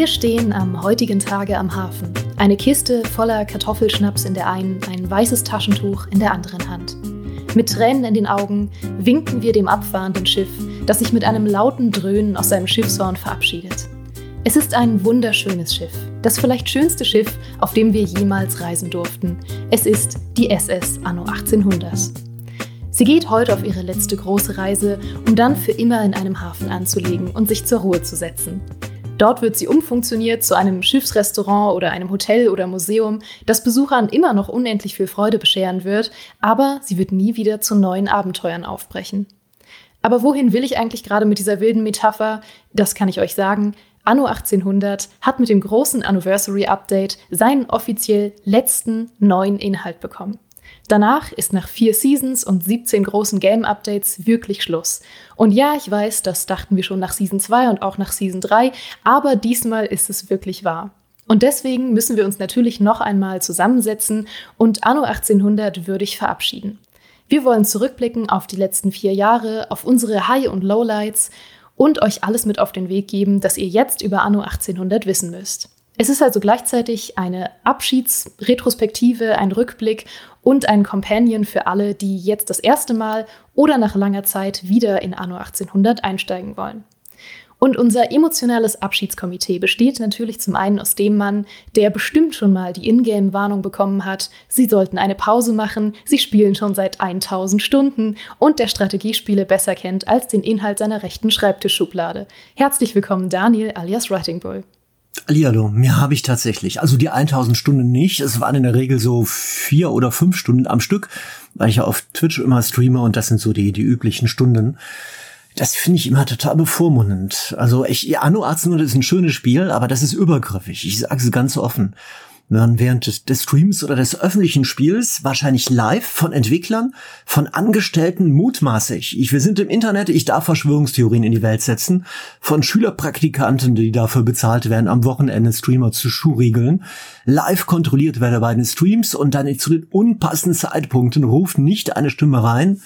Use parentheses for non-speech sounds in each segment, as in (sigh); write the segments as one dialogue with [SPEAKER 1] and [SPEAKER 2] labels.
[SPEAKER 1] Wir stehen am heutigen Tage am Hafen. Eine Kiste voller Kartoffelschnaps in der einen, ein weißes Taschentuch in der anderen Hand. Mit Tränen in den Augen winken wir dem abfahrenden Schiff, das sich mit einem lauten Dröhnen aus seinem Schiffshorn verabschiedet. Es ist ein wunderschönes Schiff, das vielleicht schönste Schiff, auf dem wir jemals reisen durften. Es ist die SS Anno 1800. Sie geht heute auf ihre letzte große Reise, um dann für immer in einem Hafen anzulegen und sich zur Ruhe zu setzen. Dort wird sie umfunktioniert zu einem Schiffsrestaurant oder einem Hotel oder Museum, das Besuchern immer noch unendlich viel Freude bescheren wird, aber sie wird nie wieder zu neuen Abenteuern aufbrechen. Aber wohin will ich eigentlich gerade mit dieser wilden Metapher? Das kann ich euch sagen. Anno 1800 hat mit dem großen Anniversary Update seinen offiziell letzten neuen Inhalt bekommen. Danach ist nach vier Seasons und 17 großen Game-Updates wirklich Schluss. Und ja, ich weiß, das dachten wir schon nach Season 2 und auch nach Season 3, aber diesmal ist es wirklich wahr. Und deswegen müssen wir uns natürlich noch einmal zusammensetzen und Anno 1800 würdig verabschieden. Wir wollen zurückblicken auf die letzten vier Jahre, auf unsere High- und Lowlights und euch alles mit auf den Weg geben, das ihr jetzt über Anno 1800 wissen müsst. Es ist also gleichzeitig eine Abschiedsretrospektive, ein Rückblick und ein Companion für alle, die jetzt das erste Mal oder nach langer Zeit wieder in Anno 1800 einsteigen wollen. Und unser emotionales Abschiedskomitee besteht natürlich zum einen aus dem Mann, der bestimmt schon mal die Ingame-Warnung bekommen hat, sie sollten eine Pause machen, sie spielen schon seit 1000 Stunden und der Strategiespiele besser kennt als den Inhalt seiner rechten Schreibtischschublade. Herzlich willkommen Daniel alias Writing Bull.
[SPEAKER 2] Hallihallo, mir habe ich tatsächlich. Also die 1000 Stunden nicht. Es waren in der Regel so vier oder fünf Stunden am Stück, weil ich ja auf Twitch immer streame und das sind so die, die üblichen Stunden. Das finde ich immer total bevormundend. Also ich, Anno 1800 ist ein schönes Spiel, aber das ist übergriffig. Ich sage es ganz offen man während des, Streams oder des öffentlichen Spiels wahrscheinlich live von Entwicklern, von Angestellten mutmaßig. Ich, wir sind im Internet, ich darf Verschwörungstheorien in die Welt setzen, von Schülerpraktikanten, die dafür bezahlt werden, am Wochenende Streamer zu schuhriegeln, live kontrolliert werde bei den Streams und dann zu den unpassenden Zeitpunkten ruft nicht eine Stimme rein,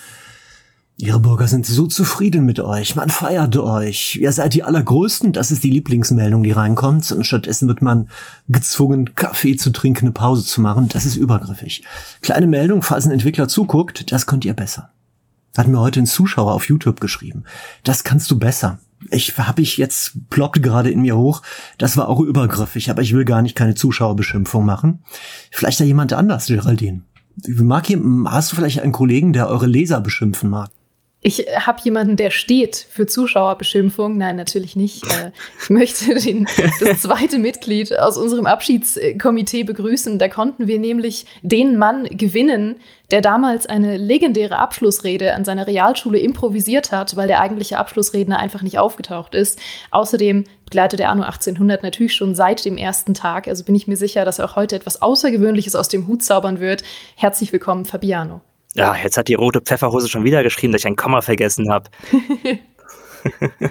[SPEAKER 2] Ihre Bürger sind so zufrieden mit euch. Man feiert euch. Ihr seid die Allergrößten. Das ist die Lieblingsmeldung, die reinkommt. Und stattdessen wird man gezwungen, Kaffee zu trinken, eine Pause zu machen. Das ist übergriffig. Kleine Meldung, falls ein Entwickler zuguckt, das könnt ihr besser. Hat mir heute ein Zuschauer auf YouTube geschrieben. Das kannst du besser. Ich habe ich jetzt ploppt gerade in mir hoch. Das war auch übergriffig, aber ich will gar nicht keine Zuschauerbeschimpfung machen. Vielleicht da jemand anders, Geraldine. Mag hier, hast du vielleicht einen Kollegen, der eure Leser beschimpfen mag?
[SPEAKER 1] Ich habe jemanden, der steht für Zuschauerbeschimpfung. Nein, natürlich nicht. Äh, ich möchte (laughs) den, das zweite Mitglied aus unserem Abschiedskomitee begrüßen. Da konnten wir nämlich den Mann gewinnen, der damals eine legendäre Abschlussrede an seiner Realschule improvisiert hat, weil der eigentliche Abschlussredner einfach nicht aufgetaucht ist. Außerdem begleitet der Anno 1800 natürlich schon seit dem ersten Tag. Also bin ich mir sicher, dass er auch heute etwas Außergewöhnliches aus dem Hut zaubern wird. Herzlich willkommen, Fabiano.
[SPEAKER 3] Ja, jetzt hat die rote Pfefferhose schon wieder geschrieben, dass ich ein Komma vergessen habe. (laughs)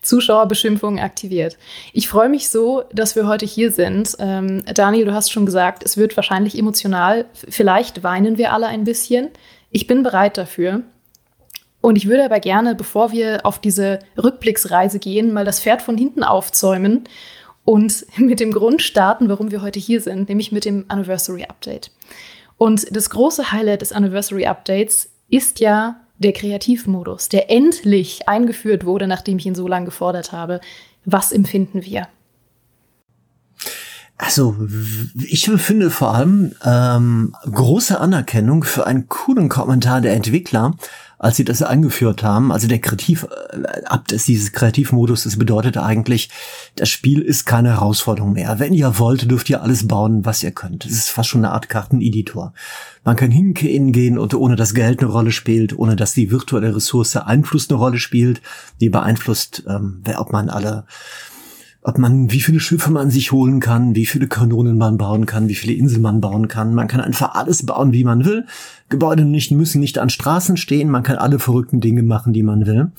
[SPEAKER 1] Zuschauerbeschimpfungen aktiviert. Ich freue mich so, dass wir heute hier sind. Ähm, Daniel, du hast schon gesagt, es wird wahrscheinlich emotional. Vielleicht weinen wir alle ein bisschen. Ich bin bereit dafür. Und ich würde aber gerne, bevor wir auf diese Rückblicksreise gehen, mal das Pferd von hinten aufzäumen und (laughs) mit dem Grund starten, warum wir heute hier sind, nämlich mit dem Anniversary Update. Und das große Highlight des Anniversary Updates ist ja der Kreativmodus, der endlich eingeführt wurde, nachdem ich ihn so lange gefordert habe. Was empfinden wir?
[SPEAKER 2] Also, ich finde vor allem ähm, große Anerkennung für einen coolen Kommentar der Entwickler, als sie das eingeführt haben. Also der Kreativ, äh, ab des dieses Kreativmodus, das bedeutet eigentlich, das Spiel ist keine Herausforderung mehr. Wenn ihr wollt, dürft ihr alles bauen, was ihr könnt. Es ist fast schon eine Art Karteneditor. Man kann hingehen und ohne dass Geld eine Rolle spielt, ohne dass die virtuelle Ressource Einfluss eine Rolle spielt, die beeinflusst, ähm, ob man alle ob man, wie viele Schiffe man sich holen kann, wie viele Kanonen man bauen kann, wie viele Inseln man bauen kann. Man kann einfach alles bauen, wie man will. Gebäude nicht, müssen nicht an Straßen stehen. Man kann alle verrückten Dinge machen, die man will.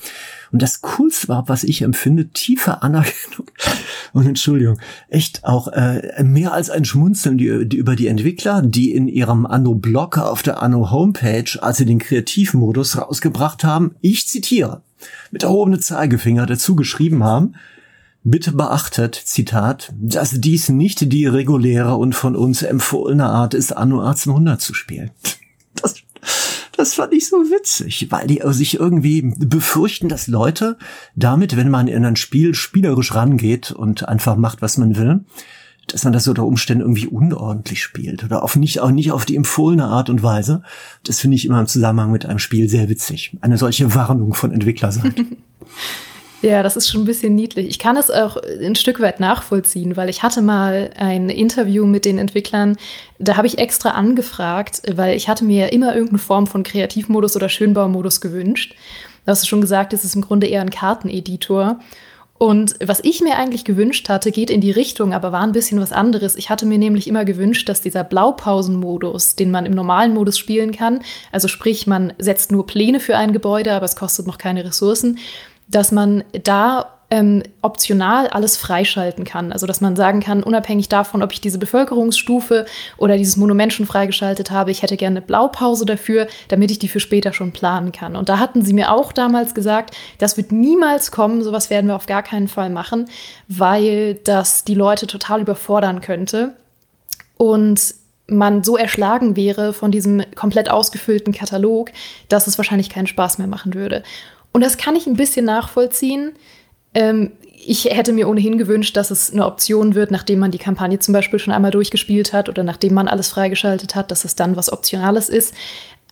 [SPEAKER 2] Und das Coolste war, was ich empfinde, tiefe Anerkennung (laughs) und Entschuldigung, echt auch äh, mehr als ein Schmunzeln die, die, über die Entwickler, die in ihrem Anno-Blog auf der Anno-Homepage, als sie den Kreativmodus rausgebracht haben, ich zitiere, mit erhobenem Zeigefinger dazu geschrieben haben, Bitte beachtet, Zitat, dass dies nicht die reguläre und von uns empfohlene Art ist, Anno 1800 zu spielen. (laughs) Das, das fand ich so witzig, weil die sich irgendwie befürchten, dass Leute damit, wenn man in ein Spiel spielerisch rangeht und einfach macht, was man will, dass man das unter Umständen irgendwie unordentlich spielt oder auf nicht, auch nicht auf die empfohlene Art und Weise. Das finde ich immer im Zusammenhang mit einem Spiel sehr witzig. Eine solche Warnung von Entwicklerseite. (laughs)
[SPEAKER 1] Ja, das ist schon ein bisschen niedlich. Ich kann es auch ein Stück weit nachvollziehen, weil ich hatte mal ein Interview mit den Entwicklern, da habe ich extra angefragt, weil ich hatte mir immer irgendeine Form von Kreativmodus oder Schönbaumodus gewünscht. Du hast schon gesagt, es ist im Grunde eher ein Karteneditor. Und was ich mir eigentlich gewünscht hatte, geht in die Richtung, aber war ein bisschen was anderes. Ich hatte mir nämlich immer gewünscht, dass dieser Blaupausenmodus, den man im normalen Modus spielen kann, also sprich, man setzt nur Pläne für ein Gebäude, aber es kostet noch keine Ressourcen, dass man da ähm, optional alles freischalten kann. Also dass man sagen kann, unabhängig davon, ob ich diese Bevölkerungsstufe oder dieses Monument schon freigeschaltet habe, ich hätte gerne eine Blaupause dafür, damit ich die für später schon planen kann. Und da hatten sie mir auch damals gesagt, das wird niemals kommen, sowas werden wir auf gar keinen Fall machen, weil das die Leute total überfordern könnte. Und man so erschlagen wäre von diesem komplett ausgefüllten Katalog, dass es wahrscheinlich keinen Spaß mehr machen würde. Und das kann ich ein bisschen nachvollziehen. Ähm, ich hätte mir ohnehin gewünscht, dass es eine Option wird, nachdem man die Kampagne zum Beispiel schon einmal durchgespielt hat oder nachdem man alles freigeschaltet hat, dass es dann was Optionales ist.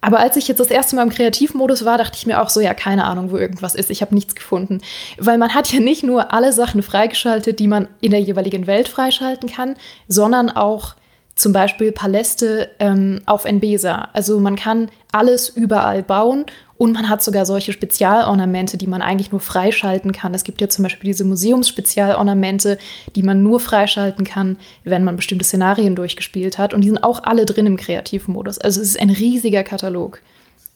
[SPEAKER 1] Aber als ich jetzt das erste Mal im Kreativmodus war, dachte ich mir auch so, ja, keine Ahnung, wo irgendwas ist. Ich habe nichts gefunden. Weil man hat ja nicht nur alle Sachen freigeschaltet, die man in der jeweiligen Welt freischalten kann, sondern auch zum Beispiel Paläste ähm, auf Nbesa. Also man kann alles überall bauen und man hat sogar solche Spezialornamente, die man eigentlich nur freischalten kann. Es gibt ja zum Beispiel diese Museumsspezialornamente, die man nur freischalten kann, wenn man bestimmte Szenarien durchgespielt hat. Und die sind auch alle drin im Kreativmodus. Also es ist ein riesiger Katalog.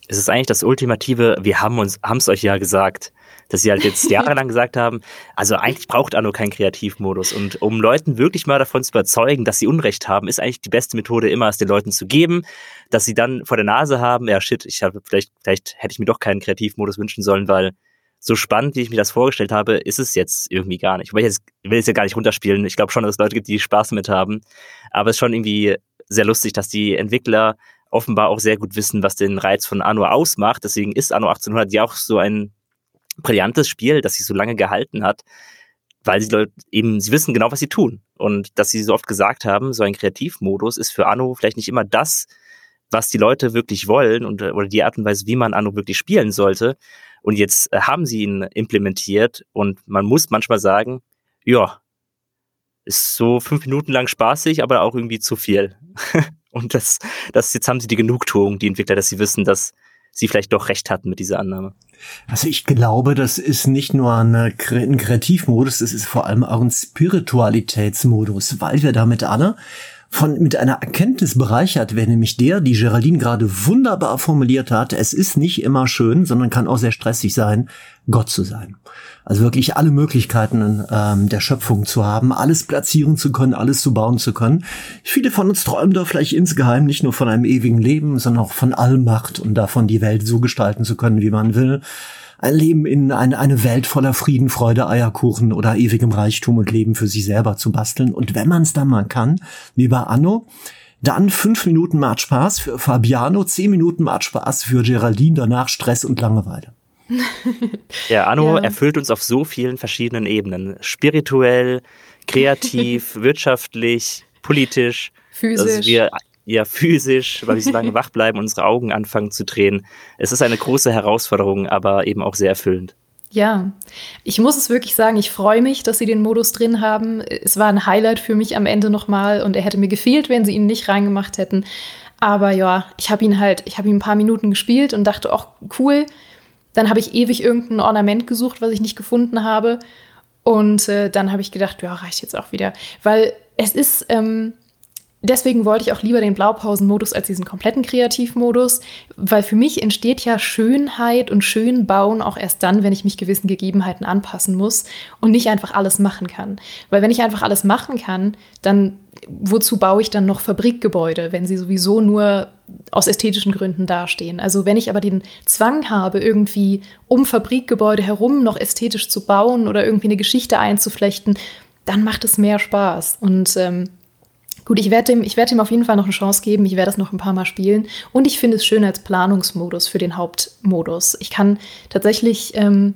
[SPEAKER 3] Es ist eigentlich das Ultimative, wir haben uns, haben es euch ja gesagt dass sie halt jetzt (laughs) jahrelang gesagt haben, also eigentlich braucht Anno keinen Kreativmodus. Und um Leuten wirklich mal davon zu überzeugen, dass sie Unrecht haben, ist eigentlich die beste Methode immer, es den Leuten zu geben, dass sie dann vor der Nase haben, ja shit, ich habe vielleicht, vielleicht hätte ich mir doch keinen Kreativmodus wünschen sollen, weil so spannend, wie ich mir das vorgestellt habe, ist es jetzt irgendwie gar nicht. Wobei ich, jetzt, will jetzt ja gar nicht runterspielen. Ich glaube schon, dass es Leute gibt, die Spaß damit haben. Aber es ist schon irgendwie sehr lustig, dass die Entwickler offenbar auch sehr gut wissen, was den Reiz von Anno ausmacht. Deswegen ist Anno 1800 ja auch so ein brillantes Spiel, das sich so lange gehalten hat, weil sie eben, sie wissen genau, was sie tun. Und dass sie so oft gesagt haben, so ein Kreativmodus ist für Anno vielleicht nicht immer das, was die Leute wirklich wollen und, oder die Art und Weise, wie man Anno wirklich spielen sollte. Und jetzt äh, haben sie ihn implementiert und man muss manchmal sagen, ja, ist so fünf Minuten lang spaßig, aber auch irgendwie zu viel. (laughs) und das, das, jetzt haben sie die Genugtuung, die Entwickler, dass sie wissen, dass sie vielleicht doch recht hatten mit dieser Annahme.
[SPEAKER 2] Also ich glaube, das ist nicht nur ein Kreativmodus, das ist vor allem auch ein Spiritualitätsmodus, weil wir damit alle von, mit einer Erkenntnis bereichert werden, nämlich der, die Geraldine gerade wunderbar formuliert hat. Es ist nicht immer schön, sondern kann auch sehr stressig sein, Gott zu sein. Also wirklich alle Möglichkeiten ähm, der Schöpfung zu haben, alles platzieren zu können, alles zu bauen zu können. Viele von uns träumen da vielleicht insgeheim nicht nur von einem ewigen Leben, sondern auch von Allmacht und davon, die Welt so gestalten zu können, wie man will ein Leben in eine, eine Welt voller Frieden, Freude, Eierkuchen oder ewigem Reichtum und Leben für sich selber zu basteln. Und wenn man es dann mal kann, wie bei Anno, dann fünf Minuten macht Spaß für Fabiano, zehn Minuten macht Spaß für Geraldine, danach Stress und Langeweile. (laughs)
[SPEAKER 3] ja, Anno ja. erfüllt uns auf so vielen verschiedenen Ebenen. Spirituell, kreativ, (laughs) wirtschaftlich, politisch.
[SPEAKER 1] Physisch.
[SPEAKER 3] Dass wir ja physisch, weil wir so lange (laughs) wach bleiben, unsere Augen anfangen zu drehen. Es ist eine große Herausforderung, aber eben auch sehr erfüllend.
[SPEAKER 1] Ja, ich muss es wirklich sagen, ich freue mich, dass sie den Modus drin haben. Es war ein Highlight für mich am Ende nochmal und er hätte mir gefehlt, wenn sie ihn nicht reingemacht hätten. Aber ja, ich habe ihn halt, ich habe ihn ein paar Minuten gespielt und dachte, auch cool. Dann habe ich ewig irgendein Ornament gesucht, was ich nicht gefunden habe. Und äh, dann habe ich gedacht, ja, reicht jetzt auch wieder. Weil es ist, ähm, deswegen wollte ich auch lieber den Blaupausenmodus als diesen kompletten Kreativmodus, weil für mich entsteht ja Schönheit und schön bauen auch erst dann, wenn ich mich gewissen Gegebenheiten anpassen muss und nicht einfach alles machen kann. Weil wenn ich einfach alles machen kann, dann wozu baue ich dann noch Fabrikgebäude, wenn sie sowieso nur aus ästhetischen Gründen dastehen? Also wenn ich aber den Zwang habe, irgendwie um Fabrikgebäude herum noch ästhetisch zu bauen oder irgendwie eine Geschichte einzuflechten, dann macht es mehr Spaß. Und ähm, Gut, ich werde dem, werd auf jeden Fall noch eine Chance geben. Ich werde das noch ein paar Mal spielen. Und ich finde es schön als Planungsmodus für den Hauptmodus. Ich kann tatsächlich, ähm,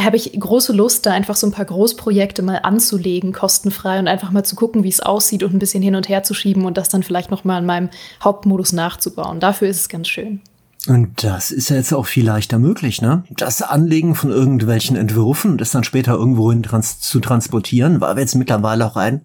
[SPEAKER 1] habe ich große Lust, da einfach so ein paar Großprojekte mal anzulegen, kostenfrei und einfach mal zu gucken, wie es aussieht und ein bisschen hin und her zu schieben und das dann vielleicht noch mal in meinem Hauptmodus nachzubauen. Dafür ist es ganz schön.
[SPEAKER 2] Und das ist ja jetzt auch viel leichter möglich, ne? Das Anlegen von irgendwelchen Entwürfen und das dann später irgendwohin trans zu transportieren, wir jetzt mittlerweile auch ein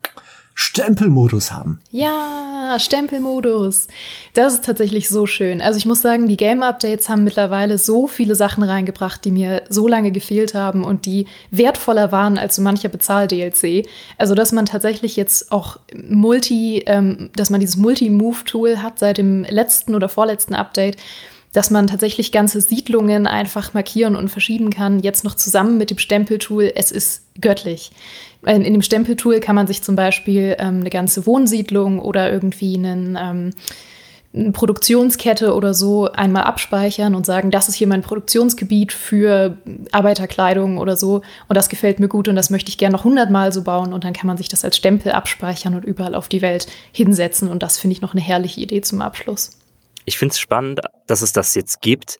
[SPEAKER 2] Stempelmodus haben.
[SPEAKER 1] Ja, Stempelmodus. Das ist tatsächlich so schön. Also ich muss sagen, die Game-Updates haben mittlerweile so viele Sachen reingebracht, die mir so lange gefehlt haben und die wertvoller waren als so mancher Bezahl-DLC. Also dass man tatsächlich jetzt auch Multi, ähm, dass man dieses Multi-Move-Tool hat seit dem letzten oder vorletzten Update dass man tatsächlich ganze Siedlungen einfach markieren und verschieben kann, jetzt noch zusammen mit dem Stempeltool. Es ist göttlich. In, dem Stempeltool kann man sich zum Beispiel ähm, eine ganze Wohnsiedlung oder irgendwie einen, ähm, eine Produktionskette oder so einmal abspeichern und sagen, das ist hier mein Produktionsgebiet für Arbeiterkleidung oder so und das gefällt mir gut und das möchte ich gerne noch hundertmal so bauen und dann kann man sich das als Stempel abspeichern und überall auf die Welt hinsetzen und das finde ich noch eine herrliche Idee zum Abschluss.
[SPEAKER 3] Ich finde es spannend, dass es das jetzt gibt.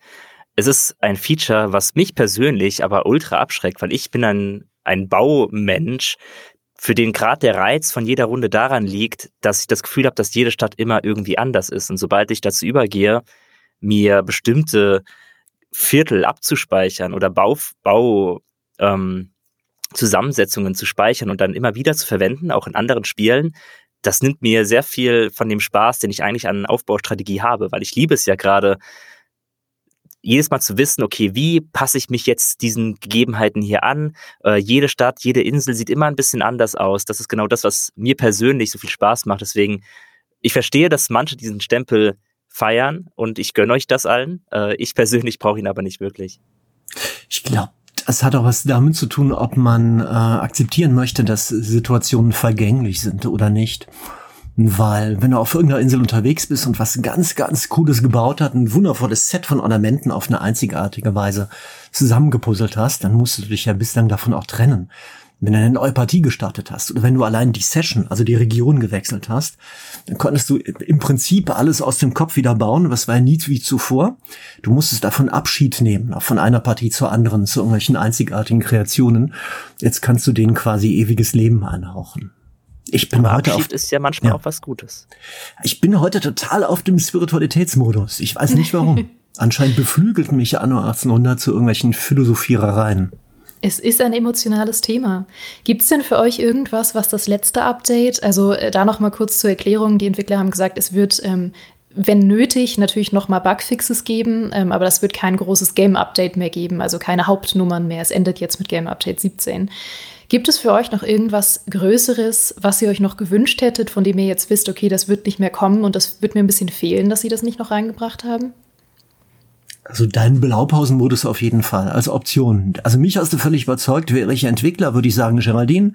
[SPEAKER 3] Es ist ein Feature, was mich persönlich aber ultra abschreckt, weil ich bin ein ein Baumensch, für den gerade der Reiz von jeder Runde daran liegt, dass ich das Gefühl habe, dass jede Stadt immer irgendwie anders ist. Und sobald ich dazu übergehe, mir bestimmte Viertel abzuspeichern oder Bau, Bau ähm, Zusammensetzungen zu speichern und dann immer wieder zu verwenden, auch in anderen Spielen, das nimmt mir sehr viel von dem Spaß, den ich eigentlich an Aufbaustrategie habe, weil ich liebe es ja gerade, jedes Mal zu wissen, okay, wie passe ich mich jetzt diesen Gegebenheiten hier an? Äh, jede Stadt, jede Insel sieht immer ein bisschen anders aus. Das ist genau das, was mir persönlich so viel Spaß macht. Deswegen, ich verstehe, dass manche diesen Stempel feiern und ich gönne euch das allen. Äh, ich persönlich brauche ihn aber nicht wirklich.
[SPEAKER 2] Ich glaube, das hat auch was damit zu tun, ob man äh, akzeptieren möchte, dass Situationen vergänglich sind oder nicht. Weil, wenn du auf irgendeiner Insel unterwegs bist und was ganz, ganz Cooles gebaut hat, ein wundervolles Set von Ornamenten auf eine einzigartige Weise zusammengepuzzelt hast, dann musst du dich ja bislang davon auch trennen. Wenn du eine neue Partie gestartet hast oder wenn du allein die Session, also die Region gewechselt hast, dann konntest du im Prinzip alles aus dem Kopf wieder bauen, was war ja nie wie zuvor. Du musstest davon Abschied nehmen, von einer Partie zur anderen, zu irgendwelchen einzigartigen Kreationen. Jetzt kannst du denen quasi ewiges Leben einhauchen. Ich bin
[SPEAKER 3] Aber
[SPEAKER 2] heute
[SPEAKER 3] Abschied auf, ist ja manchmal ja. auch was Gutes.
[SPEAKER 2] Ich bin heute total auf dem Spiritualitätsmodus. Ich weiß nicht warum. (laughs) Anscheinend beflügelt mich Anno 1800 zu irgendwelchen Philosophierereien.
[SPEAKER 1] Es ist ein emotionales Thema. Gibt es denn für euch irgendwas, was das letzte Update, also äh, da noch mal kurz zur Erklärung, die Entwickler haben gesagt, es wird ähm, wenn nötig, natürlich nochmal Bugfixes geben, ähm, aber das wird kein großes Game-Update mehr geben, also keine Hauptnummern mehr. Es endet jetzt mit Game Update 17. Gibt es für euch noch irgendwas Größeres, was ihr euch noch gewünscht hättet, von dem ihr jetzt wisst, okay, das wird nicht mehr kommen und das wird mir ein bisschen fehlen, dass sie das nicht noch reingebracht haben?
[SPEAKER 2] Also dein Blaupausenmodus auf jeden Fall als Option. Also mich hast du völlig überzeugt. Wäre ich Entwickler, würde ich sagen, Geraldine,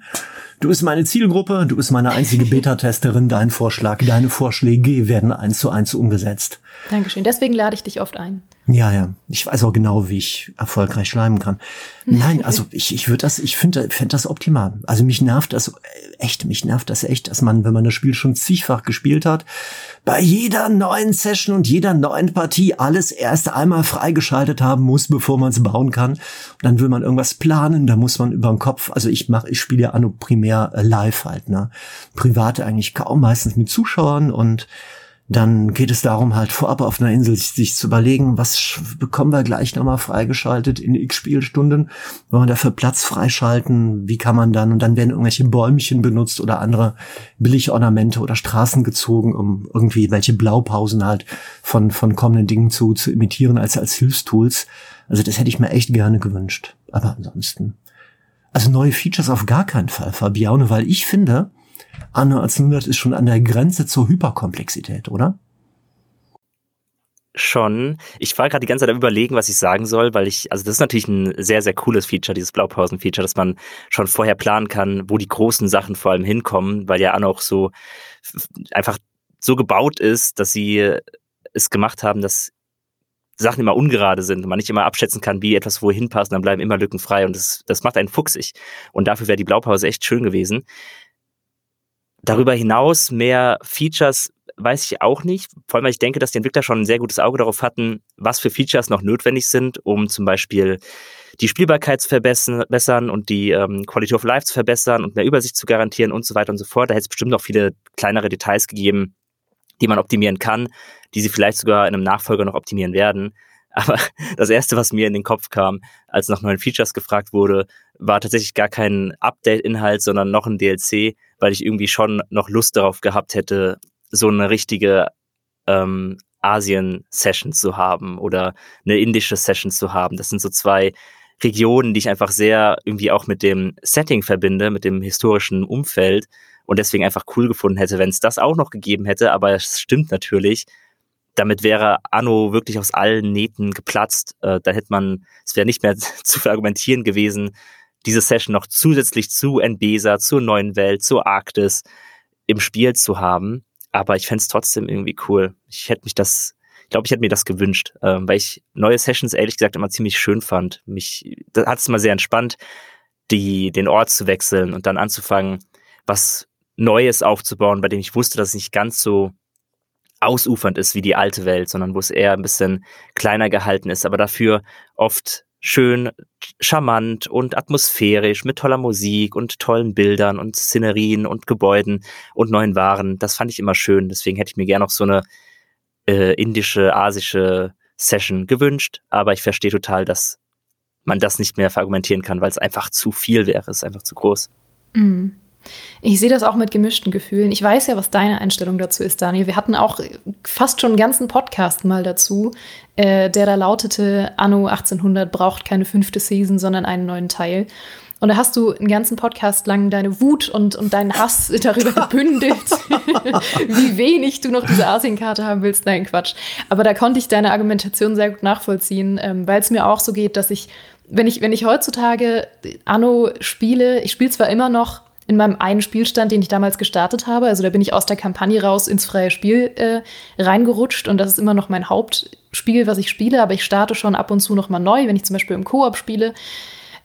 [SPEAKER 2] du bist meine Zielgruppe, du bist meine einzige Beta-Testerin. Dein Vorschlag, deine Vorschläge werden eins zu eins umgesetzt.
[SPEAKER 1] Dankeschön. Deswegen lade ich dich oft ein.
[SPEAKER 2] Ja, ja. Ich weiß auch genau, wie ich erfolgreich schleimen kann. Nein, also ich, ich würde das, ich finde find das optimal. Also mich nervt das echt, mich nervt das echt, dass man, wenn man das Spiel schon zigfach gespielt hat, bei jeder neuen Session und jeder neuen Partie alles erst einmal freigeschaltet haben muss, bevor man es bauen kann. Und dann will man irgendwas planen, da muss man über den Kopf, also ich mache, ich spiele ja Anno primär äh, live halt, ne? Private eigentlich kaum, meistens mit Zuschauern und dann geht es darum, halt vorab auf einer Insel sich, zu überlegen, was bekommen wir gleich nochmal freigeschaltet in x Spielstunden, wollen wir dafür Platz freischalten, wie kann man dann, und dann werden irgendwelche Bäumchen benutzt oder andere Billigornamente oder Straßen gezogen, um irgendwie welche Blaupausen halt von, von kommenden Dingen zu, zu imitieren als, als Hilfstools. Also das hätte ich mir echt gerne gewünscht. Aber ansonsten. Also neue Features auf gar keinen Fall, Fabiane, weil ich finde, Anno 1800 ist schon an der Grenze zur Hyperkomplexität, oder?
[SPEAKER 3] Schon. Ich war gerade die ganze Zeit am überlegen, was ich sagen soll, weil ich, also das ist natürlich ein sehr, sehr cooles Feature, dieses Blaupausen-Feature, dass man schon vorher planen kann, wo die großen Sachen vor allem hinkommen, weil ja Anno auch so einfach so gebaut ist, dass sie es gemacht haben, dass Sachen immer ungerade sind und man nicht immer abschätzen kann, wie etwas wohin passt, dann bleiben immer Lücken frei und das, das macht einen fuchsig. Und dafür wäre die Blaupause echt schön gewesen. Darüber hinaus mehr Features weiß ich auch nicht, vor allem weil ich denke, dass die Entwickler schon ein sehr gutes Auge darauf hatten, was für Features noch notwendig sind, um zum Beispiel die Spielbarkeit zu verbessern und die ähm, Quality of Life zu verbessern und mehr Übersicht zu garantieren und so weiter und so fort. Da hätte es bestimmt noch viele kleinere Details gegeben, die man optimieren kann, die sie vielleicht sogar in einem Nachfolger noch optimieren werden. (laughs) Aber das erste, was mir in den Kopf kam, als nach neuen Features gefragt wurde, war tatsächlich gar kein Update-Inhalt, sondern noch ein DLC, weil ich irgendwie schon noch Lust darauf gehabt hätte, so eine richtige ähm, Asien-Session zu haben oder eine indische Session zu haben. Das sind so zwei Regionen, die ich einfach sehr irgendwie auch mit dem Setting verbinde, mit dem historischen Umfeld und deswegen einfach cool gefunden hätte, wenn es das auch noch gegeben hätte. Aber es stimmt natürlich. Damit wäre Anno wirklich aus allen Nähten geplatzt. Äh, da hätte man, es wäre nicht mehr (laughs) zu verargumentieren gewesen, diese Session noch zusätzlich zu NBESA, zur neuen Welt, zur Arktis im Spiel zu haben. Aber ich fände es trotzdem irgendwie cool. Ich hätte mich das, ich glaube, ich hätte mir das gewünscht, ähm, weil ich neue Sessions ehrlich gesagt immer ziemlich schön fand. Mich, da hat es immer sehr entspannt, die, den Ort zu wechseln und dann anzufangen, was Neues aufzubauen, bei dem ich wusste, dass es nicht ganz so ausufernd ist wie die alte Welt, sondern wo es eher ein bisschen kleiner gehalten ist, aber dafür oft schön charmant und atmosphärisch mit toller Musik und tollen Bildern und Szenerien und Gebäuden und neuen Waren. Das fand ich immer schön. Deswegen hätte ich mir gerne noch so eine äh, indische, asische Session gewünscht. Aber ich verstehe total, dass man das nicht mehr verargumentieren kann, weil es einfach zu viel wäre. Es ist einfach zu groß.
[SPEAKER 1] Mhm. Ich sehe das auch mit gemischten Gefühlen. Ich weiß ja, was deine Einstellung dazu ist, Daniel. Wir hatten auch fast schon einen ganzen Podcast mal dazu, äh, der da lautete, Anno 1800 braucht keine fünfte Season, sondern einen neuen Teil. Und da hast du einen ganzen Podcast lang deine Wut und, und deinen Hass (laughs) darüber gebündelt, (laughs) wie wenig du noch diese Asienkarte haben willst. Nein, Quatsch. Aber da konnte ich deine Argumentation sehr gut nachvollziehen, ähm, weil es mir auch so geht, dass ich, wenn ich, wenn ich heutzutage Anno spiele, ich spiele zwar immer noch in meinem einen Spielstand, den ich damals gestartet habe. Also da bin ich aus der Kampagne raus ins freie Spiel äh, reingerutscht und das ist immer noch mein Hauptspiel, was ich spiele, aber ich starte schon ab und zu noch mal neu, wenn ich zum Beispiel im Koop spiele.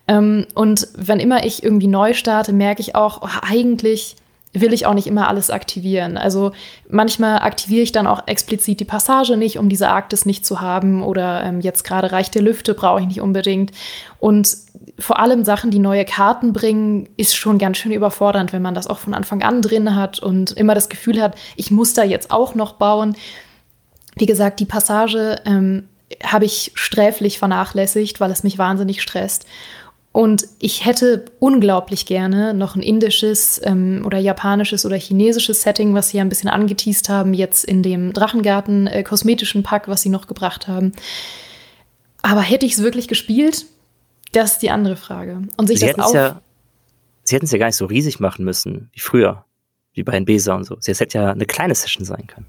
[SPEAKER 1] Ähm, und wenn immer ich irgendwie neu starte, merke ich auch, oh, eigentlich will ich auch nicht immer alles aktivieren. Also manchmal aktiviere ich dann auch explizit die Passage nicht, um diese Arktis nicht zu haben oder ähm, jetzt gerade reicht der Lüfte, brauche ich nicht unbedingt. Und vor allem Sachen, die neue Karten bringen, ist schon ganz schön überfordernd, wenn man das auch von Anfang an drin hat und immer das Gefühl hat, ich muss da jetzt auch noch bauen. Wie gesagt, die Passage ähm, habe ich sträflich vernachlässigt, weil es mich wahnsinnig stresst. Und ich hätte unglaublich gerne noch ein indisches ähm, oder japanisches oder chinesisches Setting, was sie ja ein bisschen angeteased haben, jetzt in dem Drachengarten äh, kosmetischen Pack, was sie noch gebracht haben. Aber hätte ich es wirklich gespielt? Das ist die andere Frage. Und sich
[SPEAKER 3] sie
[SPEAKER 1] das auch.
[SPEAKER 3] Ja, sie hätten es ja gar nicht so riesig machen müssen, wie früher, wie bei Besa und so. Es hätte ja eine kleine Session sein können.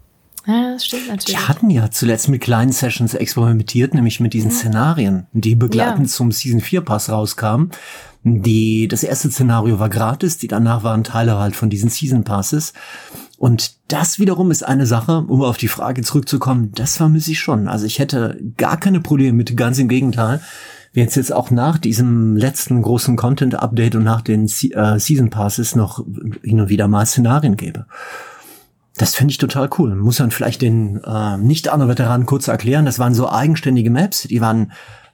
[SPEAKER 1] Ja, das stimmt natürlich.
[SPEAKER 2] Die hatten ja zuletzt mit kleinen Sessions experimentiert, nämlich mit diesen mhm. Szenarien, die begleitend ja. zum Season 4 Pass rauskamen. Die, das erste Szenario war gratis, die danach waren Teile halt von diesen Season Passes. Und das wiederum ist eine Sache, um auf die Frage zurückzukommen, das vermisse ich schon. Also ich hätte gar keine Probleme mit, ganz im Gegenteil. Wenn es jetzt auch nach diesem letzten großen Content-Update und nach den äh, Season Passes noch hin und wieder mal Szenarien gäbe. Das finde ich total cool. Muss man vielleicht den äh, Nicht-Anno-Veteranen kurz erklären. Das waren so eigenständige Maps, die waren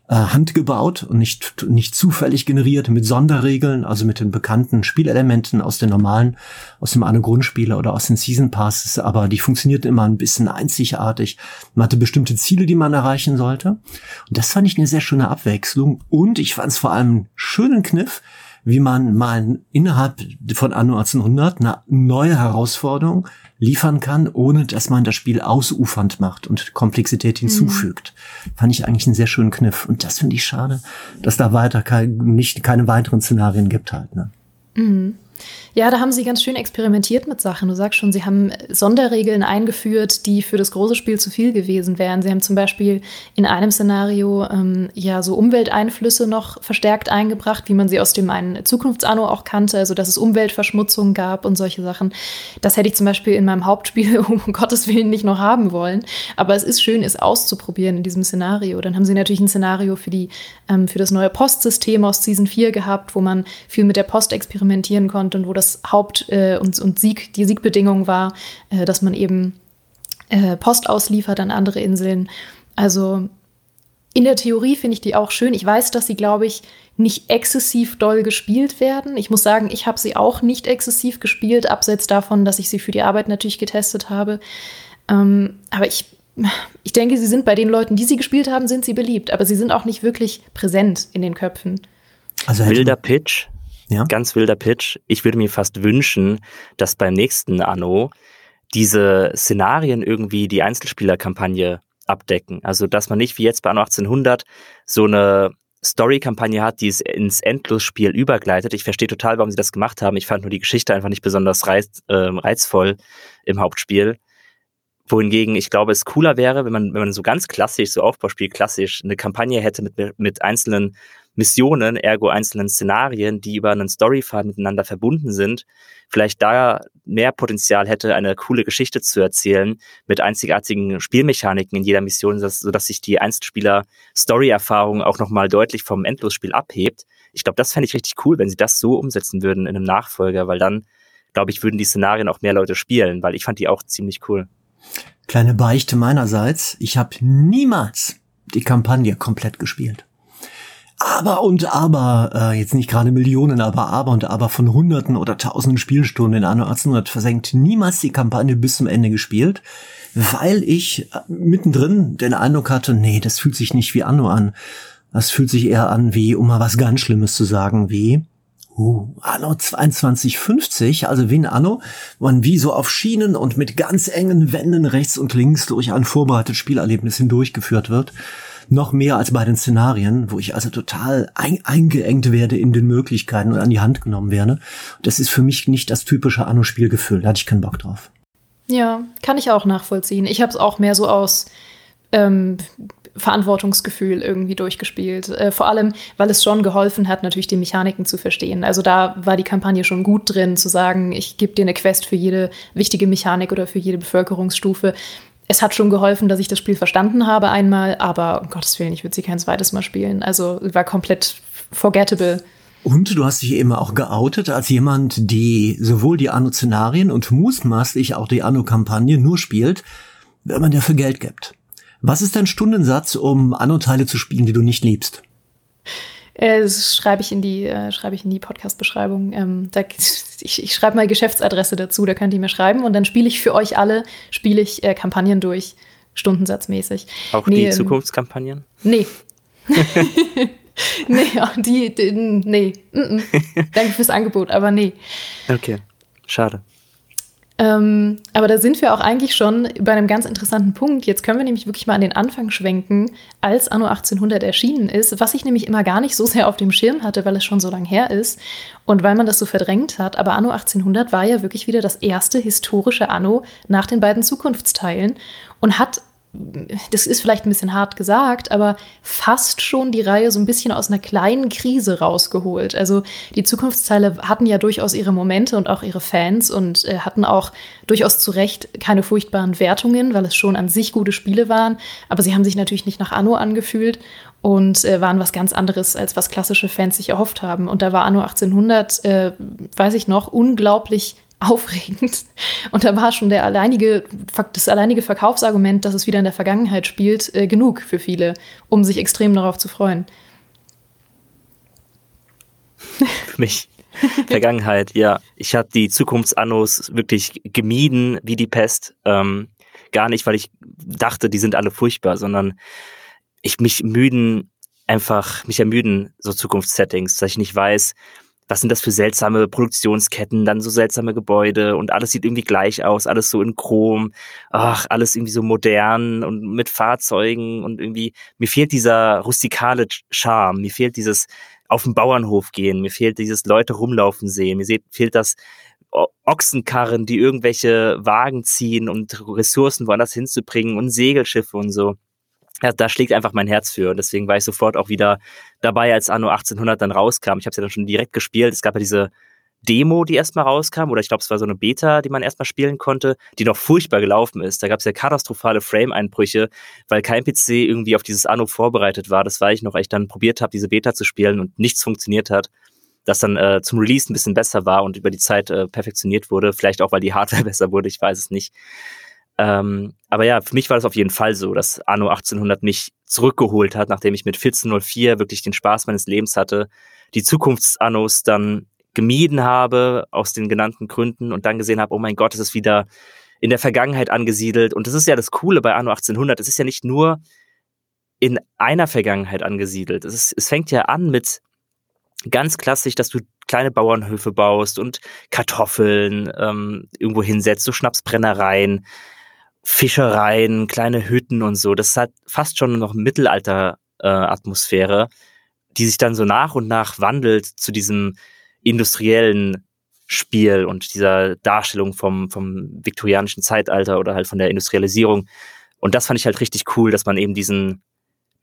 [SPEAKER 2] äh, handgebaut und nicht, nicht zufällig generiert mit Sonderregeln, also mit den bekannten Spielelementen aus den normalen, aus dem Anno-Grundspiele oder aus den Season Passes, aber die funktionierten immer ein bisschen einzigartig. Man hatte bestimmte Ziele, die man erreichen sollte. Und das fand ich eine sehr schöne Abwechslung. Und ich fand es vor allem einen schönen Kniff, wie man mal innerhalb von Anno 1800 eine neue Herausforderung liefern kann, ohne dass man das Spiel ausufernd macht und Komplexität hinzufügt. Mhm. Fand ich eigentlich einen sehr schönen Kniff. Und das finde ich schade, dass da weiter kein, nicht, keine weiteren Szenarien gibt halt. Ne?
[SPEAKER 1] Mhm. Ja, da haben sie ganz schön experimentiert mit Sachen. Du sagst schon, sie haben Sonderregeln eingeführt, die für das große Spiel zu viel gewesen wären. Sie haben zum Beispiel in einem Szenario ähm, ja so Umwelteinflüsse noch verstärkt eingebracht, wie man sie aus dem einen Zukunftsanno auch kannte, also dass es Umweltverschmutzung gab und solche Sachen. Das hätte ich zum Beispiel in meinem Hauptspiel (laughs) um Gottes Willen nicht noch haben wollen. Aber es ist schön, es auszuprobieren in diesem Szenario. Dann haben sie natürlich ein Szenario für, die, ähm, für das neue Postsystem aus Season 4 gehabt, wo man viel mit der Post experimentieren konnte und wo das das Haupt- äh, und, und Sieg, die Siegbedingung war, äh, dass man eben äh, Post ausliefert an andere Inseln. Also in der Theorie finde ich die auch schön. Ich weiß, dass sie, glaube ich, nicht exzessiv doll gespielt werden. Ich muss sagen, ich habe sie auch nicht exzessiv gespielt, abseits davon, dass ich sie für die Arbeit natürlich getestet habe. Ähm, aber ich, ich denke, sie sind bei den Leuten, die sie gespielt haben, sind sie beliebt. Aber sie sind auch nicht wirklich präsent in den Köpfen.
[SPEAKER 3] Also Wilder Pitch ja. Ganz wilder Pitch. Ich würde mir fast wünschen, dass beim nächsten Anno diese Szenarien irgendwie die Einzelspielerkampagne abdecken. Also, dass man nicht wie jetzt bei Anno 1800 so eine Story-Kampagne hat, die es ins Endlosspiel übergleitet. Ich verstehe total, warum sie das gemacht haben. Ich fand nur die Geschichte einfach nicht besonders reiz, äh, reizvoll im Hauptspiel. Wohingegen ich glaube, es cooler wäre, wenn man, wenn man so ganz klassisch, so Aufbauspiel klassisch, eine Kampagne hätte mit, mit einzelnen Missionen, ergo einzelnen Szenarien, die über einen Storyfaden miteinander verbunden sind, vielleicht da mehr Potenzial hätte, eine coole Geschichte zu erzählen mit einzigartigen Spielmechaniken in jeder Mission, sodass sich die Einzelspieler-Story-Erfahrung auch nochmal deutlich vom Endlosspiel abhebt. Ich glaube, das fände ich richtig cool, wenn sie das so umsetzen würden in einem Nachfolger, weil dann, glaube ich, würden die Szenarien auch mehr Leute spielen, weil ich fand die auch ziemlich cool.
[SPEAKER 2] Kleine Beichte meinerseits, ich habe niemals die Kampagne komplett gespielt aber und aber, äh, jetzt nicht gerade Millionen, aber aber und aber von Hunderten oder Tausenden Spielstunden in Anno 1800 versenkt, niemals die Kampagne bis zum Ende gespielt, weil ich äh, mittendrin den Eindruck hatte, nee, das fühlt sich nicht wie Anno an. Das fühlt sich eher an wie, um mal was ganz Schlimmes zu sagen, wie Uh, Anno 2250, also wie ein Anno, man wie so auf Schienen und mit ganz engen Wänden rechts und links durch ein vorbereitetes Spielerlebnis hindurchgeführt wird noch mehr als bei den Szenarien, wo ich also total ein, eingeengt werde in den Möglichkeiten und an die Hand genommen werde. Das ist für mich nicht das typische Anno-Spielgefühl. Da hatte ich keinen Bock drauf.
[SPEAKER 1] Ja, kann ich auch nachvollziehen. Ich habe es auch mehr so aus ähm, Verantwortungsgefühl irgendwie durchgespielt. Äh, vor allem, weil es schon geholfen hat, natürlich die Mechaniken zu verstehen. Also da war die Kampagne schon gut drin, zu sagen, ich gebe dir eine Quest für jede wichtige Mechanik oder für jede Bevölkerungsstufe es hat schon geholfen, dass ich das Spiel verstanden habe einmal, aber um Gottes Willen, ich würde sie kein zweites Mal spielen. Also war komplett forgettable.
[SPEAKER 2] Und du hast dich eben auch geoutet als jemand, die sowohl die Anno-Szenarien und mutmaßlich auch die Anno-Kampagne nur spielt, wenn man dafür Geld gibt. Was ist dein Stundensatz, um Anno-Teile zu spielen, die du nicht liebst?
[SPEAKER 1] Äh, das schreibe ich in die, äh, schreibe ich in die Podcast-Beschreibung. Ähm, da, (laughs) ich, ich schreibe mal Geschäftsadresse dazu, da könnt ihr mir schreiben und dann spiele ich für euch alle, spiele ich äh, Kampagnen durch, stundensatzmäßig.
[SPEAKER 3] Auch nee, die ähm, Zukunftskampagnen?
[SPEAKER 1] Nee. (laughs) (laughs) nee, die, die nee. Mm -mm. Danke fürs Angebot, aber nee.
[SPEAKER 3] Okay, schade.
[SPEAKER 1] Ähm, aber da sind wir auch eigentlich schon bei einem ganz interessanten Punkt. Jetzt können wir nämlich wirklich mal an den Anfang schwenken, als Anno 1800 erschienen ist, was ich nämlich immer gar nicht so sehr auf dem Schirm hatte, weil es schon so lang her ist und weil man das so verdrängt hat. Aber Anno 1800 war ja wirklich wieder das erste historische Anno nach den beiden Zukunftsteilen und hat das ist vielleicht ein bisschen hart gesagt, aber fast schon die Reihe so ein bisschen aus einer kleinen Krise rausgeholt. Also die Zukunftsteile hatten ja durchaus ihre Momente und auch ihre Fans und äh, hatten auch durchaus zu Recht keine furchtbaren Wertungen, weil es schon an sich gute Spiele waren. Aber sie haben sich natürlich nicht nach Anno angefühlt und äh, waren was ganz anderes, als was klassische Fans sich erhofft haben. Und da war Anno 1800, äh, weiß ich noch, unglaublich aufregend. Und da war schon der alleinige, das alleinige Verkaufsargument, dass es wieder in der Vergangenheit spielt, äh, genug für viele, um sich extrem darauf zu freuen.
[SPEAKER 3] Für mich. (laughs) Vergangenheit, ja. Ich habe die Zukunftsannos wirklich gemieden wie die Pest. Ähm, gar nicht, weil ich dachte, die sind alle furchtbar, sondern ich mich müden, einfach, mich ermüden so Zukunftssettings, dass ich nicht weiß, was sind das für seltsame Produktionsketten, dann so seltsame Gebäude und alles sieht irgendwie gleich aus, alles so in Chrom, ach, alles irgendwie so modern und mit Fahrzeugen und irgendwie, mir fehlt dieser rustikale Charme, mir fehlt dieses auf den Bauernhof gehen, mir fehlt dieses Leute rumlaufen sehen, mir fehlt das Ochsenkarren, die irgendwelche Wagen ziehen und Ressourcen woanders hinzubringen und Segelschiffe und so ja, da schlägt einfach mein Herz für. Und deswegen war ich sofort auch wieder dabei, als Anno 1800 dann rauskam. Ich habe es ja dann schon direkt gespielt. Es gab ja diese Demo, die erstmal rauskam, oder ich glaube, es war so eine Beta, die man erstmal spielen konnte, die noch furchtbar gelaufen ist. Da gab es ja katastrophale Frame-Einbrüche, weil kein PC irgendwie auf dieses Anno vorbereitet war. Das war ich noch, als ich dann probiert habe, diese Beta zu spielen und nichts funktioniert hat. Das dann äh, zum Release ein bisschen besser war und über die Zeit äh, perfektioniert wurde. Vielleicht auch, weil die Hardware (laughs) besser wurde, ich weiß es nicht. Ähm, aber ja, für mich war das auf jeden Fall so, dass Anno 1800 mich zurückgeholt hat, nachdem ich mit 1404 wirklich den Spaß meines Lebens hatte, die Zukunftsannos dann gemieden habe aus den genannten Gründen und dann gesehen habe, oh mein Gott, es ist wieder in der Vergangenheit angesiedelt. Und das ist ja das Coole bei Anno 1800. Es ist ja nicht nur in einer Vergangenheit angesiedelt. Es, ist, es fängt ja an mit ganz klassisch, dass du kleine Bauernhöfe baust und Kartoffeln ähm, irgendwo hinsetzt, so Schnapsbrennereien, Fischereien, kleine Hütten und so. Das hat fast schon noch Mittelalter-Atmosphäre, äh, die sich dann so nach und nach wandelt zu diesem industriellen Spiel und dieser Darstellung vom, vom viktorianischen Zeitalter oder halt von der Industrialisierung. Und das fand ich halt richtig cool, dass man eben diesen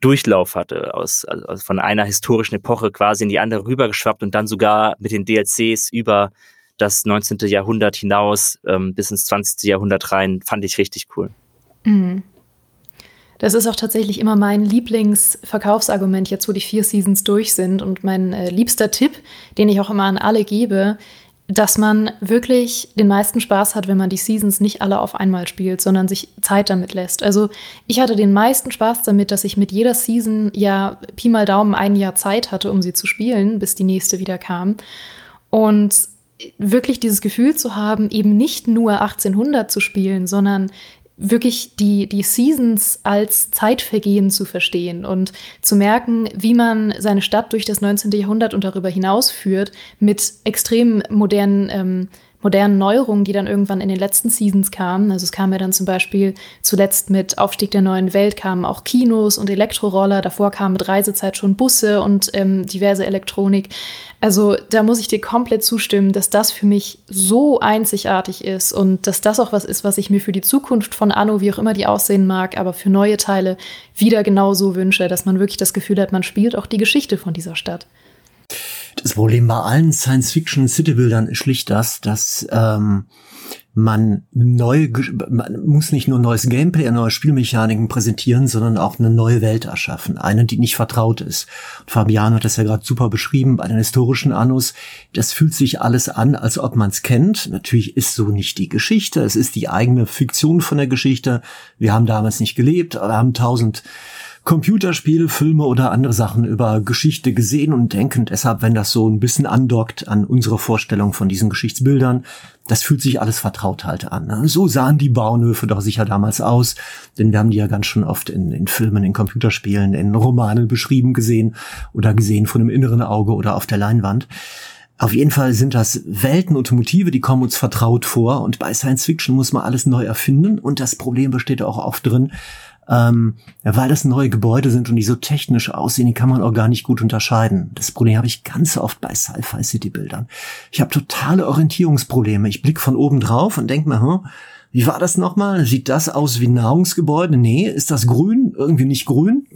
[SPEAKER 3] Durchlauf hatte, aus, also von einer historischen Epoche quasi in die andere rübergeschwappt und dann sogar mit den DLCs über das 19. Jahrhundert hinaus ähm, bis ins 20. Jahrhundert rein, fand ich richtig cool. Mhm.
[SPEAKER 1] Das ist auch tatsächlich immer mein Lieblingsverkaufsargument, jetzt wo die vier Seasons durch sind. Und mein äh, liebster Tipp, den ich auch immer an alle gebe, dass man wirklich den meisten Spaß hat, wenn man die Seasons nicht alle auf einmal spielt, sondern sich Zeit damit lässt. Also ich hatte den meisten Spaß damit, dass ich mit jeder Season ja Pi mal Daumen ein Jahr Zeit hatte, um sie zu spielen, bis die nächste wieder kam. Und wirklich dieses Gefühl zu haben, eben nicht nur 1800 zu spielen, sondern wirklich die, die Seasons als Zeitvergehen zu verstehen und zu merken, wie man seine Stadt durch das 19. Jahrhundert und darüber hinaus führt mit extrem modernen ähm, modernen Neuerungen, die dann irgendwann in den letzten Seasons kamen. Also es kam ja dann zum Beispiel zuletzt mit Aufstieg der neuen Welt kamen auch Kinos und Elektroroller. Davor kamen mit Reisezeit schon Busse und ähm, diverse Elektronik. Also da muss ich dir komplett zustimmen, dass das für mich so einzigartig ist und dass das auch was ist, was ich mir für die Zukunft von Anno, wie auch immer die aussehen mag, aber für neue Teile wieder genauso wünsche, dass man wirklich das Gefühl hat, man spielt auch die Geschichte von dieser Stadt.
[SPEAKER 2] Das Problem bei allen Science-Fiction-City-Bildern ist schlicht das, dass ähm, man neu, man muss nicht nur neues Gameplay, neue Spielmechaniken präsentieren, sondern auch eine neue Welt erschaffen. Eine, die nicht vertraut ist. Und Fabiano hat das ja gerade super beschrieben bei den historischen Anus. Das fühlt sich alles an, als ob man es kennt. Natürlich ist so nicht die Geschichte. Es ist die eigene Fiktion von der Geschichte. Wir haben damals nicht gelebt, aber haben tausend Computerspiele, Filme oder andere Sachen über Geschichte gesehen und denken deshalb, wenn das so ein bisschen andockt an unsere Vorstellung von diesen Geschichtsbildern, das fühlt sich alles vertraut halt an. Ne? So sahen die Bauernhöfe doch sicher damals aus, denn wir haben die ja ganz schon oft in, in Filmen, in Computerspielen, in Romanen beschrieben gesehen oder gesehen von einem inneren Auge oder auf der Leinwand. Auf jeden Fall sind das Welten und Motive, die kommen uns vertraut vor. Und bei Science Fiction muss man alles neu erfinden. Und das Problem besteht auch oft drin, ähm, weil das neue Gebäude sind und die so technisch aussehen, die kann man auch gar nicht gut unterscheiden. Das Problem habe ich ganz oft bei Sci-Fi-City-Bildern. Ich habe totale Orientierungsprobleme. Ich blick von oben drauf und denk mir, hm, wie war das nochmal? Sieht das aus wie Nahrungsgebäude? Nee. Ist das grün? Irgendwie nicht grün?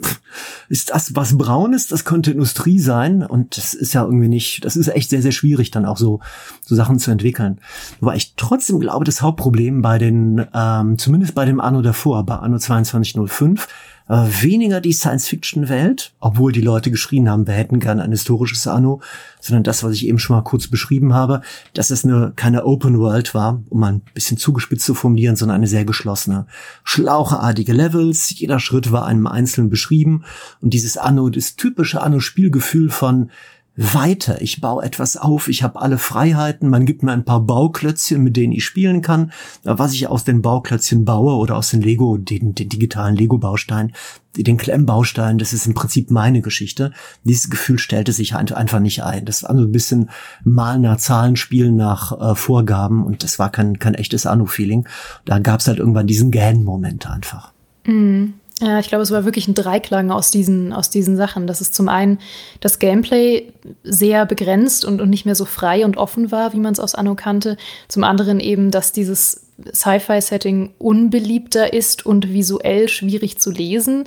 [SPEAKER 2] Ist das was Braunes? Das könnte Industrie sein. Und das ist ja irgendwie nicht, das ist echt sehr, sehr schwierig, dann auch so, so Sachen zu entwickeln. Wobei ich trotzdem glaube, das Hauptproblem bei den, ähm, zumindest bei dem Anno davor, bei Anno 2205, äh, weniger die Science-Fiction-Welt, obwohl die Leute geschrien haben, wir hätten gern ein historisches Anno, sondern das, was ich eben schon mal kurz beschrieben habe, dass es eine keine Open World war, um mal ein bisschen zugespitzt zu formulieren, sondern eine sehr geschlossene, schlaucheartige Levels. Jeder Schritt war einem Einzelnen beschrieben und dieses Anno, das typische Anno-Spielgefühl von weiter. Ich baue etwas auf, ich habe alle Freiheiten, man gibt mir ein paar Bauklötzchen, mit denen ich spielen kann. Was ich aus den Bauklötzchen baue oder aus den Lego, den, den digitalen Lego-Bausteinen, den Klemmbausteinen, das ist im Prinzip meine Geschichte. Dieses Gefühl stellte sich einfach nicht ein. Das war so ein bisschen mal nach Zahlen spielen nach äh, Vorgaben und das war kein, kein echtes Anu-Feeling. Da gab es halt irgendwann diesen Gan-Moment einfach.
[SPEAKER 1] Mhm. Ja, ich glaube, es war wirklich ein Dreiklang aus diesen, aus diesen Sachen. Dass es zum einen das Gameplay sehr begrenzt und, und nicht mehr so frei und offen war, wie man es aus Anno kannte. Zum anderen eben, dass dieses Sci-Fi-Setting unbeliebter ist und visuell schwierig zu lesen.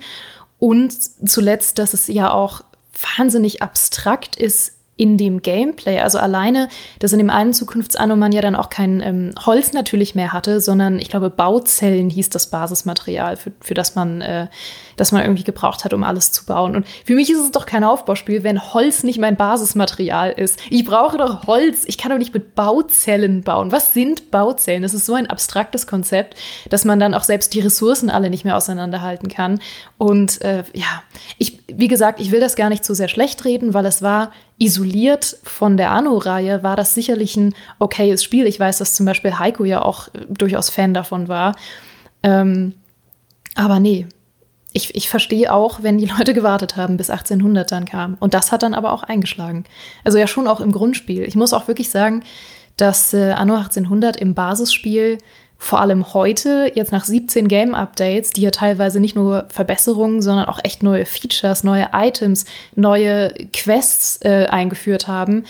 [SPEAKER 1] Und zuletzt, dass es ja auch wahnsinnig abstrakt ist in dem Gameplay. Also alleine, dass in dem einen Zukunftsanno man ja dann auch kein ähm, Holz natürlich mehr hatte, sondern ich glaube Bauzellen hieß das Basismaterial, für, für das man, äh, das man irgendwie gebraucht hat, um alles zu bauen. Und für mich ist es doch kein Aufbauspiel, wenn Holz nicht mein Basismaterial ist. Ich brauche doch Holz. Ich kann doch nicht mit Bauzellen bauen. Was sind Bauzellen? Das ist so ein abstraktes Konzept, dass man dann auch selbst die Ressourcen alle nicht mehr auseinanderhalten kann. Und äh, ja, ich, wie gesagt, ich will das gar nicht zu sehr schlecht reden, weil es war isoliert von der Anno-Reihe war das sicherlich ein okayes Spiel. Ich weiß, dass zum Beispiel Heiko ja auch äh, durchaus Fan davon war. Ähm, aber nee, ich, ich verstehe auch, wenn die (laughs) Leute gewartet haben, bis 1800 dann kam. Und das hat dann aber auch eingeschlagen. Also ja schon auch im Grundspiel. Ich muss auch wirklich sagen, dass äh, Anno 1800 im Basisspiel vor allem heute, jetzt nach 17 Game-Updates, die ja teilweise nicht nur Verbesserungen, sondern auch echt neue Features, neue Items, neue Quests äh, eingeführt haben.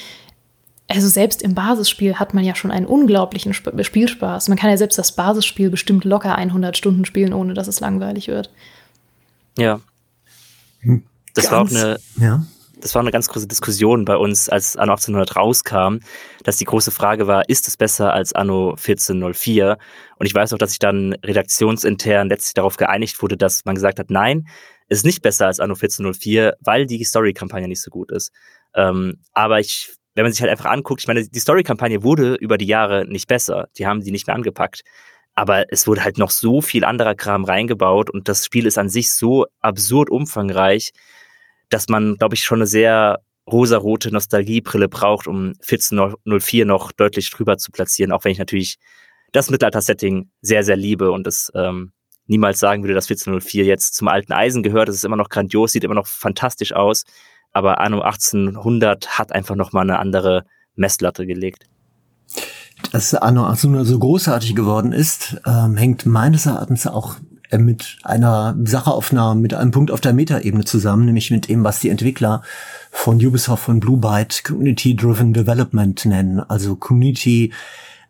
[SPEAKER 1] Also selbst im Basisspiel hat man ja schon einen unglaublichen Sp Spielspaß. Man kann ja selbst das Basisspiel bestimmt locker 100 Stunden spielen, ohne dass es langweilig wird.
[SPEAKER 3] Ja. Das Ganz, war auch eine, ja das war eine ganz große Diskussion bei uns, als Anno 1800 rauskam, dass die große Frage war, ist es besser als Anno 1404? Und ich weiß auch, dass sich dann redaktionsintern letztlich darauf geeinigt wurde, dass man gesagt hat, nein, es ist nicht besser als Anno 1404, weil die Story-Kampagne nicht so gut ist. Ähm, aber ich, wenn man sich halt einfach anguckt, ich meine, die Story-Kampagne wurde über die Jahre nicht besser. Die haben die nicht mehr angepackt. Aber es wurde halt noch so viel anderer Kram reingebaut und das Spiel ist an sich so absurd umfangreich, dass man, glaube ich, schon eine sehr rosarote Nostalgiebrille braucht, um 1404 noch deutlich drüber zu platzieren, auch wenn ich natürlich das Mittelalter-Setting sehr, sehr liebe und es ähm, niemals sagen würde, dass 1404 jetzt zum alten Eisen gehört. Es ist immer noch grandios, sieht immer noch fantastisch aus, aber Anno 1800 hat einfach noch mal eine andere Messlatte gelegt.
[SPEAKER 2] Dass Anno 1800 so großartig geworden ist, ähm, hängt meines Erachtens auch äh, mit einer Sache auf einer, mit einem Punkt auf der Metaebene zusammen, nämlich mit dem, was die Entwickler von Ubisoft von Blue Byte Community Driven Development nennen, also Community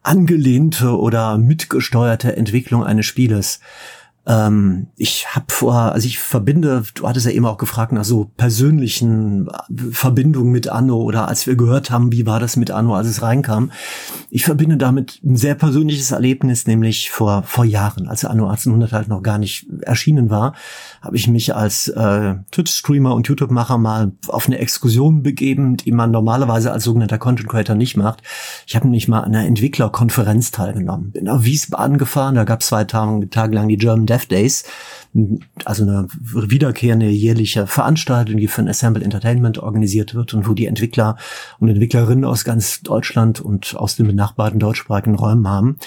[SPEAKER 2] angelehnte oder mitgesteuerte Entwicklung eines Spieles. Ähm, ich habe vor, also ich verbinde, du hattest ja eben auch gefragt nach so persönlichen Verbindungen mit Anno oder als wir gehört haben, wie war das mit Anno, als es reinkam. Ich verbinde damit ein sehr persönliches Erlebnis, nämlich vor, vor Jahren, als Anno 1800 halt noch gar nicht erschienen war, habe ich mich als äh, Twitch-Streamer und YouTube-Macher mal auf eine Exkursion begeben, die man normalerweise als sogenannter Content Creator nicht macht. Ich habe nämlich mal an einer Entwicklerkonferenz teilgenommen. Bin nach Wiesbaden gefahren, da gab es zwei Tage, Tage lang die German Dev Dev Days, also eine wiederkehrende jährliche Veranstaltung, die von Assemble Entertainment organisiert wird und wo die Entwickler und Entwicklerinnen aus ganz Deutschland und aus den benachbarten deutschsprachigen Räumen haben.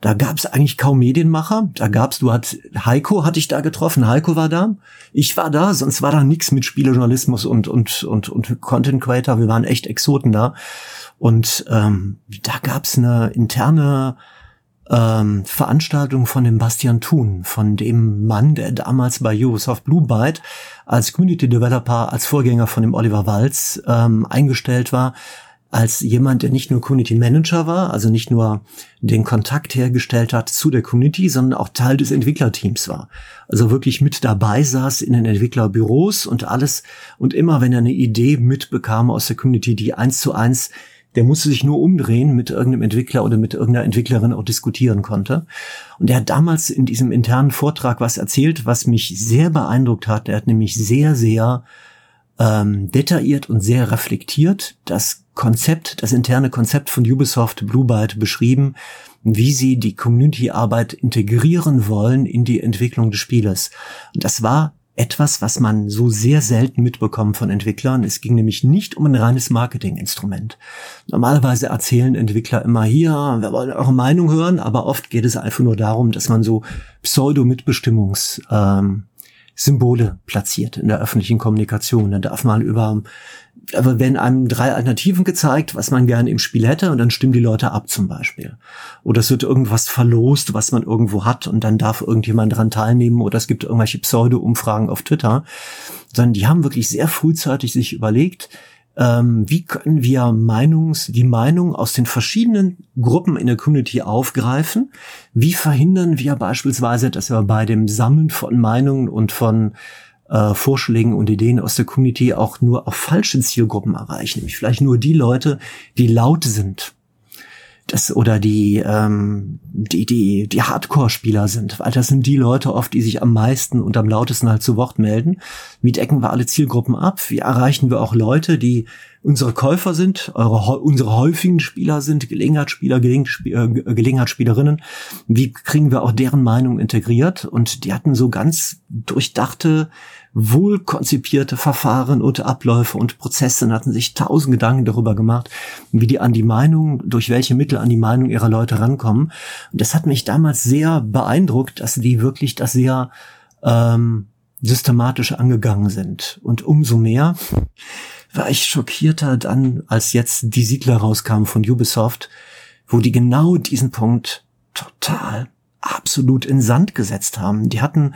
[SPEAKER 2] Da gab es eigentlich kaum Medienmacher. Da gab's, du hat Heiko hatte ich da getroffen. Heiko war da. Ich war da, sonst war da nichts mit Spielejournalismus und und und und Content Creator. Wir waren echt Exoten da. Und ähm, da gab's eine interne ähm, Veranstaltung von dem Bastian Thun, von dem Mann, der damals bei Ubisoft Blue Byte als Community Developer, als Vorgänger von dem Oliver Walz ähm, eingestellt war, als jemand, der nicht nur Community Manager war, also nicht nur den Kontakt hergestellt hat zu der Community, sondern auch Teil des Entwicklerteams war. Also wirklich mit dabei saß in den Entwicklerbüros und alles und immer wenn er eine Idee mitbekam aus der Community, die eins zu eins der musste sich nur umdrehen mit irgendeinem Entwickler oder mit irgendeiner Entwicklerin auch diskutieren konnte. Und er hat damals in diesem internen Vortrag was erzählt, was mich sehr beeindruckt hat. Er hat nämlich sehr, sehr ähm, detailliert und sehr reflektiert das Konzept, das interne Konzept von Ubisoft Blue Byte beschrieben, wie sie die Community-Arbeit integrieren wollen in die Entwicklung des Spieles. Und das war etwas, was man so sehr selten mitbekommt von Entwicklern. Es ging nämlich nicht um ein reines Marketinginstrument. Normalerweise erzählen Entwickler immer hier, wir wollen eure Meinung hören, aber oft geht es einfach nur darum, dass man so Pseudo-Mitbestimmungs ähm, Symbole platziert in der öffentlichen Kommunikation. Dann darf man über, aber wenn einem drei Alternativen gezeigt, was man gerne im Spiel hätte, und dann stimmen die Leute ab zum Beispiel. Oder es wird irgendwas verlost, was man irgendwo hat, und dann darf irgendjemand daran teilnehmen, oder es gibt irgendwelche Pseudo-Umfragen auf Twitter. Sondern die haben wirklich sehr frühzeitig sich überlegt, ähm, wie können wir Meinungs, die Meinung aus den verschiedenen Gruppen in der Community aufgreifen? Wie verhindern wir beispielsweise, dass wir bei dem Sammeln von Meinungen und von äh, Vorschlägen und Ideen aus der Community auch nur auf falsche Zielgruppen erreichen, nämlich vielleicht nur die Leute, die laut sind das oder die ähm, die die die Hardcore-Spieler sind, weil das sind die Leute oft, die sich am meisten und am lautesten halt zu Wort melden. Wie decken wir alle Zielgruppen ab? Wie erreichen wir auch Leute, die unsere Käufer sind, eure unsere häufigen Spieler sind, Gelegenheitsspieler, äh, Gelegenheitsspielerinnen? Wie kriegen wir auch deren Meinung integriert? Und die hatten so ganz durchdachte wohl konzipierte Verfahren und Abläufe und Prozesse und hatten sich tausend Gedanken darüber gemacht, wie die an die Meinung, durch welche Mittel an die Meinung ihrer Leute rankommen. Und das hat mich damals sehr beeindruckt, dass die wirklich das sehr ähm, systematisch angegangen sind. Und umso mehr war ich schockierter dann, als jetzt die Siedler rauskamen von Ubisoft, wo die genau diesen Punkt total absolut in Sand gesetzt haben. Die hatten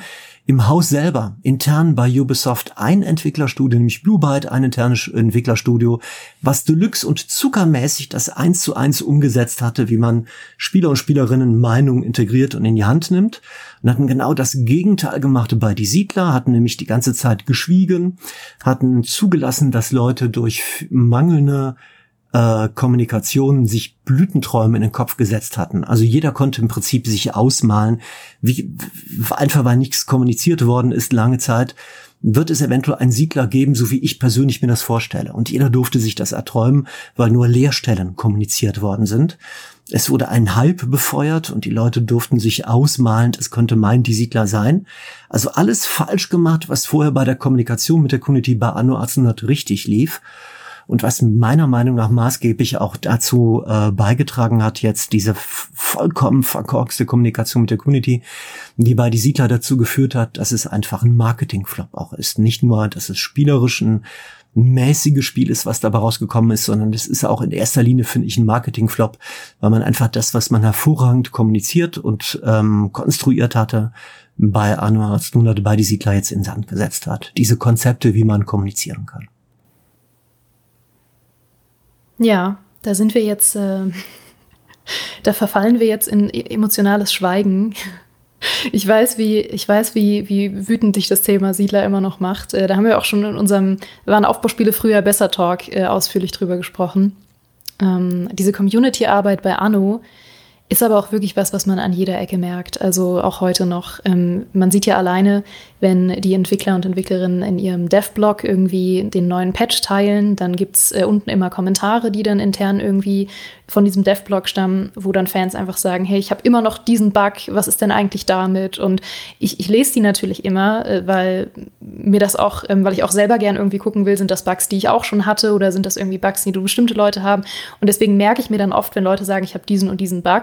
[SPEAKER 2] im Haus selber, intern bei Ubisoft, ein Entwicklerstudio, nämlich Blue Byte, ein internes Entwicklerstudio, was Deluxe und zuckermäßig das eins zu eins umgesetzt hatte, wie man Spieler und Spielerinnen Meinungen integriert und in die Hand nimmt. Und hatten genau das Gegenteil gemacht bei Die Siedler, hatten nämlich die ganze Zeit geschwiegen, hatten zugelassen, dass Leute durch mangelnde äh, Kommunikation sich Blütenträume in den Kopf gesetzt hatten. Also jeder konnte im Prinzip sich ausmalen, wie einfach weil nichts kommuniziert worden ist lange Zeit, wird es eventuell einen Siedler geben, so wie ich persönlich mir das vorstelle. Und jeder durfte sich das erträumen, weil nur Leerstellen kommuniziert worden sind. Es wurde ein Hype befeuert und die Leute durften sich ausmalen, es könnte mein die Siedler sein. Also alles falsch gemacht, was vorher bei der Kommunikation mit der Community bei Anno 1800 richtig lief und was meiner Meinung nach maßgeblich auch dazu äh, beigetragen hat, jetzt diese vollkommen verkorkste Kommunikation mit der Community, die bei die Siedler dazu geführt hat, dass es einfach ein Marketingflop auch ist. Nicht nur, dass es spielerisch ein mäßiges Spiel ist, was dabei rausgekommen ist, sondern es ist auch in erster Linie, finde ich, ein Marketingflop, weil man einfach das, was man hervorragend kommuniziert und ähm, konstruiert hatte, bei Anno 1800 bei die Siedler jetzt in Sand gesetzt hat. Diese Konzepte, wie man kommunizieren kann.
[SPEAKER 1] Ja, da sind wir jetzt, äh, (laughs) da verfallen wir jetzt in e-, emotionales Schweigen. (laughs) Ich weiß, wie, ich weiß, wie, wie wütend dich das Thema Siedler immer noch macht. Äh, da haben wir auch schon in unserem, waren Aufbauspiele früher besser Talk äh, ausführlich drüber gesprochen. Ähm, diese Community-Arbeit bei Anno Ist aber auch wirklich was, was man an jeder Ecke merkt. Also auch heute noch. Ähm, man sieht ja alleine, wenn die Entwickler und Entwicklerinnen in ihrem Dev-Blog irgendwie den neuen Patch teilen, dann gibt's äh, unten immer Kommentare, die dann intern irgendwie von diesem Dev-Blog stammen, wo dann Fans einfach sagen, hey, ich habe immer noch diesen Bug, was ist denn eigentlich damit? Und ich, ich lese die natürlich immer, äh, weil mir das auch, ähm, weil ich auch selber gern irgendwie gucken will, sind das Bugs, die ich auch schon hatte oder sind das irgendwie Bugs, die du bestimmte Leute haben? Und deswegen merke ich mir dann oft, wenn Leute sagen, ich habe diesen und diesen Bug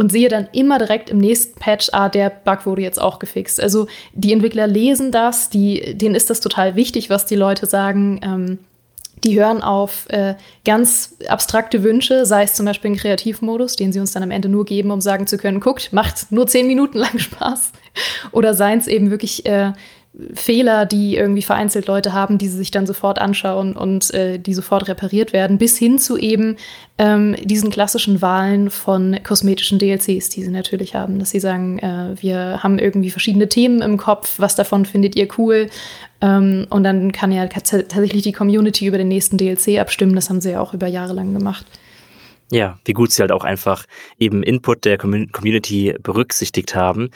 [SPEAKER 1] und sehe dann immer direkt im nächsten Patch, ah, der Bug wurde jetzt auch gefixt. Also die Entwickler lesen das, die, denen ist das total wichtig, was die Leute sagen. Ähm, die hören auf äh, ganz abstrakte Wünsche, sei es zum Beispiel ein Kreativmodus, den sie uns dann am Ende nur geben, um sagen zu können, guckt, macht nur zehn Minuten lang (laughs) Spaß. Oder seien es eben wirklich äh, Fehler, die irgendwie vereinzelt Leute haben, die sie sich dann sofort anschauen und äh, die sofort repariert werden, bis hin zu eben ähm, diesen klassischen Wahlen von kosmetischen DLCs, die sie natürlich haben, dass sie sagen, äh, wir haben irgendwie verschiedene Themen im Kopf, was davon findet ihr cool? Ähm, und dann kann ja tatsächlich die Community über den nächsten DLC abstimmen. Das haben sie ja auch über Jahre lang gemacht.
[SPEAKER 3] Ja, wie gut sie halt auch einfach eben Input der Community berücksichtigt haben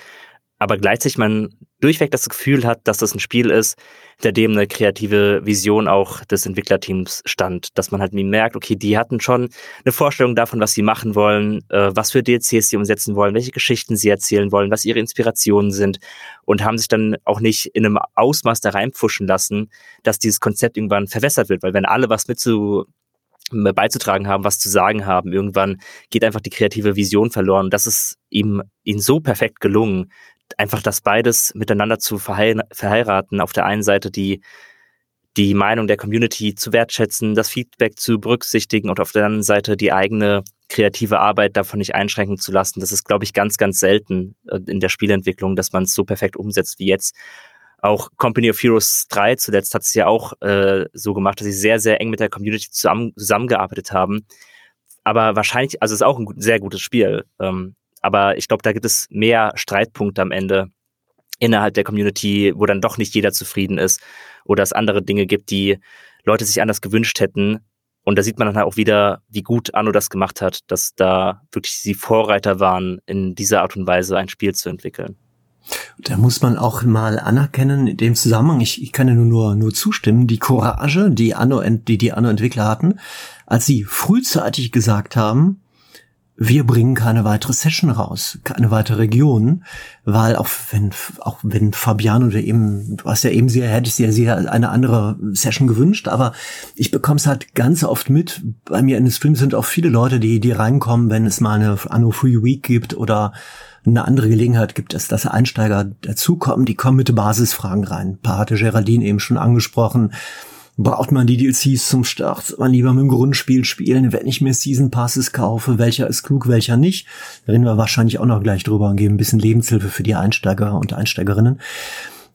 [SPEAKER 3] aber gleichzeitig man durchweg das Gefühl hat, dass das ein Spiel ist, der dem eine kreative Vision auch des Entwicklerteams stand, dass man halt merkt, okay, die hatten schon eine Vorstellung davon, was sie machen wollen, äh, was für DLCs sie umsetzen wollen, welche Geschichten sie erzählen wollen, was ihre Inspirationen sind und haben sich dann auch nicht in einem Ausmaß da reinpfuschen lassen, dass dieses Konzept irgendwann verwässert wird, weil wenn alle was mit zu beizutragen haben, was zu sagen haben. Irgendwann geht einfach die kreative Vision verloren. Das ist ihm ihnen so perfekt gelungen, einfach das beides miteinander zu verheiraten. Auf der einen Seite die, die Meinung der Community zu wertschätzen, das Feedback zu berücksichtigen und auf der anderen Seite die eigene kreative Arbeit davon nicht einschränken zu lassen. Das ist, glaube ich, ganz, ganz selten äh, in der Spielentwicklung, dass man es so perfekt umsetzt wie jetzt. Auch Company of Heroes 3 zuletzt hat es ja auch äh, so gemacht, dass sie sehr, sehr eng mit der Community zusammen, zusammengearbeitet haben. Aber wahrscheinlich, also es ist auch ein sehr gutes Spiel. Ähm, aber ich glaube, da gibt es mehr Streitpunkte am Ende innerhalb der Community, wo dann doch nicht jeder zufrieden ist oder es andere Dinge gibt, die Leute sich anders gewünscht hätten. Und da sieht man dann halt auch wieder, wie gut Anno das gemacht hat, dass da wirklich sie Vorreiter waren, in dieser Art und Weise ein Spiel zu entwickeln.
[SPEAKER 2] Da muss man auch mal anerkennen, in dem Zusammenhang, ich, ich kann ja nur, nur, nur zustimmen, die Courage, die Anno, die die Anno-Entwickler hatten, als sie frühzeitig gesagt haben, wir bringen keine weitere Session raus, keine weitere Region, weil auch wenn, auch wenn Fabian oder eben, du hast ja eben sehr, hättest ja sehr eine andere Session gewünscht, aber ich bekomme es halt ganz oft mit. Bei mir in den Streams sind auch viele Leute, die, die reinkommen, wenn es mal eine Anno Free Week gibt oder eine andere Gelegenheit gibt es, dass Einsteiger dazukommen, die kommen mit Basisfragen rein. Ein paar hatte Geraldine eben schon angesprochen braucht man die DLCs zum Start? Soll man lieber mit dem Grundspiel spielen, wenn ich mir Season Passes kaufe? Welcher ist klug, welcher nicht? Da reden wir wahrscheinlich auch noch gleich drüber und geben ein bisschen Lebenshilfe für die Einsteiger und Einsteigerinnen.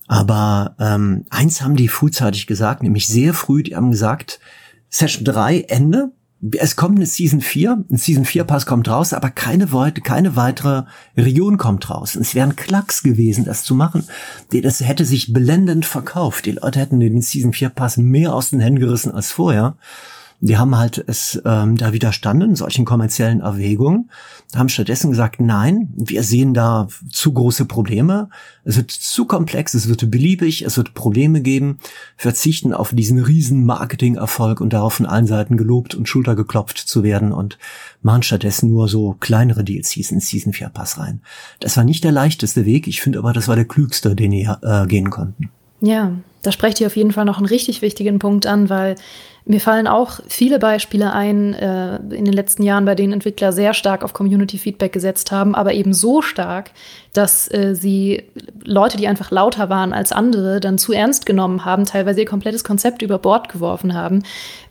[SPEAKER 2] Aber ähm, eins haben die frühzeitig gesagt, nämlich sehr früh, die haben gesagt, Session 3 Ende, es kommt eine Season 4, ein Season 4 Pass kommt raus, aber keine, keine weitere Region kommt raus. Es wäre ein Klacks gewesen, das zu machen. Das hätte sich blendend verkauft. Die Leute hätten den Season 4 Pass mehr aus den Händen gerissen als vorher die haben halt es ähm, da widerstanden, solchen kommerziellen Erwägungen, haben stattdessen gesagt, nein, wir sehen da zu große Probleme, es wird zu komplex, es wird beliebig, es wird Probleme geben, verzichten auf diesen riesen Marketing-Erfolg und darauf von allen Seiten gelobt und Schulter geklopft zu werden und machen stattdessen nur so kleinere DLCs in Season 4 Pass rein. Das war nicht der leichteste Weg, ich finde aber, das war der klügste, den die äh, gehen konnten.
[SPEAKER 1] Ja, da sprecht ihr auf jeden Fall noch einen richtig wichtigen Punkt an, weil mir fallen auch viele Beispiele ein äh, in den letzten Jahren, bei denen Entwickler sehr stark auf Community-Feedback gesetzt haben, aber eben so stark, dass äh, sie Leute, die einfach lauter waren als andere, dann zu ernst genommen haben, teilweise ihr komplettes Konzept über Bord geworfen haben.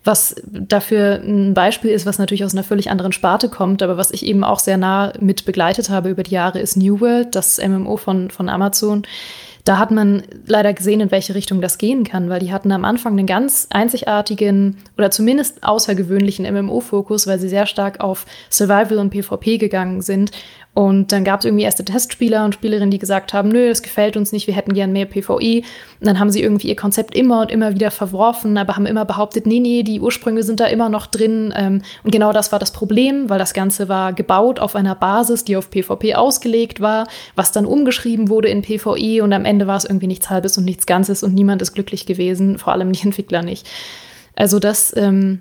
[SPEAKER 1] Was dafür ein Beispiel ist, was natürlich aus einer völlig anderen Sparte kommt, aber was ich eben auch sehr nah mit begleitet habe über die Jahre, ist New World, das MMO von, von Amazon da hat man leider gesehen, in welche Richtung das gehen kann, weil die hatten am Anfang einen ganz einzigartigen oder zumindest außergewöhnlichen MMO-Fokus, weil sie sehr stark auf Survival und PvP gegangen sind und dann gab es irgendwie erste Testspieler und Spielerinnen, die gesagt haben, nö, das gefällt uns nicht, wir hätten gern mehr PvE. Und dann haben sie irgendwie ihr Konzept immer und immer wieder verworfen, aber haben immer behauptet, nee, nee, die Ursprünge sind da immer noch drin. Ähm, und genau das war das Problem, weil das Ganze war gebaut auf einer Basis, die auf PvP ausgelegt war, was dann umgeschrieben wurde in PvE und am Ende war es irgendwie nichts Halbes und nichts Ganzes und niemand ist glücklich gewesen, vor allem die (laughs) Entwickler nicht. Also das ähm,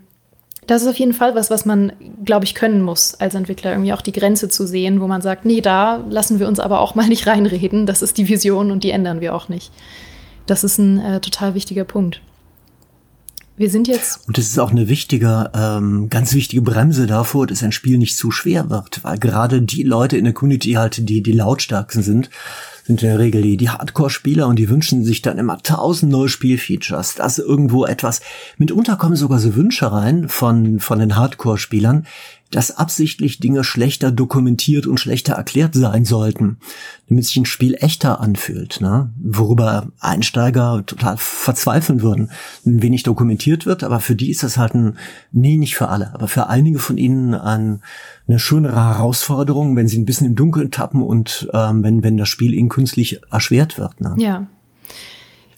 [SPEAKER 1] das ist auf jeden Fall was, was man, glaube ich, können muss als Entwickler, irgendwie auch die Grenze zu sehen, wo man sagt, nee, da lassen wir uns aber auch mal nicht (laughs) reinreden. Das ist die Vision und die ändern wir auch nicht. Das ist ein äh, total wichtiger Punkt. Wir sind jetzt.
[SPEAKER 2] Und das ist auch eine wichtige, ähm, ganz wichtige Bremse davor, dass ein Spiel nicht zu schwer wird, weil gerade die Leute in der Community halt, die die lautstarksten sind, sind in der Regel die, die Hardcore-Spieler und die wünschen sich dann immer tausend neue Spielfeatures, dass irgendwo etwas, mitunter kommen sogar so Wünsche rein von, von den Hardcore-Spielern, dass absichtlich Dinge schlechter dokumentiert und schlechter erklärt sein sollten, damit sich ein Spiel echter anfühlt, ne? worüber Einsteiger total verzweifeln würden, wenn wenig dokumentiert wird, aber für die ist das halt ein, nee, nicht für alle, aber für einige von ihnen ein, eine schönere Herausforderung, wenn sie ein bisschen im Dunkeln tappen und ähm, wenn, wenn das Spiel ihnen künstlich erschwert wird. Ne?
[SPEAKER 1] Ja,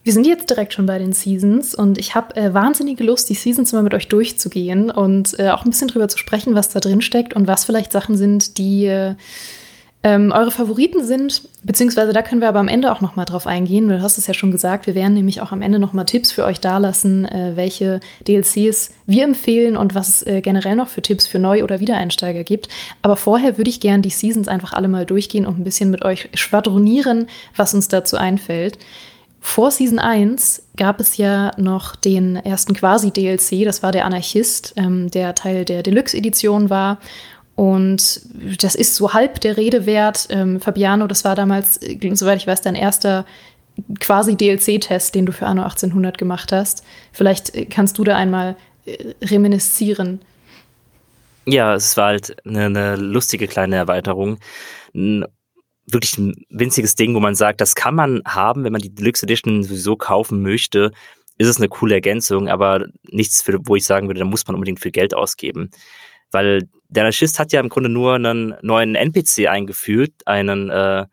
[SPEAKER 1] wir sind jetzt direkt schon bei den Seasons und ich habe äh, wahnsinnige Lust, die Seasons mal mit euch durchzugehen und äh, auch ein bisschen drüber zu sprechen, was da drin steckt und was vielleicht Sachen sind, die äh, ähm, eure Favoriten sind, beziehungsweise da können wir aber am Ende auch noch mal drauf eingehen, weil du hast es ja schon gesagt, wir werden nämlich auch am Ende noch mal Tipps für euch dalassen, äh, welche DLCs wir empfehlen und was es äh, generell noch für Tipps für Neu- oder Wiedereinsteiger gibt. Aber vorher würde ich gerne die Seasons einfach alle mal durchgehen und ein bisschen mit euch schwadronieren, was uns dazu einfällt. Vor Season 1 gab es ja noch den ersten Quasi-DLC, das war der Anarchist, ähm, der Teil der Deluxe-Edition war. Und das ist so halb der Rede wert. Ähm, Fabiano, das war damals, äh, soweit ich weiß, dein erster quasi DLC-Test, den du für Anno 1800 gemacht hast. Vielleicht äh, kannst du da einmal äh, reminiszieren.
[SPEAKER 3] Ja, es war halt eine, eine lustige kleine Erweiterung wirklich ein winziges Ding, wo man sagt, das kann man haben, wenn man die Deluxe Edition sowieso kaufen möchte, ist es eine coole Ergänzung, aber nichts, für, wo ich sagen würde, da muss man unbedingt viel Geld ausgeben. Weil der Anarchist hat ja im Grunde nur einen neuen NPC eingeführt, einen äh,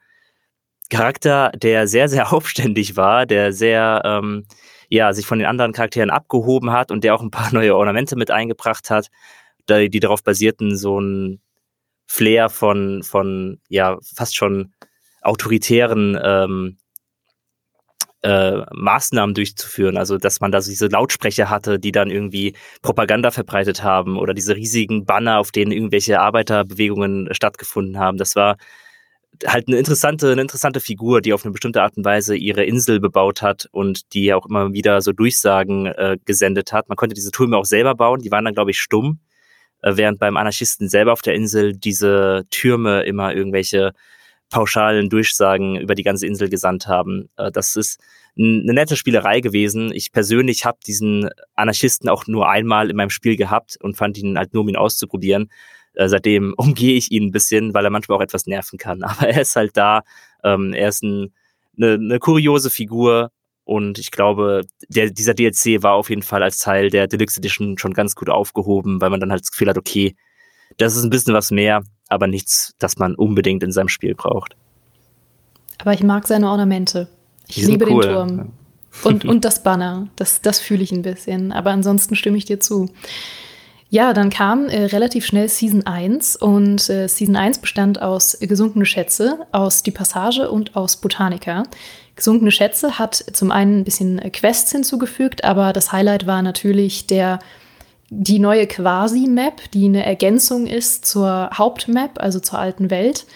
[SPEAKER 3] Charakter, der sehr, sehr (laughs) aufständig war, der sehr, ähm, ja, sich von den anderen Charakteren abgehoben hat und der auch ein paar neue Ornamente mit eingebracht hat, die, die darauf basierten, so ein Flair von, von ja, fast schon autoritären ähm, äh, Maßnahmen durchzuführen. Also, dass man da so diese Lautsprecher hatte, die dann irgendwie Propaganda verbreitet haben oder diese riesigen Banner, auf denen irgendwelche Arbeiterbewegungen stattgefunden haben. Das war halt eine interessante, eine interessante Figur, die auf eine bestimmte Art und Weise ihre Insel bebaut hat und die auch immer wieder so Durchsagen äh, gesendet hat. Man konnte diese Türme auch selber bauen, die waren dann, glaube ich, stumm. Äh, während beim Anarchisten selber auf der Insel diese Türme immer irgendwelche pauschalen Durchsagen über die ganze Insel gesandt haben. Äh, das ist eine nette Spielerei gewesen. Ich persönlich habe diesen Anarchisten auch nur einmal in meinem Spiel gehabt und fand ihn halt nur, um ihn auszuprobieren. Äh, seitdem (laughs) umgehe ich ihn ein bisschen, weil er manchmal auch etwas nerven kann. (laughs) Aber er ist halt da. Ähm, er ist ein, eine, eine kuriose Figur, und ich glaube, der, dieser DLC war auf jeden Fall als Teil der Deluxe Edition schon ganz gut aufgehoben, weil man dann halt das Gefühl hat, okay, das ist ein bisschen was mehr, aber nichts, das man unbedingt in seinem Spiel braucht.
[SPEAKER 1] Aber ich mag seine Ornamente. Ich liebe cool. den Turm. Und, (laughs) und das Banner. Das, das fühle ich ein bisschen. Aber ansonsten stimme ich dir zu. Ja, dann kam äh, relativ schnell Season 1 und äh, Season 1 bestand aus gesunkene Schätze, aus Die Passage und aus Botanica. Gesunkene Schätze hat zum einen ein bisschen Quests hinzugefügt, aber das Highlight war natürlich der die neue Quasi-Map, die eine Ergänzung ist zur Hauptmap, also zur alten Welt,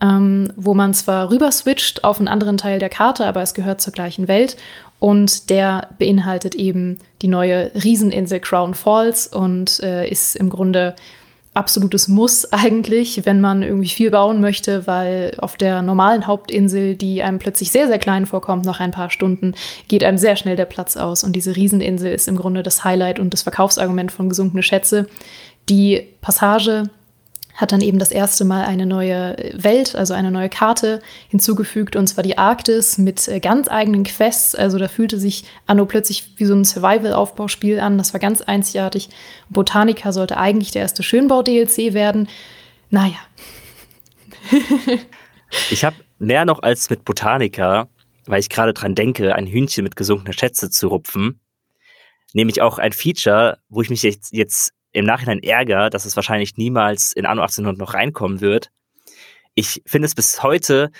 [SPEAKER 1] ähm, wo man zwar rüber switcht auf einen anderen Teil der Karte, aber es gehört zur gleichen Welt. Und der beinhaltet eben die neue Rieseninsel Crown Falls und äh, ist im Grunde absolutes Muss eigentlich, wenn man irgendwie viel bauen möchte, weil auf der normalen Hauptinsel, die einem plötzlich sehr, sehr klein vorkommt, nach ein paar Stunden, geht einem sehr schnell der Platz aus. Und diese Rieseninsel ist im Grunde das Highlight und das Verkaufsargument von gesunkene Schätze. Die Passage hat dann eben das erste Mal eine neue Welt, also eine neue Karte hinzugefügt, und zwar die Arktis mit äh, ganz eigenen Quests. Also da fühlte sich Anno plötzlich wie so ein Survival-Aufbauspiel an. Das war ganz einzigartig. Botanica sollte eigentlich der erste Schönbau-DLC werden. Naja. (laughs)
[SPEAKER 3] ich habe näher noch als mit Botanica, weil ich gerade dran denke, ein Hühnchen mit gesunkenen Schätze zu rupfen, nämlich auch ein Feature, wo ich mich jetzt, jetzt im Nachhinein ärgere, dass es wahrscheinlich niemals in Anno 1800 noch reinkommen wird. Ich finde es bis heute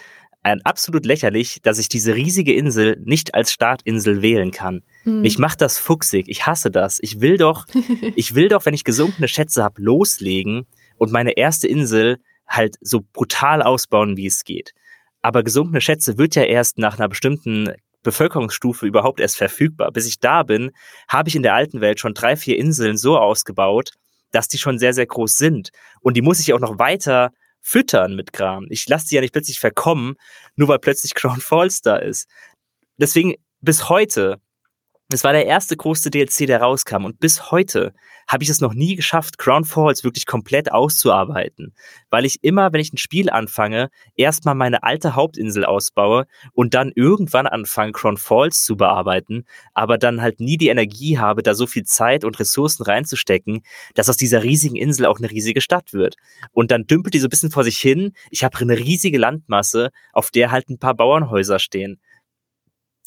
[SPEAKER 3] ein absolut lächerlich, dass ich diese riesige Insel nicht als Startinsel wählen kann. Hm. Mich macht das fuchsig. Ich hasse das. Ich will doch, (laughs) ich will doch, wenn ich gesunkene Schätze habe, loslegen und meine erste Insel halt so brutal ausbauen, wie es geht. Aber gesunkene Schätze wird ja erst nach einer bestimmten Bevölkerungsstufe überhaupt erst verfügbar. Bis ich da bin, habe ich in der alten Welt schon drei, vier Inseln so ausgebaut, dass die schon sehr, sehr groß sind. Und die muss ich auch noch weiter füttern mit Kram. Ich lasse die ja nicht plötzlich verkommen, nur weil plötzlich (laughs) Crown Falls da ist. Deswegen bis heute es war der erste große DLC, der rauskam und bis heute habe ich es noch nie geschafft, Crown Falls wirklich komplett auszuarbeiten, weil ich immer, wenn ich ein Spiel anfange, erstmal meine alte Hauptinsel ausbaue und dann irgendwann anfange, Crown Falls zu bearbeiten, aber dann halt nie die Energie habe, da so viel Zeit und Ressourcen reinzustecken, dass aus dieser riesigen Insel auch eine riesige Stadt wird. Und dann dümpelt die so ein bisschen vor sich hin. Ich habe eine riesige Landmasse, auf der halt ein paar Bauernhäuser stehen.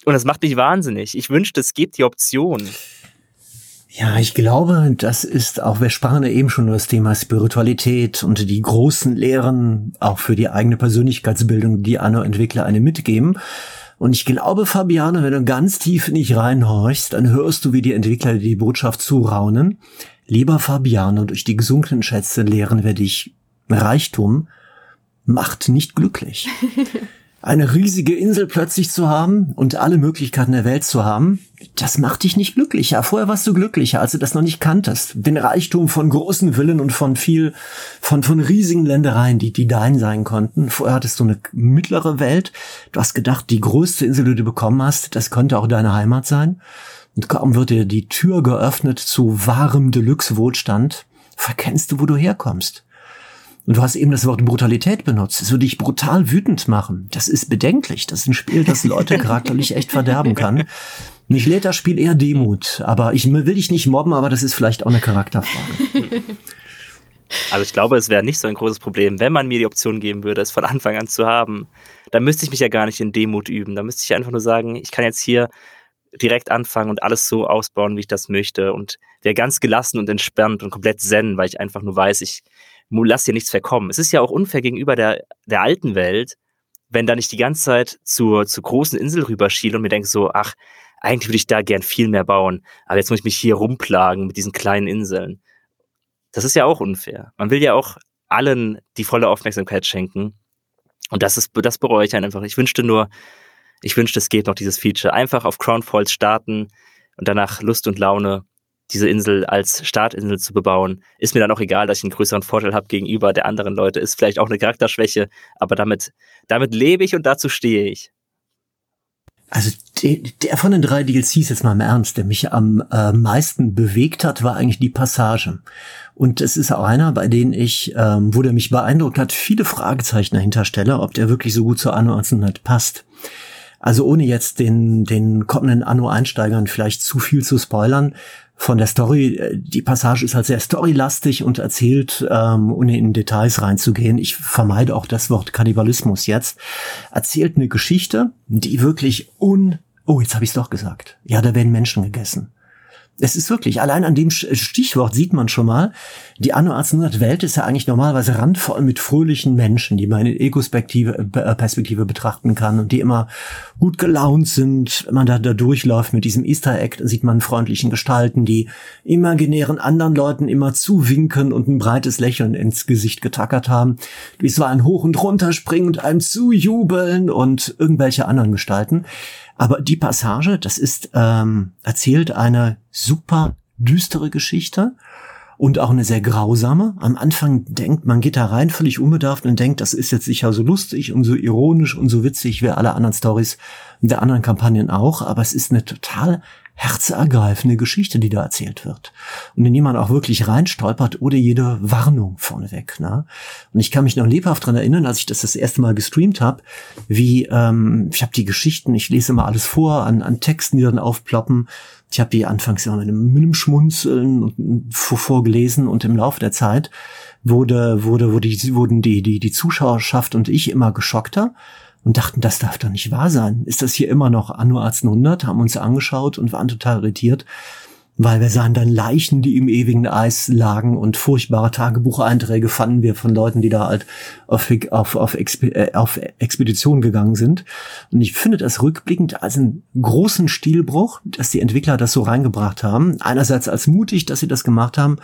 [SPEAKER 3] Und das macht mich wahnsinnig. Ich wünschte, es gibt die Option.
[SPEAKER 2] Ja, ich glaube, das ist auch, wir sprachen ja eben schon über das Thema Spiritualität und die großen Lehren auch für die eigene Persönlichkeitsbildung, die Anno-Entwickler eine mitgeben. Und ich glaube, Fabiane, wenn du ganz tief in dich reinhorchst, dann hörst du, wie die Entwickler die Botschaft zuraunen. Lieber Fabiane, durch die gesunkenen Schätze lehren wir dich, Reichtum macht nicht glücklich. (laughs) eine riesige Insel plötzlich zu haben und alle Möglichkeiten der Welt zu haben, das macht dich nicht glücklicher. Vorher warst du glücklicher, als du das noch nicht kanntest. Den Reichtum von großen Villen und von viel, von, von riesigen Ländereien, die, die dein sein konnten. Vorher hattest du eine mittlere Welt. Du hast gedacht, die größte Insel, die du bekommen hast, das könnte auch deine Heimat sein. Und kaum wird dir die Tür geöffnet zu wahrem Deluxe-Wohlstand, verkennst du, wo du herkommst. Und du hast eben das Wort Brutalität benutzt. Es würde dich brutal wütend machen. Das ist bedenklich. Das ist ein Spiel, das Leute charakterlich echt verderben kann. Mich lädt das Spiel eher Demut. Aber ich will dich nicht mobben, aber das ist vielleicht auch eine Charakterfrage.
[SPEAKER 3] Also ich glaube, es wäre nicht so ein großes Problem, wenn man mir die Option geben würde, es von Anfang an zu haben. Dann müsste ich mich ja gar nicht in Demut üben. Da müsste ich einfach nur sagen, ich kann jetzt hier direkt anfangen und alles so ausbauen, wie ich das möchte und wäre ganz gelassen und entspannt und komplett zen, weil ich einfach nur weiß, ich lass dir nichts verkommen. Es ist ja auch unfair gegenüber der, der alten Welt, wenn da nicht die ganze Zeit zur, zur großen Insel rüberschiele und mir denke so, ach, eigentlich würde ich da gern viel mehr bauen, aber jetzt muss ich mich hier rumplagen mit diesen kleinen Inseln. Das ist ja auch unfair. Man will ja auch allen die volle Aufmerksamkeit schenken. Und das ist, das bereue ich einfach. Ich wünschte nur, ich wünschte, es geht noch dieses Feature. Einfach auf Crown Falls starten und danach Lust und Laune diese Insel als Startinsel zu bebauen, ist mir dann auch egal, dass ich einen größeren Vorteil habe gegenüber der anderen Leute. Ist vielleicht auch eine Charakterschwäche, aber damit, damit lebe ich und dazu stehe ich.
[SPEAKER 2] Also der, von den drei DLCs jetzt mal im Ernst, der mich am äh, meisten bewegt hat, war eigentlich die Passage. Und es ist auch einer, bei dem ich, ähm, wo der mich beeindruckt hat, viele Fragezeichen dahinter stelle, ob der wirklich so gut zur Anno 1800 passt. Also ohne jetzt den, den kommenden Anno-Einsteigern vielleicht zu viel zu spoilern, von der Story, äh, die Passage ist halt sehr storylastig und erzählt, ähm, ohne in Details reinzugehen. Ich vermeide auch das Wort Kannibalismus jetzt. Erzählt eine Geschichte, die wirklich un... Oh, jetzt habe ich es doch gesagt. Ja, da werden Menschen gegessen. Es ist wirklich, allein an dem Stichwort sieht man schon mal, die Anno 1800 Welt ist ja eigentlich normalerweise randvoll mit fröhlichen Menschen, die man in Ego-Perspektive äh, Perspektive betrachten kann und die immer gut gelaunt sind. Wenn man da, da durchläuft mit diesem Easter Egg, sieht man freundlichen Gestalten, die imaginären anderen Leuten immer zuwinken und ein breites Lächeln ins Gesicht getackert haben, die so ein Hoch und Runter springen und einem zujubeln und irgendwelche anderen Gestalten. Aber die Passage, das ist ähm, erzählt eine super düstere Geschichte und auch eine sehr grausame. Am Anfang denkt man geht da rein völlig unbedarft und denkt, das ist jetzt sicher so lustig und so ironisch und so witzig wie alle anderen Stories der anderen Kampagnen auch, aber es ist eine total herzergreifende Geschichte, die da erzählt wird. Und in die man auch wirklich reinstolpert oder jede Warnung vorneweg. Ne? Und ich kann mich noch lebhaft dran erinnern, als ich das das erste Mal gestreamt habe, wie ähm, ich habe die Geschichten, ich lese immer alles vor an, an Texten, die dann aufploppen. Ich habe die anfangs immer mit einem, mit einem Schmunzeln vorgelesen und im Laufe der Zeit wurde, wurde, wurde wurden die, die, die Zuschauerschaft und ich immer geschockter und dachten, das darf doch nicht wahr sein. Ist das hier immer noch Anno 1800? Haben uns angeschaut und waren total irritiert, weil wir sahen dann Leichen, die im ewigen Eis lagen und furchtbare Tagebucheinträge fanden wir von Leuten, die da halt auf, auf, auf, Expe äh, auf Expedition gegangen sind. Und ich finde das rückblickend als einen großen Stilbruch, dass die Entwickler das so reingebracht haben. Einerseits als mutig, dass sie das gemacht haben.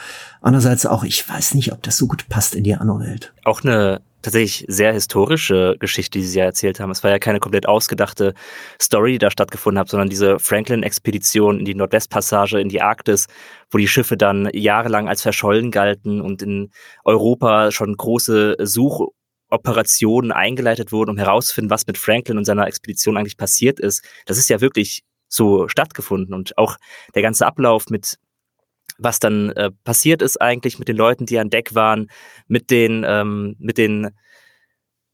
[SPEAKER 2] Andererseits auch, ich weiß nicht, ob das so gut passt in die Anno-Welt.
[SPEAKER 3] Auch eine tatsächlich sehr historische Geschichte, die sie ja erzählt haben. Es war ja keine komplett ausgedachte Story, die da stattgefunden hat, sondern diese Franklin-Expedition in die Nordwestpassage, in die Arktis, wo die Schiffe dann jahrelang als verschollen galten und in Europa schon große Suchoperationen eingeleitet wurden, um herauszufinden, was mit Franklin und seiner Expedition eigentlich passiert ist. Das ist ja wirklich so stattgefunden und auch der ganze Ablauf mit was dann äh, passiert ist eigentlich mit den Leuten, die an Deck waren, mit den, ähm, mit den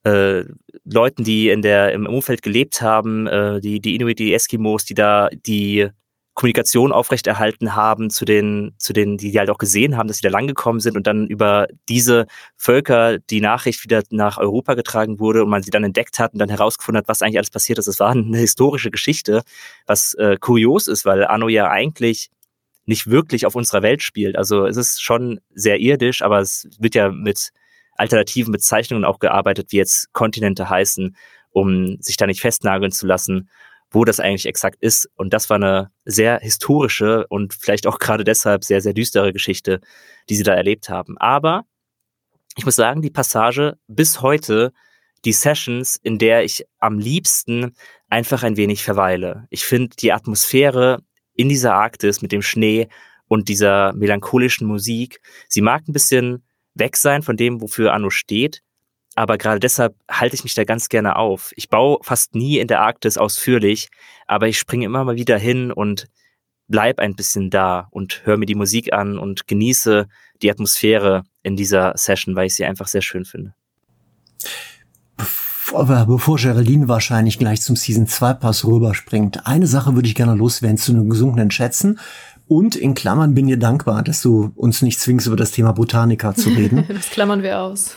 [SPEAKER 3] äh, Leuten, die in der, im Umfeld gelebt haben, äh, die, die Inuit, die Eskimos, die da die Kommunikation aufrechterhalten haben zu den, zu den, die, die halt auch gesehen haben, dass sie da langgekommen sind und dann über diese Völker die Nachricht wieder nach Europa getragen wurde und man sie dann entdeckt hat und dann herausgefunden hat, was eigentlich alles passiert ist. Es war eine historische Geschichte, was äh, kurios ist, weil Anno ja eigentlich nicht wirklich auf unserer Welt spielt. Also es ist schon sehr irdisch, aber es wird ja mit alternativen Bezeichnungen auch gearbeitet, wie jetzt Kontinente heißen, um sich da nicht festnageln zu lassen, wo das eigentlich exakt ist. Und das war eine sehr historische und vielleicht auch gerade deshalb sehr, sehr düstere Geschichte, die sie da erlebt haben. Aber ich muss sagen, die Passage bis heute, die Sessions, in der ich am liebsten einfach ein wenig verweile. Ich finde die Atmosphäre in dieser Arktis mit dem Schnee und dieser melancholischen Musik. Sie mag ein bisschen weg sein von dem, wofür Anno steht, aber gerade deshalb halte ich mich da ganz gerne auf. Ich baue fast nie in der Arktis ausführlich, aber ich springe immer mal wieder hin und bleib ein bisschen da und höre mir die Musik an und genieße die Atmosphäre in dieser Session, weil ich sie einfach sehr schön finde
[SPEAKER 2] bevor Geraldine wahrscheinlich gleich zum Season 2 Pass rüberspringt, eine Sache würde ich gerne loswerden zu den gesunkenen Schätzen. Und in Klammern bin dir dankbar, dass du uns nicht zwingst, über das Thema Botanika zu reden. (laughs)
[SPEAKER 1] das klammern wir aus.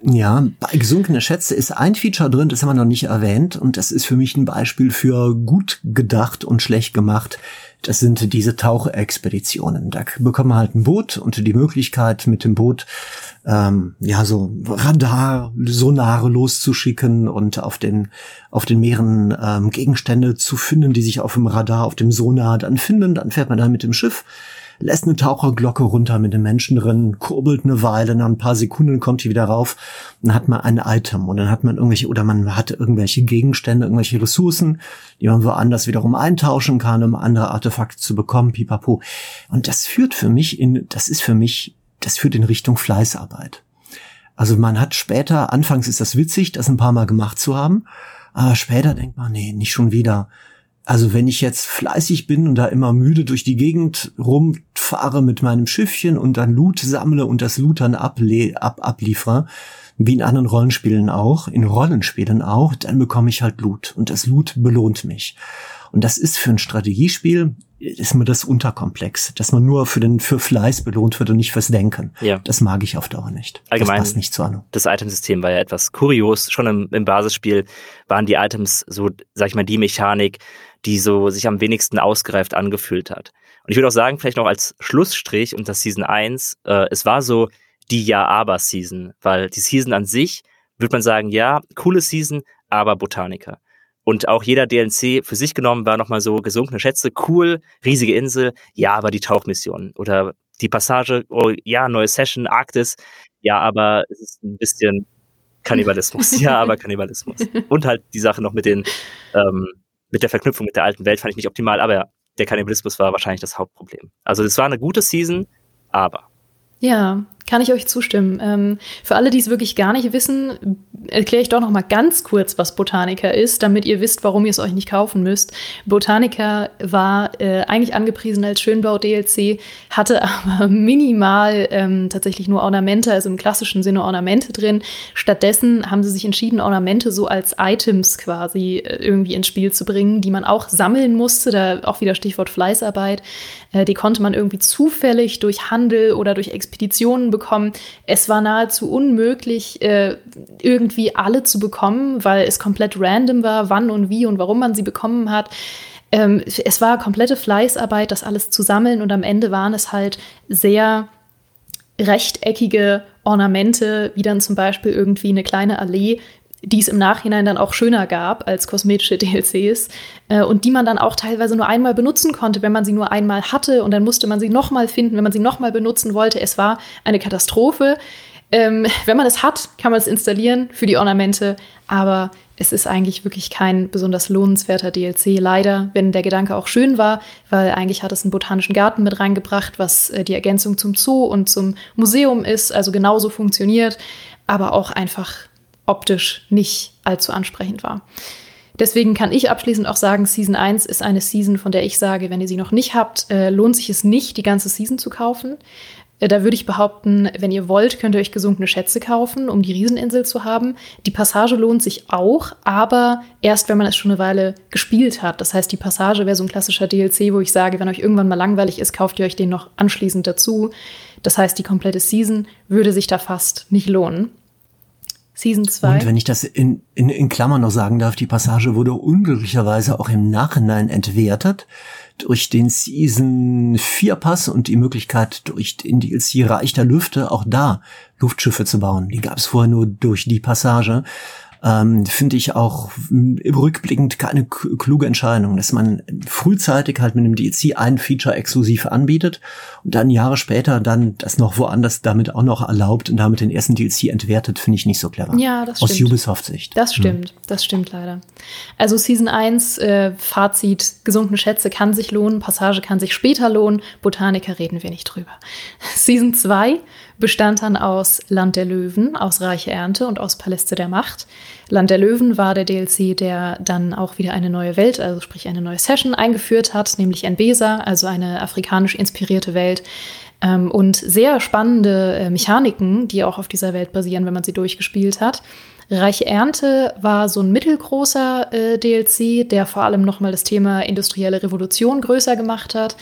[SPEAKER 2] Ja, bei gesunkene Schätze ist ein Feature drin, das haben wir noch nicht erwähnt. Und das ist für mich ein Beispiel für gut gedacht und schlecht gemacht. Das sind diese Tauchexpeditionen. Da bekommen wir halt ein Boot und die Möglichkeit, mit dem Boot ähm, ja so Radar, Sonare loszuschicken und auf den auf den Meeren ähm, Gegenstände zu finden, die sich auf dem Radar, auf dem Sonar dann finden. Dann fährt man dann mit dem Schiff lässt eine Taucherglocke runter mit den Menschen drin, kurbelt eine Weile, nach ein paar Sekunden kommt die wieder rauf, dann hat man ein Item und dann hat man irgendwelche, oder man hat irgendwelche Gegenstände, irgendwelche Ressourcen, die man woanders wiederum eintauschen kann, um andere Artefakte zu bekommen, pipapo. Und das führt für mich in, das ist für mich, das führt in Richtung Fleißarbeit. Also man hat später, anfangs ist das witzig, das ein paar Mal gemacht zu haben, aber später denkt man, nee, nicht schon wieder. Also wenn ich jetzt fleißig bin und da immer müde durch die Gegend rumfahre mit meinem Schiffchen und dann Loot sammle und das Loot dann able ab abliefere, wie in anderen Rollenspielen auch, in Rollenspielen auch, dann bekomme ich halt Loot und das Loot belohnt mich. Und das ist für ein Strategiespiel ist mir das unterkomplex, dass man nur für den für Fleiß belohnt wird und nicht fürs Denken. Ja. Das mag ich auf Dauer nicht.
[SPEAKER 3] Allgemein.
[SPEAKER 2] Das passt nicht zu Ahnung.
[SPEAKER 3] Das Itemsystem war ja etwas kurios. Schon im, im Basisspiel waren die Items so, sag ich mal, die Mechanik, die so sich am wenigsten ausgereift angefühlt hat. Und ich würde auch sagen, vielleicht noch als Schlussstrich unter Season 1, äh, es war so die Ja-Aber-Season, weil die Season an sich, würde man sagen, ja, coole Season, aber Botaniker. Und auch jeder DLC für sich genommen war nochmal so gesunkene Schätze, cool, riesige Insel, ja, aber die Tauchmission. Oder die Passage, oh ja, neue Session, Arktis, ja, aber es ist ein bisschen Kannibalismus. (laughs) ja, aber Kannibalismus. Und halt die Sache noch mit den ähm, mit der Verknüpfung mit der alten Welt fand ich nicht optimal, aber der Kannibalismus war wahrscheinlich das Hauptproblem. Also es war eine gute Season, aber.
[SPEAKER 1] Ja, Kann ich euch zustimmen. Ähm, für alle, die es wirklich gar nicht wissen, erkläre ich doch noch mal ganz kurz, was Botanica ist, damit ihr wisst, warum ihr es euch nicht kaufen müsst. Botanica war äh, eigentlich angepriesen als Schönbau-DLC, hatte (laughs) aber minimal ähm, tatsächlich nur Ornamente, also im klassischen Sinne Ornamente drin. Stattdessen haben sie sich entschieden, Ornamente so als Items quasi äh, irgendwie ins Spiel zu bringen, die man auch sammeln musste. Da auch wieder Stichwort Fleißarbeit. Äh, die konnte man irgendwie zufällig durch Handel oder durch Expeditionen bekommen. Es war nahezu unmöglich, äh, irgendwie alle zu bekommen, weil es komplett random war, wann und wie und warum man sie bekommen hat. Ähm, es war komplette Fleißarbeit, das alles zu sammeln und am Ende waren es halt sehr rechteckige Ornamente, wie dann zum Beispiel irgendwie eine kleine Allee, die es im Nachhinein dann auch schöner gab als kosmetische (laughs) DLCs äh, und die man dann auch teilweise nur einmal benutzen konnte, wenn man sie nur einmal hatte und dann musste man sie nochmal finden, wenn man sie nochmal benutzen wollte. Es war eine Katastrophe. Ähm, wenn man es hat, kann man es installieren für die Ornamente, aber es ist eigentlich wirklich kein besonders lohnenswerter DLC, leider, wenn der Gedanke auch schön war, weil eigentlich hat es einen botanischen Garten mit reingebracht, was äh, die Ergänzung zum Zoo und zum Museum ist, also genauso funktioniert, aber auch einfach optisch nicht allzu ansprechend war. Deswegen kann ich abschließend auch sagen, Season 1 ist eine Season, von der ich sage, wenn ihr sie noch nicht habt, äh, lohnt sich es nicht, die ganze Season zu kaufen. Äh, da würde ich behaupten, wenn ihr wollt, könnt ihr euch gesunkene Schätze kaufen, um die Rieseninsel zu haben. Die Passage lohnt sich auch, aber erst, wenn man es schon eine Weile gespielt hat. Das heißt, die Passage wäre so ein klassischer DLC, wo ich sage, wenn euch irgendwann mal langweilig ist, kauft ihr euch den noch anschließend dazu. Das heißt, die komplette Season würde sich da fast nicht lohnen. Season 2.
[SPEAKER 2] Und wenn ich das in, in, in Klammern noch sagen darf, die Passage wurde unglücklicherweise auch im Nachhinein entwertet durch den Season 4 Pass und die Möglichkeit durch den DLC Reich der Lüfte auch da Luftschiffe zu bauen. Die gab es vorher nur durch die Passage ähm, finde ich auch rückblickend keine kluge Entscheidung, dass man frühzeitig halt mit dem DLC ein Feature exklusiv anbietet und dann Jahre später dann das noch woanders damit auch noch erlaubt und damit den ersten DLC entwertet, finde ich nicht so clever.
[SPEAKER 1] Ja, das
[SPEAKER 2] Aus
[SPEAKER 1] stimmt.
[SPEAKER 2] Ubisoft-Sicht.
[SPEAKER 1] Das hm. stimmt, hm. das stimmt leider. Also Season 1, äh, Fazit, gesunkene Schätze kann sich lohnen, Passage kann sich später lohnen, Botaniker reden wir nicht drüber. (laughs) Season 2 bestand dann aus Land der Löwen, aus Reiche Ernte und aus Paläste der Macht. Land der Löwen war der DLC, der dann auch wieder eine neue Welt, also sprich eine neue Session eingeführt hat, nämlich Enbesa, also eine afrikanisch inspirierte Welt. Ähm, und sehr spannende äh, Mechaniken, die auch auf dieser Welt basieren, wenn man sie durchgespielt hat. Reiche Ernte war so ein mittelgroßer äh, DLC, der vor allem nochmal das Thema industrielle Revolution größer gemacht hat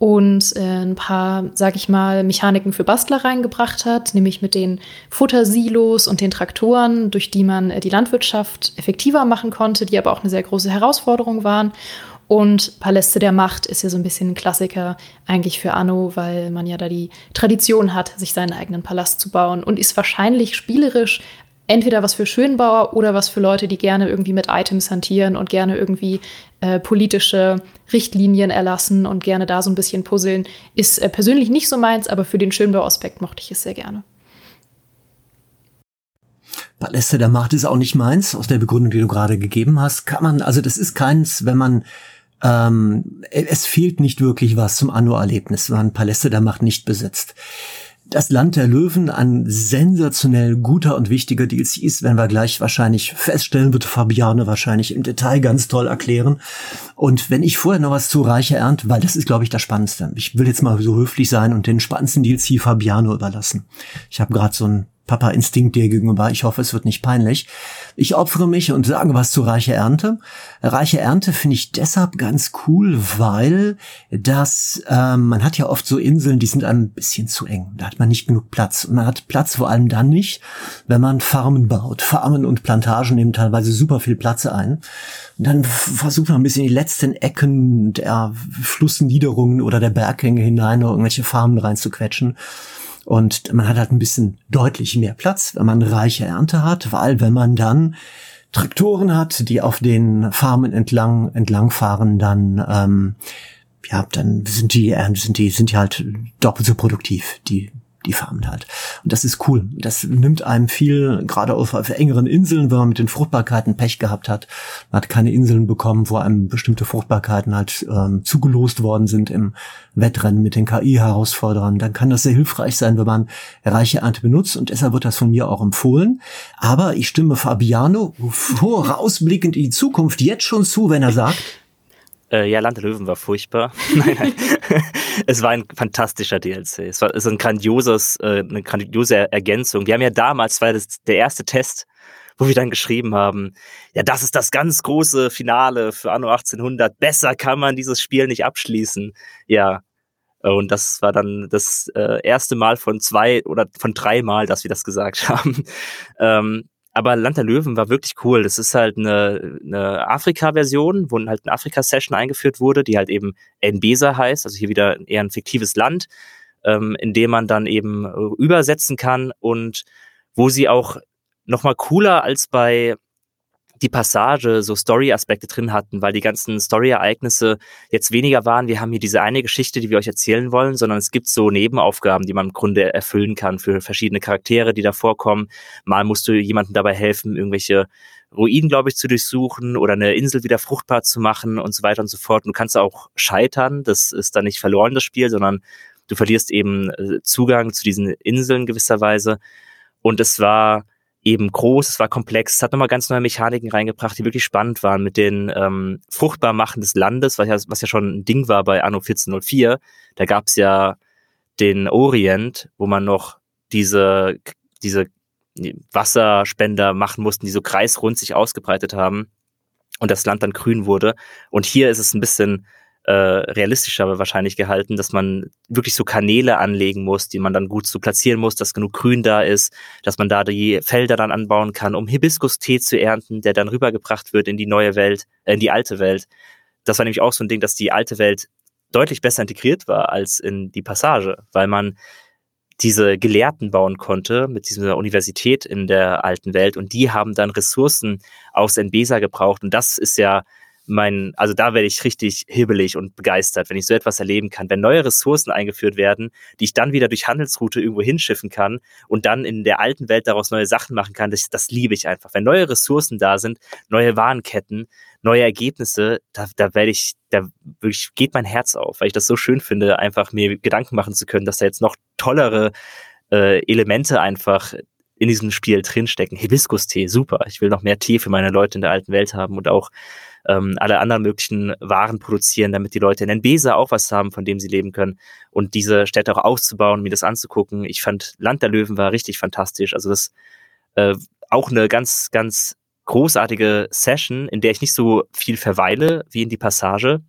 [SPEAKER 1] und äh, ein paar, sag ich mal, Mechaniken für Bastler reingebracht hat, nämlich mit den Futtersilos und den Traktoren, durch die man äh, die Landwirtschaft effektiver machen konnte, die aber auch eine sehr große Herausforderung waren. Und Paläste der Macht ist ja so ein bisschen ein Klassiker eigentlich für Anno, weil man ja da die Tradition hat, sich seinen eigenen Palast zu bauen und ist wahrscheinlich spielerisch entweder was für Schönbauer oder was für Leute, die gerne irgendwie mit Items hantieren und gerne irgendwie äh, politische Richtlinien erlassen und gerne da so ein bisschen puzzeln. Ist äh, persönlich nicht so meins, aber für den Schönbauaspekt mochte ich es sehr gerne.
[SPEAKER 2] Paläste der Macht ist auch nicht meins, aus der Begründung, die du gerade gegeben hast. Kann man, also das ist keins, wenn man ähm, es fehlt nicht wirklich was zum Anno-Erlebnis, wenn man Paläste der Macht nicht besitzt das Land der Löwen ein sensationell guter und wichtiger DLC ist, wenn wir gleich wahrscheinlich feststellen, wird Fabiane wahrscheinlich im Detail ganz toll erklären. Und wenn ich vorher noch was zu Reiche Ernte, weil das ist, glaube ich, das Spannendste. Ich will jetzt mal so höflich sein und den spannendsten DLC Fabiano überlassen. Ich habe gerade so ein Papa-Instinkt dir gegenüber. Ich hoffe, es wird nicht peinlich. Ich opfere mich und sage was zu Reiche Ernte. Reiche Ernte finde ich deshalb ganz cool, weil das, ähm, man hat ja oft so Inseln, die sind ein bisschen zu eng. Da hat man nicht genug Platz. Und man hat Platz vor allem dann nicht, wenn man Farmen baut. Farmen und Plantagen nehmen teilweise super viel Platz ein. Und dann versucht man ein bisschen die letzten Ecken der Flussniederungen oder der Berghänge hinein irgendwelche Farmen reinzuquetschen. Und man hat halt ein bisschen deutlich mehr Platz, wenn man reiche Ernte hat, weil wenn man dann Traktoren hat, die auf den Farmen entlang entlang fahren, dann ähm, ja, dann sind die sind die sind die halt doppelt so produktiv. Die die farmt halt. Und das ist cool. Das nimmt einem viel, gerade auf, auf engeren Inseln, wenn man mit den Fruchtbarkeiten Pech gehabt hat. Man hat keine Inseln bekommen, wo einem bestimmte Fruchtbarkeiten halt ähm, zugelost worden sind im Wettrennen mit den KI-Herausforderern. Dann kann das sehr hilfreich sein, wenn man reiche Ernte benutzt. Und deshalb wird das von mir auch empfohlen. Aber ich stimme Fabiano vorausblickend in die Zukunft jetzt schon zu, wenn er sagt,
[SPEAKER 3] äh, ja, Land der Löwen war furchtbar. (laughs) nein, nein. (laughs) es war ein fantastischer DLC. Es war es ist ein grandioses, äh, eine grandiose Ergänzung. Wir haben ja damals, war das der erste Test, wo wir dann geschrieben haben, ja, das ist das ganz große Finale für Anno 1800. Besser kann man dieses Spiel nicht abschließen. Ja. Und das war dann das äh, erste Mal von zwei oder von drei Mal, dass wir das gesagt (laughs) haben. ähm, aber Land der Löwen war wirklich cool. Das ist halt eine, eine Afrika-Version, wo halt eine Afrika-Session eingeführt wurde, die halt eben Nbesa heißt, also hier wieder eher ein fiktives Land, ähm, in dem man dann eben äh, übersetzen kann und wo sie auch nochmal cooler als bei die Passage so Story-Aspekte drin hatten, weil die ganzen Story-Ereignisse jetzt weniger waren, wir haben hier diese eine Geschichte, die wir euch erzählen wollen, sondern es gibt so Nebenaufgaben, die man im Grunde erfüllen kann für verschiedene Charaktere, die da vorkommen. Mal musst du jemandem dabei helfen, irgendwelche Ruinen, glaube ich, zu durchsuchen oder eine Insel wieder fruchtbar zu machen und so weiter und so fort. Und du kannst auch scheitern, das ist dann nicht verloren, das Spiel, sondern du verlierst eben äh, Zugang zu diesen Inseln gewisserweise. Und es war eben groß, es war komplex, es hat nochmal ganz neue Mechaniken reingebracht, die wirklich spannend waren mit den ähm, Fruchtbarmachen des Landes, was ja, was ja schon ein Ding war bei Anno 1404. Da gab es ja den Orient, wo man noch diese, diese Wasserspender machen mussten, die so kreisrund sich ausgebreitet haben und das Land dann grün wurde. Und hier ist es ein bisschen äh, realistischer wahrscheinlich gehalten, dass man wirklich so Kanäle anlegen muss, die man dann gut so platzieren muss, dass genug Grün da ist, dass man da die Felder dann anbauen kann, um Hibiskus-Tee zu ernten, der dann rübergebracht wird in die neue Welt, äh, in die alte Welt. Das war nämlich auch so ein Ding, dass die alte Welt deutlich besser integriert war als in die Passage, weil man diese Gelehrten bauen konnte mit dieser Universität in der alten Welt und die haben dann Ressourcen aus Nbesa gebraucht und das ist ja mein, also da werde ich richtig hibbelig und begeistert, wenn ich so etwas erleben kann, wenn neue Ressourcen eingeführt werden, die ich dann wieder durch Handelsroute irgendwo hinschiffen kann und dann in der alten Welt daraus neue Sachen machen kann, das, das liebe ich einfach. Wenn neue Ressourcen da sind, neue Warenketten, neue Ergebnisse, da, da werde ich, da wirklich geht mein Herz auf, weil ich das so schön finde, einfach mir Gedanken machen zu können, dass da jetzt noch tollere äh, Elemente einfach in diesem Spiel drinstecken. Hibiskus-Tee, super. Ich will noch mehr Tee für meine Leute in der alten Welt haben und auch ähm, alle anderen möglichen Waren produzieren, damit die Leute in Nbesa auch was haben, von dem sie leben können. Und diese Städte auch auszubauen, mir das anzugucken. Ich fand Land der Löwen war richtig fantastisch. Also das äh, auch eine ganz, ganz großartige Session, in der ich nicht so viel verweile wie in die Passage,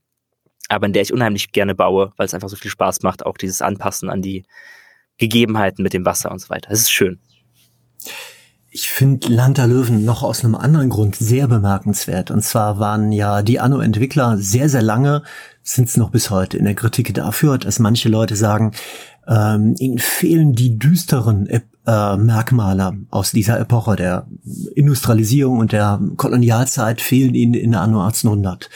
[SPEAKER 3] aber in der ich unheimlich gerne baue, weil es einfach so viel Spaß macht, auch dieses Anpassen an die Gegebenheiten mit dem Wasser und so weiter. Es ist schön.
[SPEAKER 2] Ich finde Land der Löwen noch aus einem anderen Grund sehr bemerkenswert. Und zwar waren ja die Anno-Entwickler sehr, sehr lange, sind es noch bis heute in der Kritik dafür, dass manche Leute sagen, ähm, ihnen fehlen die düsteren äh, Merkmale aus dieser Epoche der Industrialisierung und der Kolonialzeit fehlen ihnen in der Anno 1800.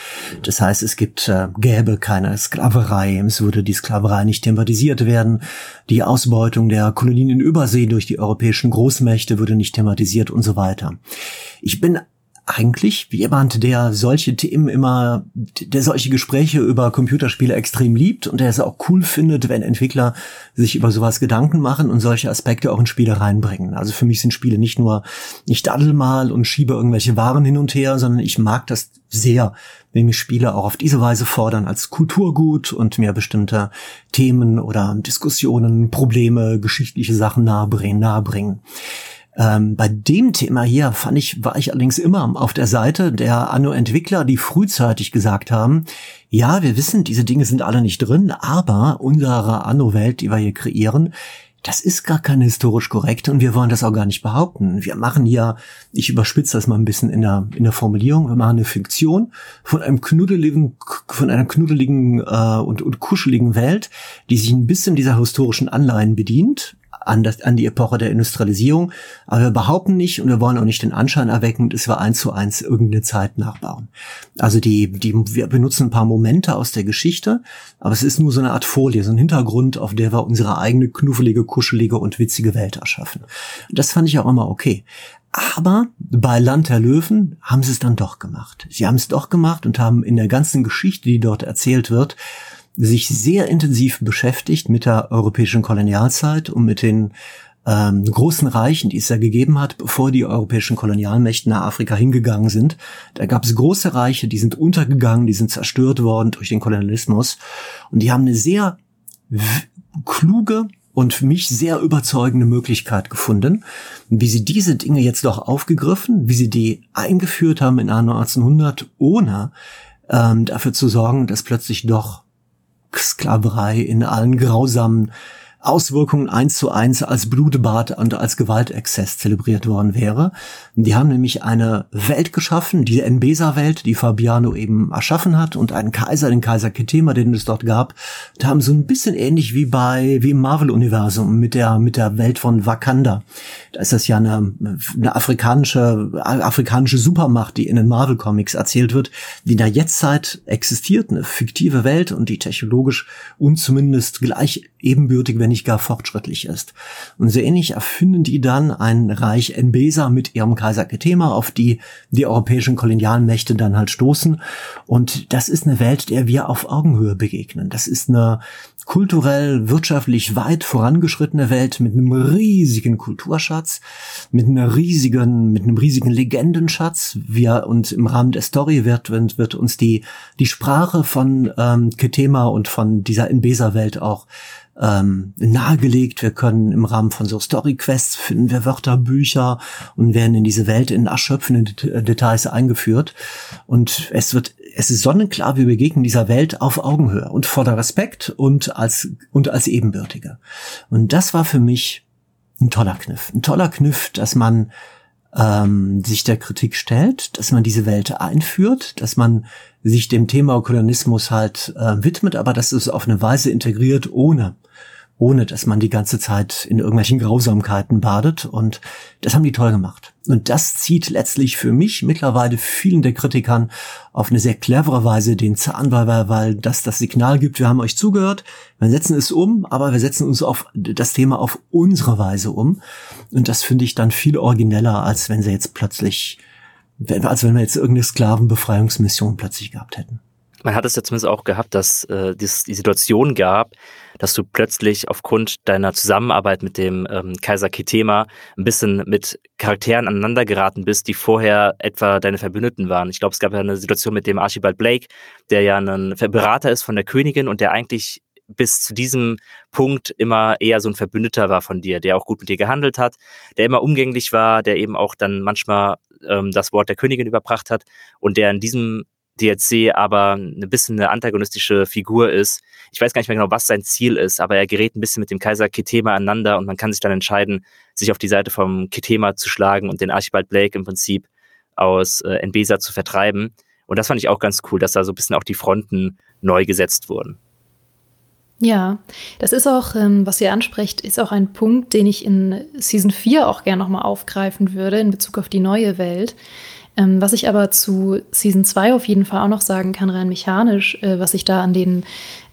[SPEAKER 2] Das heißt, es gibt äh, gäbe keine Sklaverei, es würde die Sklaverei nicht thematisiert werden, die Ausbeutung der Kolonien in Übersee durch die europäischen Großmächte würde nicht thematisiert und so weiter. Ich bin eigentlich jemand, der solche Themen immer, der solche Gespräche über Computerspiele extrem liebt und der es auch cool findet, wenn Entwickler sich über sowas Gedanken machen und solche Aspekte auch in Spiele reinbringen. Also für mich sind Spiele nicht nur, ich daddel mal und schiebe irgendwelche Waren hin und her, sondern ich mag das sehr, wenn mich Spiele auch auf diese Weise fordern als Kulturgut und mir bestimmte Themen oder Diskussionen, Probleme, geschichtliche Sachen nahebringen. nahebringen. Ähm, bei dem Thema hier fand ich, war ich allerdings immer auf der Seite der Anno-Entwickler, die frühzeitig gesagt haben, ja, wir wissen, diese Dinge sind alle nicht drin, aber unsere Anno-Welt, die wir hier kreieren, das ist gar keine historisch korrekte und wir wollen das auch gar nicht behaupten. Wir machen hier, ich überspitze das mal ein bisschen in der, in der Formulierung, wir machen eine Fiktion von einem knuddeligen, von einer knuddeligen äh, und, und kuscheligen Welt, die sich ein bisschen dieser historischen Anleihen bedient, an, das, an die Epoche der Industrialisierung. Aber wir behaupten nicht und wir wollen auch nicht den Anschein erwecken, dass wir eins zu eins irgendeine Zeit nachbauen. Also die, die, wir benutzen ein paar Momente aus der Geschichte, aber es ist nur so eine Art Folie, so ein Hintergrund, auf der wir unsere eigene knuffelige, kuschelige und witzige Welt erschaffen. Das fand ich auch immer okay. Aber bei Land der Löwen haben sie es dann doch gemacht. Sie haben es doch gemacht und haben in der ganzen Geschichte, die dort erzählt wird, sich sehr intensiv beschäftigt mit der europäischen Kolonialzeit und mit den ähm, großen Reichen, die es ja gegeben hat, bevor die europäischen Kolonialmächte nach Afrika hingegangen sind. Da gab es große Reiche, die sind untergegangen, die sind zerstört worden durch den Kolonialismus und die haben eine sehr kluge und für mich sehr überzeugende Möglichkeit gefunden, wie sie diese Dinge jetzt doch aufgegriffen, wie sie die eingeführt haben in 1900, ohne ähm, dafür zu sorgen, dass plötzlich doch Sklaverei in allen grausamen Auswirkungen eins zu eins als Blutbad und als Gewaltexzess zelebriert worden wäre. Die haben nämlich eine Welt geschaffen, die Enbesa-Welt, die Fabiano eben erschaffen hat und einen Kaiser, den Kaiser Ketema, den es dort gab. Da haben so ein bisschen ähnlich wie bei, wie im Marvel-Universum mit der, mit der Welt von Wakanda. Da ist das ja eine, eine afrikanische, afrikanische Supermacht, die in den Marvel-Comics erzählt wird, die in der Jetztzeit existiert, eine fiktive Welt und die technologisch und zumindest gleich ebenbürtig, wenn nicht gar fortschrittlich ist. Und so ähnlich erfinden die dann ein Reich Enbesa mit ihrem Kaiser Ketema, auf die die europäischen Kolonialmächte dann halt stoßen. Und das ist eine Welt, der wir auf Augenhöhe begegnen. Das ist eine kulturell, wirtschaftlich weit vorangeschrittene Welt mit einem riesigen Kulturschatz, mit einer riesigen, mit einem riesigen Legendenschatz. Wir und im Rahmen der Story wird, wird uns die, die Sprache von ähm, Ketema und von dieser Enbesa-Welt auch ähm, nahegelegt. Wir können im Rahmen von so Story-Quests finden wir Wörterbücher und werden in diese Welt in erschöpfenden Details eingeführt. Und es wird, es ist sonnenklar, wir begegnen dieser Welt auf Augenhöhe und voller Respekt und als, und als Ebenbürtige. Und das war für mich ein toller Kniff. Ein toller Kniff, dass man ähm, sich der Kritik stellt, dass man diese Welt einführt, dass man sich dem Thema Kolonialismus halt äh, widmet, aber dass es auf eine Weise integriert, ohne ohne dass man die ganze Zeit in irgendwelchen Grausamkeiten badet. Und das haben die toll gemacht. Und das zieht letztlich für mich mittlerweile vielen der Kritikern auf eine sehr clevere Weise den Zahn, weil, weil das das Signal gibt, wir haben euch zugehört, wir setzen es um, aber wir setzen uns auf das Thema auf unsere Weise um. Und das finde ich dann viel origineller, als wenn sie jetzt plötzlich, als wenn wir jetzt irgendeine Sklavenbefreiungsmission plötzlich gehabt hätten
[SPEAKER 3] man hat es ja zumindest auch gehabt, dass äh, es die Situation gab, dass du plötzlich aufgrund deiner Zusammenarbeit mit dem ähm, Kaiser Kitema ein bisschen mit Charakteren aneinander geraten bist, die vorher etwa deine Verbündeten waren. Ich glaube, es gab ja eine Situation mit dem Archibald Blake, der ja ein Berater ist von der Königin und der eigentlich bis zu diesem Punkt immer eher so ein Verbündeter war von dir, der auch gut mit dir gehandelt hat, der immer umgänglich war, der eben auch dann manchmal ähm, das Wort der Königin überbracht hat und der in diesem DLC aber ein bisschen eine antagonistische Figur ist. Ich weiß gar nicht mehr genau, was sein Ziel ist, aber er gerät ein bisschen mit dem Kaiser Ketema aneinander und man kann sich dann entscheiden, sich auf die Seite vom Ketema zu schlagen und den Archibald Blake im Prinzip aus äh, Enbesa zu vertreiben. Und das fand ich auch ganz cool, dass da so ein bisschen auch die Fronten neu gesetzt wurden.
[SPEAKER 1] Ja, das ist auch, ähm, was ihr ansprecht, ist auch ein Punkt, den ich in Season 4 auch gerne nochmal aufgreifen würde in Bezug auf die neue Welt. Ähm, was ich aber zu Season 2 auf jeden Fall auch noch sagen kann, rein mechanisch, äh, was ich da an den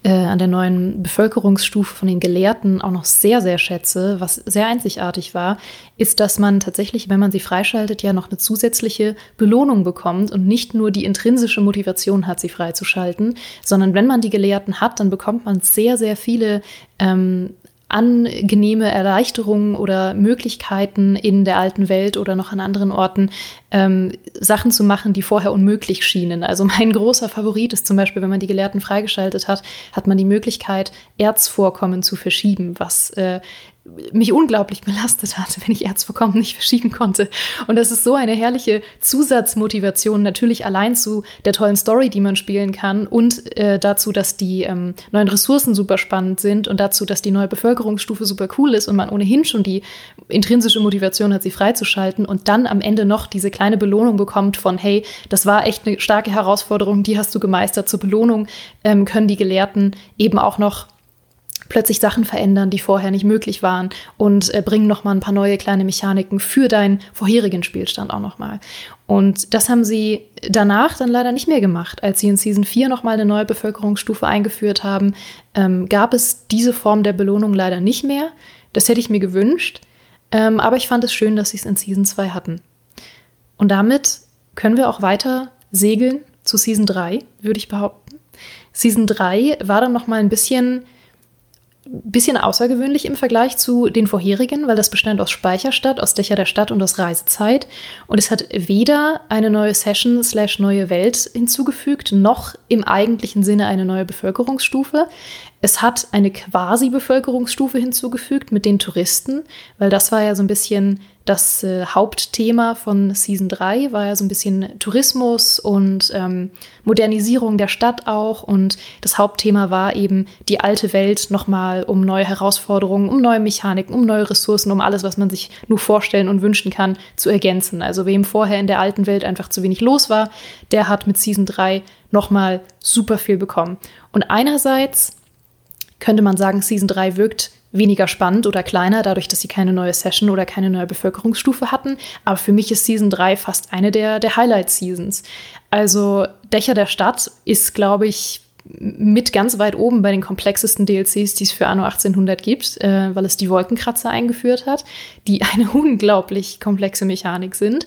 [SPEAKER 1] äh, an der neuen Bevölkerungsstufe von den Gelehrten auch noch sehr, sehr schätze, was sehr einzigartig war, ist, dass man tatsächlich, wenn man sie freischaltet, ja noch eine zusätzliche Belohnung bekommt und nicht nur die intrinsische Motivation hat, sie freizuschalten, sondern wenn man die Gelehrten hat, dann bekommt man sehr, sehr viele ähm, angenehme Erleichterungen oder Möglichkeiten in der alten Welt oder noch an anderen Orten ähm, Sachen zu machen, die vorher unmöglich schienen. Also mein großer Favorit ist zum Beispiel, wenn man die Gelehrten freigeschaltet hat, hat man die Möglichkeit, Erzvorkommen zu verschieben, was äh, mich unglaublich belastet hat, wenn ich Erzvorkommen nicht verschieben konnte. Und das ist so eine herrliche Zusatzmotivation, natürlich allein zu der tollen Story, die man spielen kann und äh, dazu, dass die ähm, neuen Ressourcen super spannend sind und dazu, dass die neue Bevölkerungsstufe super cool ist und man ohnehin schon die intrinsische Motivation hat, sie freizuschalten und dann am Ende noch diese kleine Belohnung bekommt von, hey, das war echt eine starke Herausforderung, die hast du gemeistert. Zur Belohnung ähm, können die Gelehrten eben auch noch plötzlich Sachen verändern, die vorher nicht möglich waren und äh, bringen nochmal ein paar neue kleine Mechaniken für deinen vorherigen Spielstand auch nochmal. Und das haben sie danach dann leider nicht mehr gemacht. Als sie in Season 4 nochmal eine neue Bevölkerungsstufe eingeführt haben, ähm, gab es diese Form der Belohnung leider nicht mehr. Das hätte ich mir gewünscht. Ähm, aber ich fand es schön, dass sie es in Season 2 hatten. Und damit können wir auch weiter segeln zu Season 3, würde ich behaupten. Season 3 war dann noch mal ein bisschen bisschen außergewöhnlich im Vergleich zu den vorherigen, weil das bestand aus Speicherstadt, aus Dächer der Stadt und aus Reisezeit. Und es hat weder eine neue Session slash neue Welt hinzugefügt, noch im eigentlichen Sinne eine neue Bevölkerungsstufe. Es hat eine quasi Bevölkerungsstufe hinzugefügt mit den Touristen, weil das war ja so ein bisschen das äh, Hauptthema von Season 3 war ja so ein bisschen Tourismus und ähm, Modernisierung der Stadt auch. Und das Hauptthema war eben die alte Welt nochmal um neue Herausforderungen, um neue Mechaniken, um neue Ressourcen, um alles, was man sich nur vorstellen und wünschen kann, zu ergänzen. Also wem vorher in der alten Welt einfach zu wenig los war, der hat mit Season 3 nochmal super viel bekommen. Und einerseits könnte man sagen, Season 3 wirkt weniger spannend oder kleiner, dadurch, dass sie keine neue Session oder keine neue Bevölkerungsstufe hatten. Aber für mich ist Season 3 fast eine der, der Highlight-Seasons. Also Dächer der Stadt ist, glaube ich, mit ganz weit oben bei den komplexesten DLCs, die es für Anno 1800 gibt, äh, weil es die Wolkenkratzer eingeführt hat, die eine (laughs) unglaublich komplexe Mechanik sind.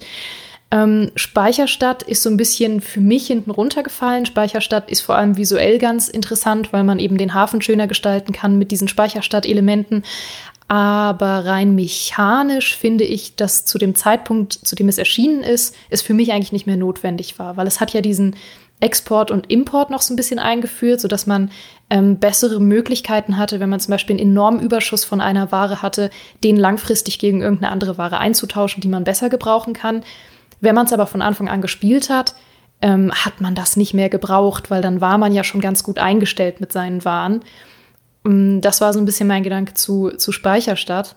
[SPEAKER 1] Ähm, Speicherstadt ist so ein bisschen für mich hinten runtergefallen. Speicherstadt ist vor allem visuell ganz interessant, weil man eben den Hafen schöner gestalten kann mit diesen Speicherstadt-Elementen. Aber rein mechanisch finde ich, dass zu dem Zeitpunkt, zu dem es erschienen ist, es für mich eigentlich nicht mehr notwendig war, weil es hat ja diesen Export und Import noch so ein bisschen eingeführt, sodass man ähm, bessere Möglichkeiten hatte, wenn man zum Beispiel einen enormen Überschuss von einer Ware hatte, den langfristig gegen irgendeine andere Ware einzutauschen, die man besser gebrauchen kann. Wenn man es aber von Anfang an gespielt hat, ähm, hat man das nicht mehr gebraucht, weil dann war man ja schon ganz gut eingestellt mit seinen Waren. Mm, das war so ein bisschen mein Gedanke zu, zu Speicherstadt.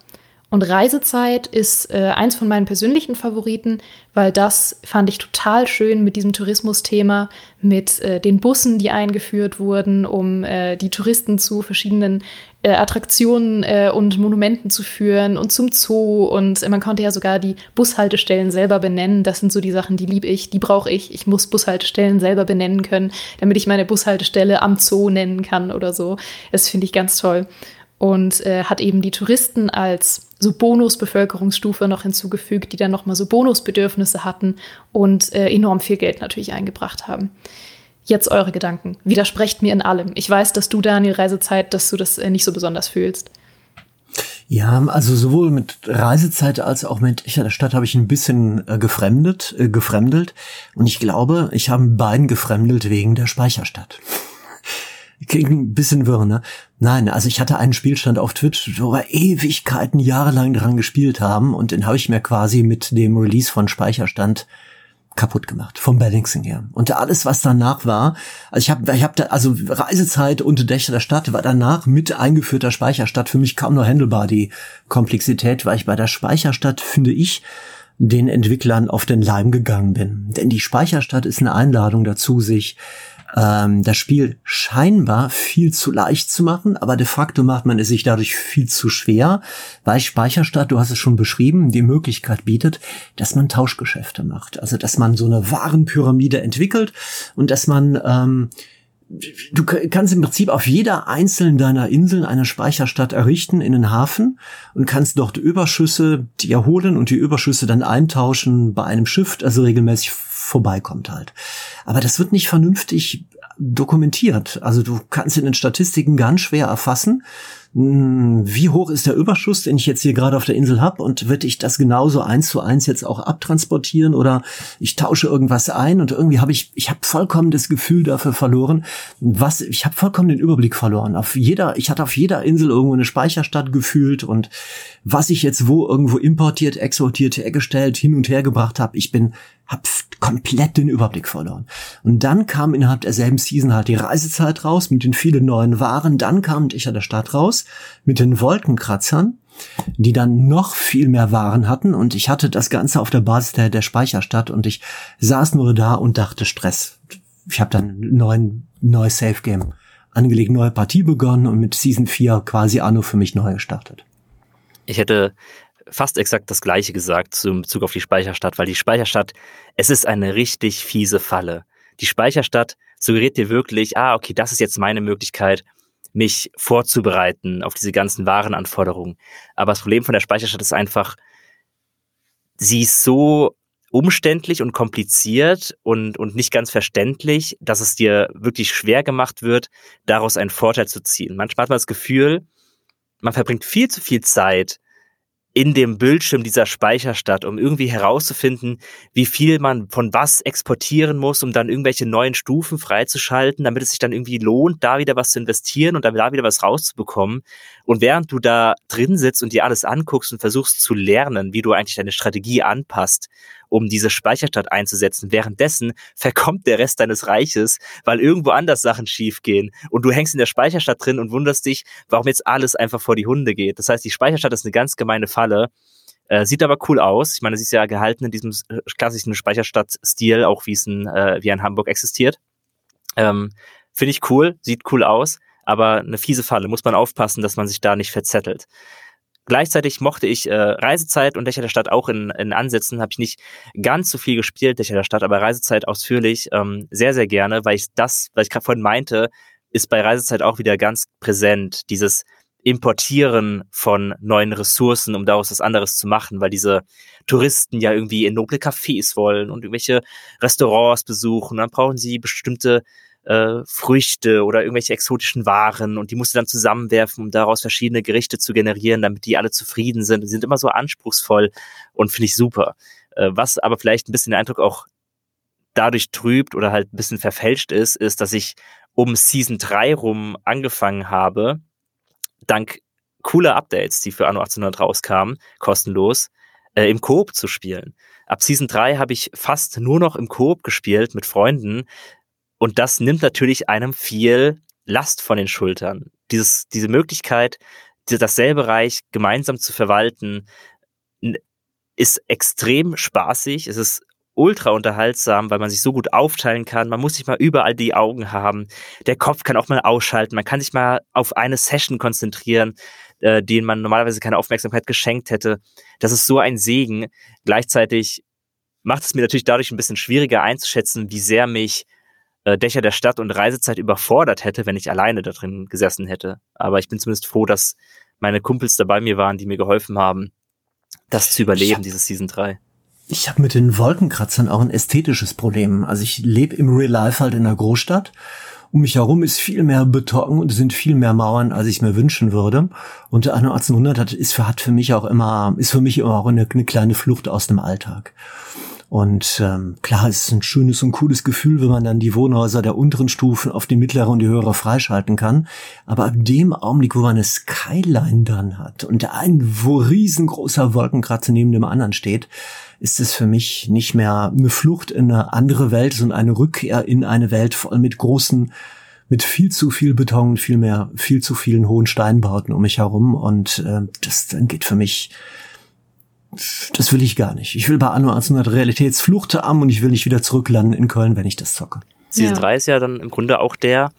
[SPEAKER 1] Und Reisezeit ist äh, eins von meinen persönlichen Favoriten, weil das fand ich total schön mit diesem Tourismusthema, mit äh, den Bussen, die eingeführt wurden, um äh, die Touristen zu verschiedenen äh, Attraktionen äh, und Monumenten zu führen und zum Zoo. Und man konnte ja sogar die Bushaltestellen selber benennen. Das sind so die Sachen, die liebe ich, die brauche ich. Ich muss Bushaltestellen selber benennen können, damit ich meine Bushaltestelle am Zoo nennen kann oder so. Das finde ich ganz toll und äh, hat eben die Touristen als so Bonusbevölkerungsstufe noch hinzugefügt, die dann nochmal so Bonusbedürfnisse hatten und äh, enorm viel Geld natürlich eingebracht haben. Jetzt eure Gedanken. Widersprecht mir in allem. Ich weiß, dass du, Daniel, Reisezeit, dass du das äh, nicht so besonders fühlst.
[SPEAKER 2] Ja, also sowohl mit Reisezeit als auch mit Ich der Stadt habe ich ein bisschen äh, gefremdet, äh, gefremdelt. Und ich glaube, ich habe beiden gefremdelt wegen der Speicherstadt. Klingt ein bisschen wirr, ne? Nein, also ich hatte einen Spielstand auf Twitch, wo wir Ewigkeiten, jahrelang dran gespielt haben und den habe ich mir quasi mit dem Release von Speicherstand kaputt gemacht vom Balancing her. Und alles, was danach war, also ich habe, ich habe da, also Reisezeit und Dächer der Stadt war danach mit eingeführter Speicherstadt für mich kaum noch handelbar die Komplexität, weil ich bei der Speicherstadt finde ich den Entwicklern auf den Leim gegangen bin. Denn die Speicherstadt ist eine Einladung dazu, sich ähm, das Spiel scheinbar viel zu leicht zu machen, aber de facto macht man es sich dadurch viel zu schwer, weil Speicherstadt, du hast es schon beschrieben, die Möglichkeit bietet, dass man Tauschgeschäfte macht. Also dass man so eine Warenpyramide entwickelt und dass man ähm, du kannst im Prinzip auf jeder einzelnen deiner Inseln eine Speicherstadt errichten in den Hafen und kannst dort Überschüsse die erholen und die Überschüsse dann eintauschen bei einem Schiff, also regelmäßig vorbeikommt halt. Aber das wird nicht vernünftig dokumentiert. Also du kannst in den Statistiken ganz schwer erfassen, hm, wie hoch ist der Überschuss, den ich jetzt hier gerade auf der Insel habe und wird ich das genauso eins zu eins jetzt auch abtransportieren oder ich tausche irgendwas ein und irgendwie habe ich ich habe vollkommen das Gefühl dafür verloren, was ich habe vollkommen den Überblick verloren. Auf jeder ich hatte auf jeder Insel irgendwo eine Speicherstadt gefühlt und was ich jetzt wo irgendwo importiert, exportiert, hergestellt, hin und her gebracht habe, ich bin hab komplett den Überblick verloren. Und dann kam innerhalb derselben Season halt die Reisezeit raus mit den vielen neuen Waren. Dann kam ich an der Stadt raus mit den Wolkenkratzern, die dann noch viel mehr Waren hatten. Und ich hatte das Ganze auf der Basis der, der Speicherstadt und ich saß nur da und dachte Stress. Ich habe dann neuen, neues Safe Game angelegt neue Partie begonnen und mit Season 4 quasi Anno für mich neu gestartet.
[SPEAKER 3] Ich hätte fast exakt das gleiche gesagt zum Bezug auf die Speicherstadt, weil die Speicherstadt, es ist eine richtig fiese Falle. Die Speicherstadt suggeriert dir wirklich, ah, okay, das ist jetzt meine Möglichkeit, mich vorzubereiten auf diese ganzen Warenanforderungen. Aber das Problem von der Speicherstadt ist einfach, sie ist so umständlich und kompliziert und, und nicht ganz verständlich, dass es dir wirklich schwer gemacht wird, daraus einen Vorteil zu ziehen. Manchmal hat man das Gefühl, man verbringt viel zu viel Zeit in dem Bildschirm dieser Speicherstadt, um irgendwie herauszufinden, wie viel man von was exportieren muss, um dann irgendwelche neuen Stufen freizuschalten, damit es sich dann irgendwie lohnt, da wieder was zu investieren und da wieder was rauszubekommen. Und während du da drin sitzt und dir alles anguckst und versuchst zu lernen, wie du eigentlich deine Strategie anpasst, um diese Speicherstadt einzusetzen. Währenddessen verkommt der Rest deines Reiches, weil irgendwo anders Sachen schiefgehen und du hängst in der Speicherstadt drin und wunderst dich, warum jetzt alles einfach vor die Hunde geht. Das heißt, die Speicherstadt ist eine ganz gemeine Falle. Äh, sieht aber cool aus. Ich meine, sie ist ja gehalten in diesem äh, klassischen Speicherstadt-Stil, auch wie es in, äh, wie in Hamburg existiert. Ähm, Finde ich cool, sieht cool aus, aber eine fiese Falle. Muss man aufpassen, dass man sich da nicht verzettelt. Gleichzeitig mochte ich äh, Reisezeit und Dächer der Stadt auch in, in Ansätzen, habe ich nicht ganz so viel gespielt, Dächer der Stadt, aber Reisezeit ausführlich ähm, sehr, sehr gerne, weil ich das, was ich gerade vorhin meinte, ist bei Reisezeit auch wieder ganz präsent, dieses Importieren von neuen Ressourcen, um daraus was anderes zu machen, weil diese Touristen ja irgendwie in noble Cafés wollen und irgendwelche Restaurants besuchen. Dann brauchen sie bestimmte äh, Früchte oder irgendwelche exotischen Waren und die musst du dann zusammenwerfen, um daraus verschiedene Gerichte zu generieren, damit die alle zufrieden sind. Die sind immer so anspruchsvoll und finde ich super. Äh, was aber vielleicht ein bisschen den Eindruck auch dadurch trübt oder halt ein bisschen verfälscht ist, ist, dass ich um Season 3 rum angefangen habe, dank cooler Updates, die für Anno 1800 rauskamen, kostenlos, äh, im Koop zu spielen. Ab Season 3 habe ich fast nur noch im Koop gespielt mit Freunden, und das nimmt natürlich einem viel Last von den Schultern. Dieses, diese Möglichkeit, dasselbe Reich gemeinsam zu verwalten, ist extrem spaßig. Es ist ultra unterhaltsam, weil man sich so gut aufteilen kann. Man muss sich mal überall die Augen haben. Der Kopf kann auch mal ausschalten. Man kann sich mal auf eine Session konzentrieren, äh, denen man normalerweise keine Aufmerksamkeit geschenkt hätte. Das ist so ein Segen. Gleichzeitig macht es mir natürlich dadurch ein bisschen schwieriger einzuschätzen, wie sehr mich äh, Dächer der Stadt und Reisezeit überfordert hätte, wenn ich alleine da drin gesessen hätte. Aber ich bin zumindest froh, dass meine Kumpels dabei mir waren, die mir geholfen haben, das zu überleben, hab, dieses Season 3.
[SPEAKER 2] Ich habe mit den Wolkenkratzern auch ein ästhetisches Problem. Also ich lebe im Real Life halt in einer Großstadt. Um mich herum ist viel mehr Beton und es sind viel mehr Mauern, als ich mir wünschen würde. Und der Anno 1800 hat, ist für, hat für mich auch immer, ist für mich immer auch eine, eine kleine Flucht aus dem Alltag. Und ähm, klar, es ist ein schönes und cooles Gefühl, wenn man dann die Wohnhäuser der unteren Stufen auf die mittlere und die höhere freischalten kann. Aber ab dem Augenblick, wo man eine Skyline dann hat und ein wo riesengroßer Wolkenkratzer neben dem anderen steht, ist es für mich nicht mehr eine Flucht in eine andere Welt, sondern eine Rückkehr in eine Welt voll mit großen mit viel zu viel Beton, viel mehr, viel zu vielen hohen Steinbauten um mich herum und äh, das dann geht für mich das will ich gar nicht. Ich will bei Anno 1800 Realitätsflucht haben und ich will nicht wieder zurücklanden in Köln, wenn ich das zocke.
[SPEAKER 3] Season ja. 3 ist ja dann im Grunde auch der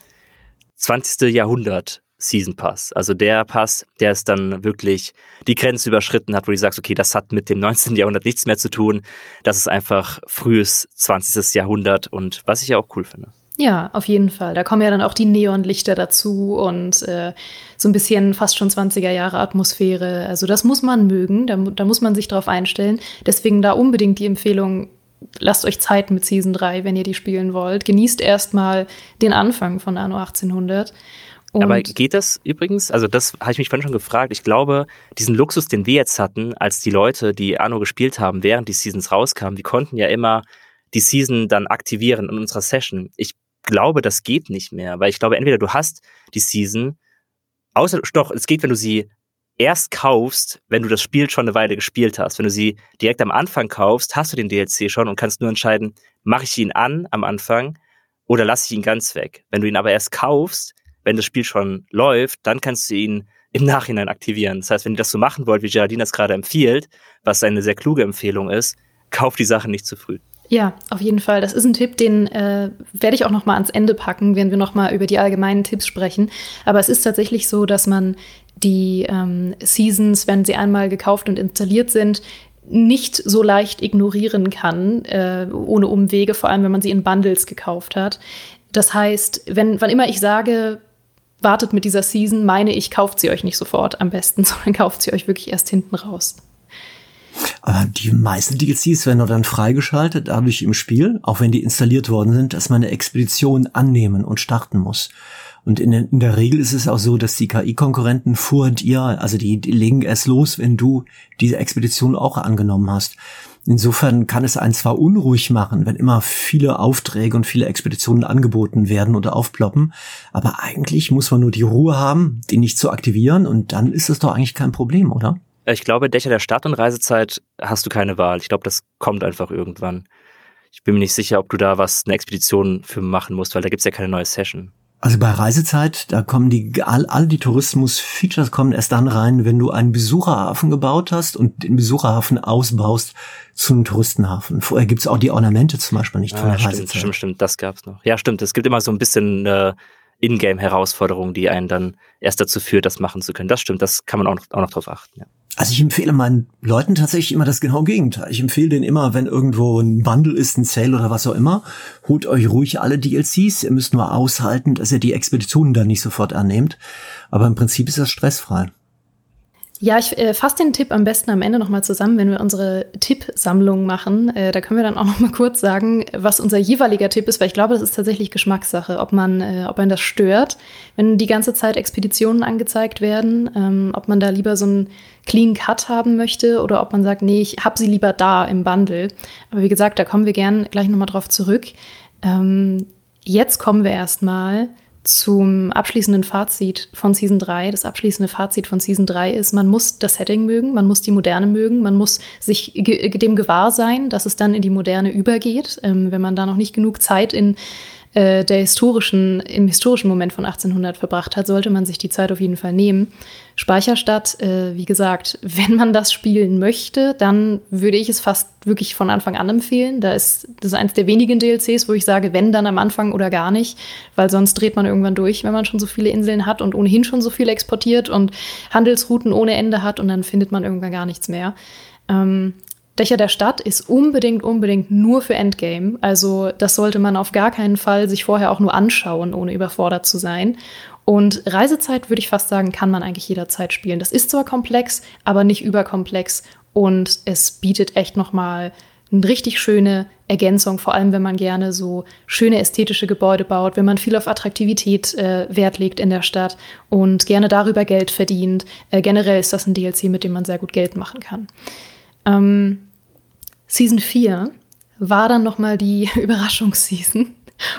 [SPEAKER 3] 20. Jahrhundert Season Pass. Also der Pass, der es dann wirklich die Grenze überschritten hat, wo du sagst, okay, das hat mit dem 19. Jahrhundert nichts mehr zu tun. Das ist einfach frühes 20. Jahrhundert und was ich ja auch cool finde.
[SPEAKER 1] Ja, auf jeden Fall. Da kommen ja dann auch die Neonlichter dazu und äh, so ein bisschen fast schon 20er Jahre Atmosphäre. Also das muss man mögen, da, da muss man sich drauf einstellen. Deswegen da unbedingt die Empfehlung, lasst euch Zeit mit Season 3, wenn ihr die spielen wollt. Genießt erstmal den Anfang von Anno 1800.
[SPEAKER 3] Und Aber geht das übrigens? Also das habe ich mich vorhin schon gefragt. Ich glaube, diesen Luxus, den wir jetzt hatten, als die Leute, die Anno gespielt haben, während die Seasons rauskamen, die konnten ja immer die Season dann aktivieren in unserer Session. Ich glaube, das geht nicht mehr, weil ich glaube, entweder du hast die Season, außer, doch, es geht, wenn du sie erst kaufst, wenn du das Spiel schon eine Weile gespielt hast. Wenn du sie direkt am Anfang kaufst, hast du den DLC schon und kannst nur entscheiden, mache ich ihn an am Anfang oder lasse ich ihn ganz weg. Wenn du ihn aber erst kaufst, wenn das Spiel schon läuft, dann kannst du ihn im Nachhinein aktivieren. Das heißt, wenn ihr das so machen wollt, wie Geraldine das gerade empfiehlt, was eine sehr kluge Empfehlung ist, kauft die Sachen nicht zu früh.
[SPEAKER 1] Ja, auf jeden Fall. Das ist ein Tipp, den äh, werde ich auch noch mal ans Ende packen, wenn wir noch mal über die allgemeinen Tipps sprechen. Aber es ist tatsächlich so, dass man die ähm, Seasons, wenn sie einmal gekauft und installiert sind, nicht so leicht ignorieren kann, äh, ohne Umwege, vor allem wenn man sie in Bundles gekauft hat. Das heißt, wenn, wann immer ich sage, wartet mit dieser Season, meine ich, kauft sie euch nicht sofort am besten, (laughs) sondern kauft sie euch wirklich erst hinten raus.
[SPEAKER 2] Aber die meisten DLCs werden dann freigeschaltet dadurch im Spiel, auch wenn die installiert worden sind, dass man eine Expedition annehmen und starten muss. Und in, in der Regel ist es auch so, dass die KI-Konkurrenten vor dir, also die, die legen erst los, wenn du diese Expedition auch angenommen hast. Insofern kann es einen zwar unruhig machen, wenn immer viele Aufträge und viele Expeditionen angeboten werden oder aufploppen, aber eigentlich muss man nur die Ruhe haben, die nicht zu aktivieren und dann ist es doch eigentlich kein Problem, oder?
[SPEAKER 3] Ich glaube, Dächer der Start- und Reisezeit hast du keine Wahl. Ich glaube, das kommt einfach irgendwann. Ich bin mir nicht sicher, ob du da was, eine Expedition für machen musst, weil da gibt's ja keine neue Session.
[SPEAKER 2] Also bei Reisezeit, da kommen die all, all die Tourismus-Features kommen erst dann rein, wenn du einen Besucherhafen gebaut hast und den Besucherhafen ausbaust zu einem Touristenhafen. Vorher gibt's auch die Ornamente zum Beispiel nicht von
[SPEAKER 3] ah,
[SPEAKER 2] der
[SPEAKER 3] stimmt,
[SPEAKER 2] Reisezeit.
[SPEAKER 3] Stimmt, stimmt, das gab's noch. Ja, stimmt. Es gibt immer so ein bisschen äh, Ingame-Herausforderungen, die einen dann erst dazu führt, das machen zu können. Das stimmt, das kann man auch noch, auch noch drauf achten. Ja.
[SPEAKER 2] Also ich empfehle meinen Leuten tatsächlich immer das genaue Gegenteil. Ich empfehle denen immer, wenn irgendwo ein Bundle ist, ein Sale oder was auch immer, holt euch ruhig alle DLCs. Ihr müsst nur aushalten, dass ihr die Expeditionen dann nicht sofort annehmt. Aber im Prinzip ist das stressfrei.
[SPEAKER 1] Ja, ich äh, fasse den Tipp am besten am Ende nochmal zusammen, wenn wir unsere Tippsammlung machen. Äh, da können wir dann auch nochmal kurz sagen, was unser jeweiliger Tipp ist, weil ich glaube, das ist tatsächlich Geschmackssache, ob man, äh, ob man das stört, wenn die ganze Zeit Expeditionen angezeigt werden, ähm, ob man da lieber so einen Clean Cut haben möchte oder ob man sagt, nee, ich hab sie lieber da im Bundle. Aber wie gesagt, da kommen wir gern gleich nochmal drauf zurück. Ähm, jetzt kommen wir erstmal zum abschließenden Fazit von Season 3. Das abschließende Fazit von Season 3 ist, man muss das Setting mögen, man muss die Moderne mögen, man muss sich ge dem gewahr sein, dass es dann in die Moderne übergeht. Ähm, wenn man da noch nicht genug Zeit in äh, der historischen, im historischen Moment von 1800 verbracht hat, sollte man sich die Zeit auf jeden Fall nehmen. Speicherstadt, äh, wie gesagt, (laughs) wenn man das spielen möchte, dann würde ich es fast wirklich von Anfang an empfehlen. Da ist das ist eines der wenigen DLCs, wo ich sage, wenn dann am Anfang oder gar nicht, weil sonst dreht man irgendwann durch, wenn man schon so viele Inseln hat und ohnehin schon so viel exportiert und Handelsrouten ohne Ende hat und dann findet man irgendwann gar nichts mehr. Ähm, Dächer der Stadt ist unbedingt, unbedingt nur für Endgame. Also das sollte man auf gar keinen Fall sich vorher auch nur anschauen, ohne überfordert zu sein. Und Reisezeit, würde ich fast sagen, kann man eigentlich jederzeit spielen. Das ist zwar komplex, aber nicht überkomplex. Und es bietet echt nochmal eine richtig schöne Ergänzung, vor allem wenn man gerne so schöne ästhetische Gebäude baut, wenn man viel auf Attraktivität äh, Wert legt in der Stadt und gerne darüber Geld verdient. Äh, generell ist das ein DLC, mit dem man sehr gut Geld machen kann. Ähm, Season 4 war dann nochmal die (laughs) Überraschungsseason,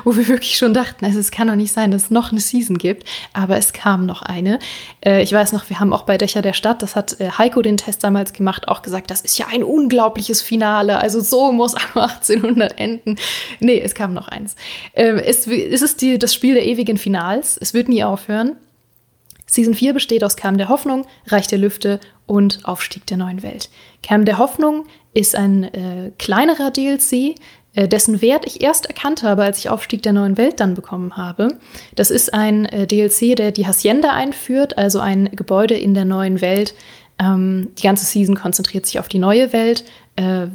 [SPEAKER 1] wo wir wirklich schon dachten, also es kann doch nicht sein, dass es noch eine Season gibt, aber es kam noch eine. Äh, ich weiß noch, wir haben auch bei Dächer der Stadt, das hat äh, Heiko den Test damals gemacht, auch gesagt, das ist ja ein unglaubliches Finale, also so muss 1800 (laughs) enden. Nee, es kam noch eins. Äh, es, ist die, das Spiel der ewigen Finals, es wird nie aufhören. Season 4 besteht aus Kern der Hoffnung, Reich der Lüfte und Aufstieg der neuen Welt. Kern der Hoffnung ist ein äh, kleinerer DLC, äh, dessen Wert ich erst erkannt habe, als ich Aufstieg der neuen Welt dann bekommen habe. Das ist ein äh, DLC, der die Hacienda einführt, also ein Gebäude in der neuen Welt. Ähm, die ganze Season konzentriert sich auf die neue Welt, äh,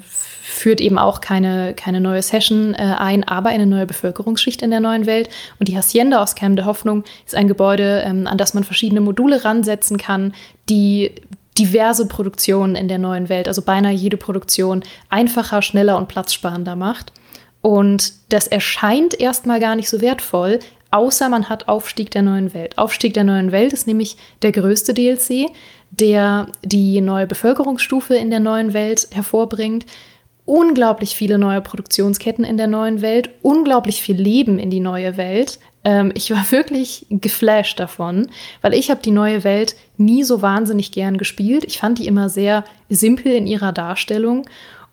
[SPEAKER 1] führt eben auch keine, keine neue Session äh, ein, aber eine neue Bevölkerungsschicht in der neuen Welt. Und die Hacienda aus Camp der Hoffnung ist ein Gebäude, ähm, an das man verschiedene Module ransetzen kann, die diverse Produktionen in der neuen Welt, also beinahe jede Produktion einfacher, schneller und platzsparender macht. Und das erscheint erstmal gar nicht so wertvoll, außer man hat Aufstieg der neuen Welt. Aufstieg der neuen Welt ist nämlich der größte DLC, der die neue Bevölkerungsstufe in der neuen Welt hervorbringt. Unglaublich viele neue Produktionsketten in der neuen Welt, unglaublich viel Leben in die neue Welt, ähm, ich war (laughs) wirklich geflasht davon, weil ich habe die neue Welt nie so wahnsinnig gern gespielt. Ich fand die immer sehr simpel in ihrer Darstellung.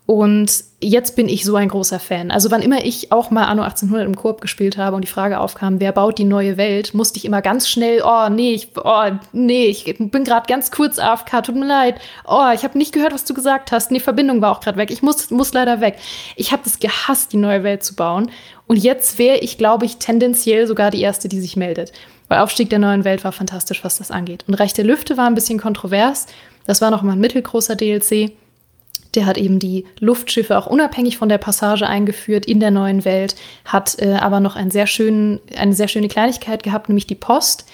[SPEAKER 1] Und jetzt bin ich so ein großer Fan. Also wann immer ich auch mal Anno 1800 im Koop gespielt habe und die Frage aufkam, wer baut die neue Welt, musste ich immer ganz schnell, oh nee, ich, oh nee, ich bin gerade ganz kurz AFK, tut mir leid. Oh, ich habe nicht gehört, was du gesagt hast. Die Verbindung war auch gerade weg. Ich muss, muss leider weg. Ich habe das gehasst, die neue Welt zu bauen. Und jetzt wäre ich, glaube ich, tendenziell sogar die Erste, die sich meldet. Weil Aufstieg der neuen Welt war fantastisch, was das angeht. Und Reich der Lüfte war ein bisschen kontrovers. Das war noch mal ein mittelgroßer DLC. Der hat eben die Luftschiffe auch unabhängig von der Passage eingeführt in der neuen Welt, hat äh, aber noch einen sehr schönen, eine sehr schöne Kleinigkeit gehabt, nämlich die Post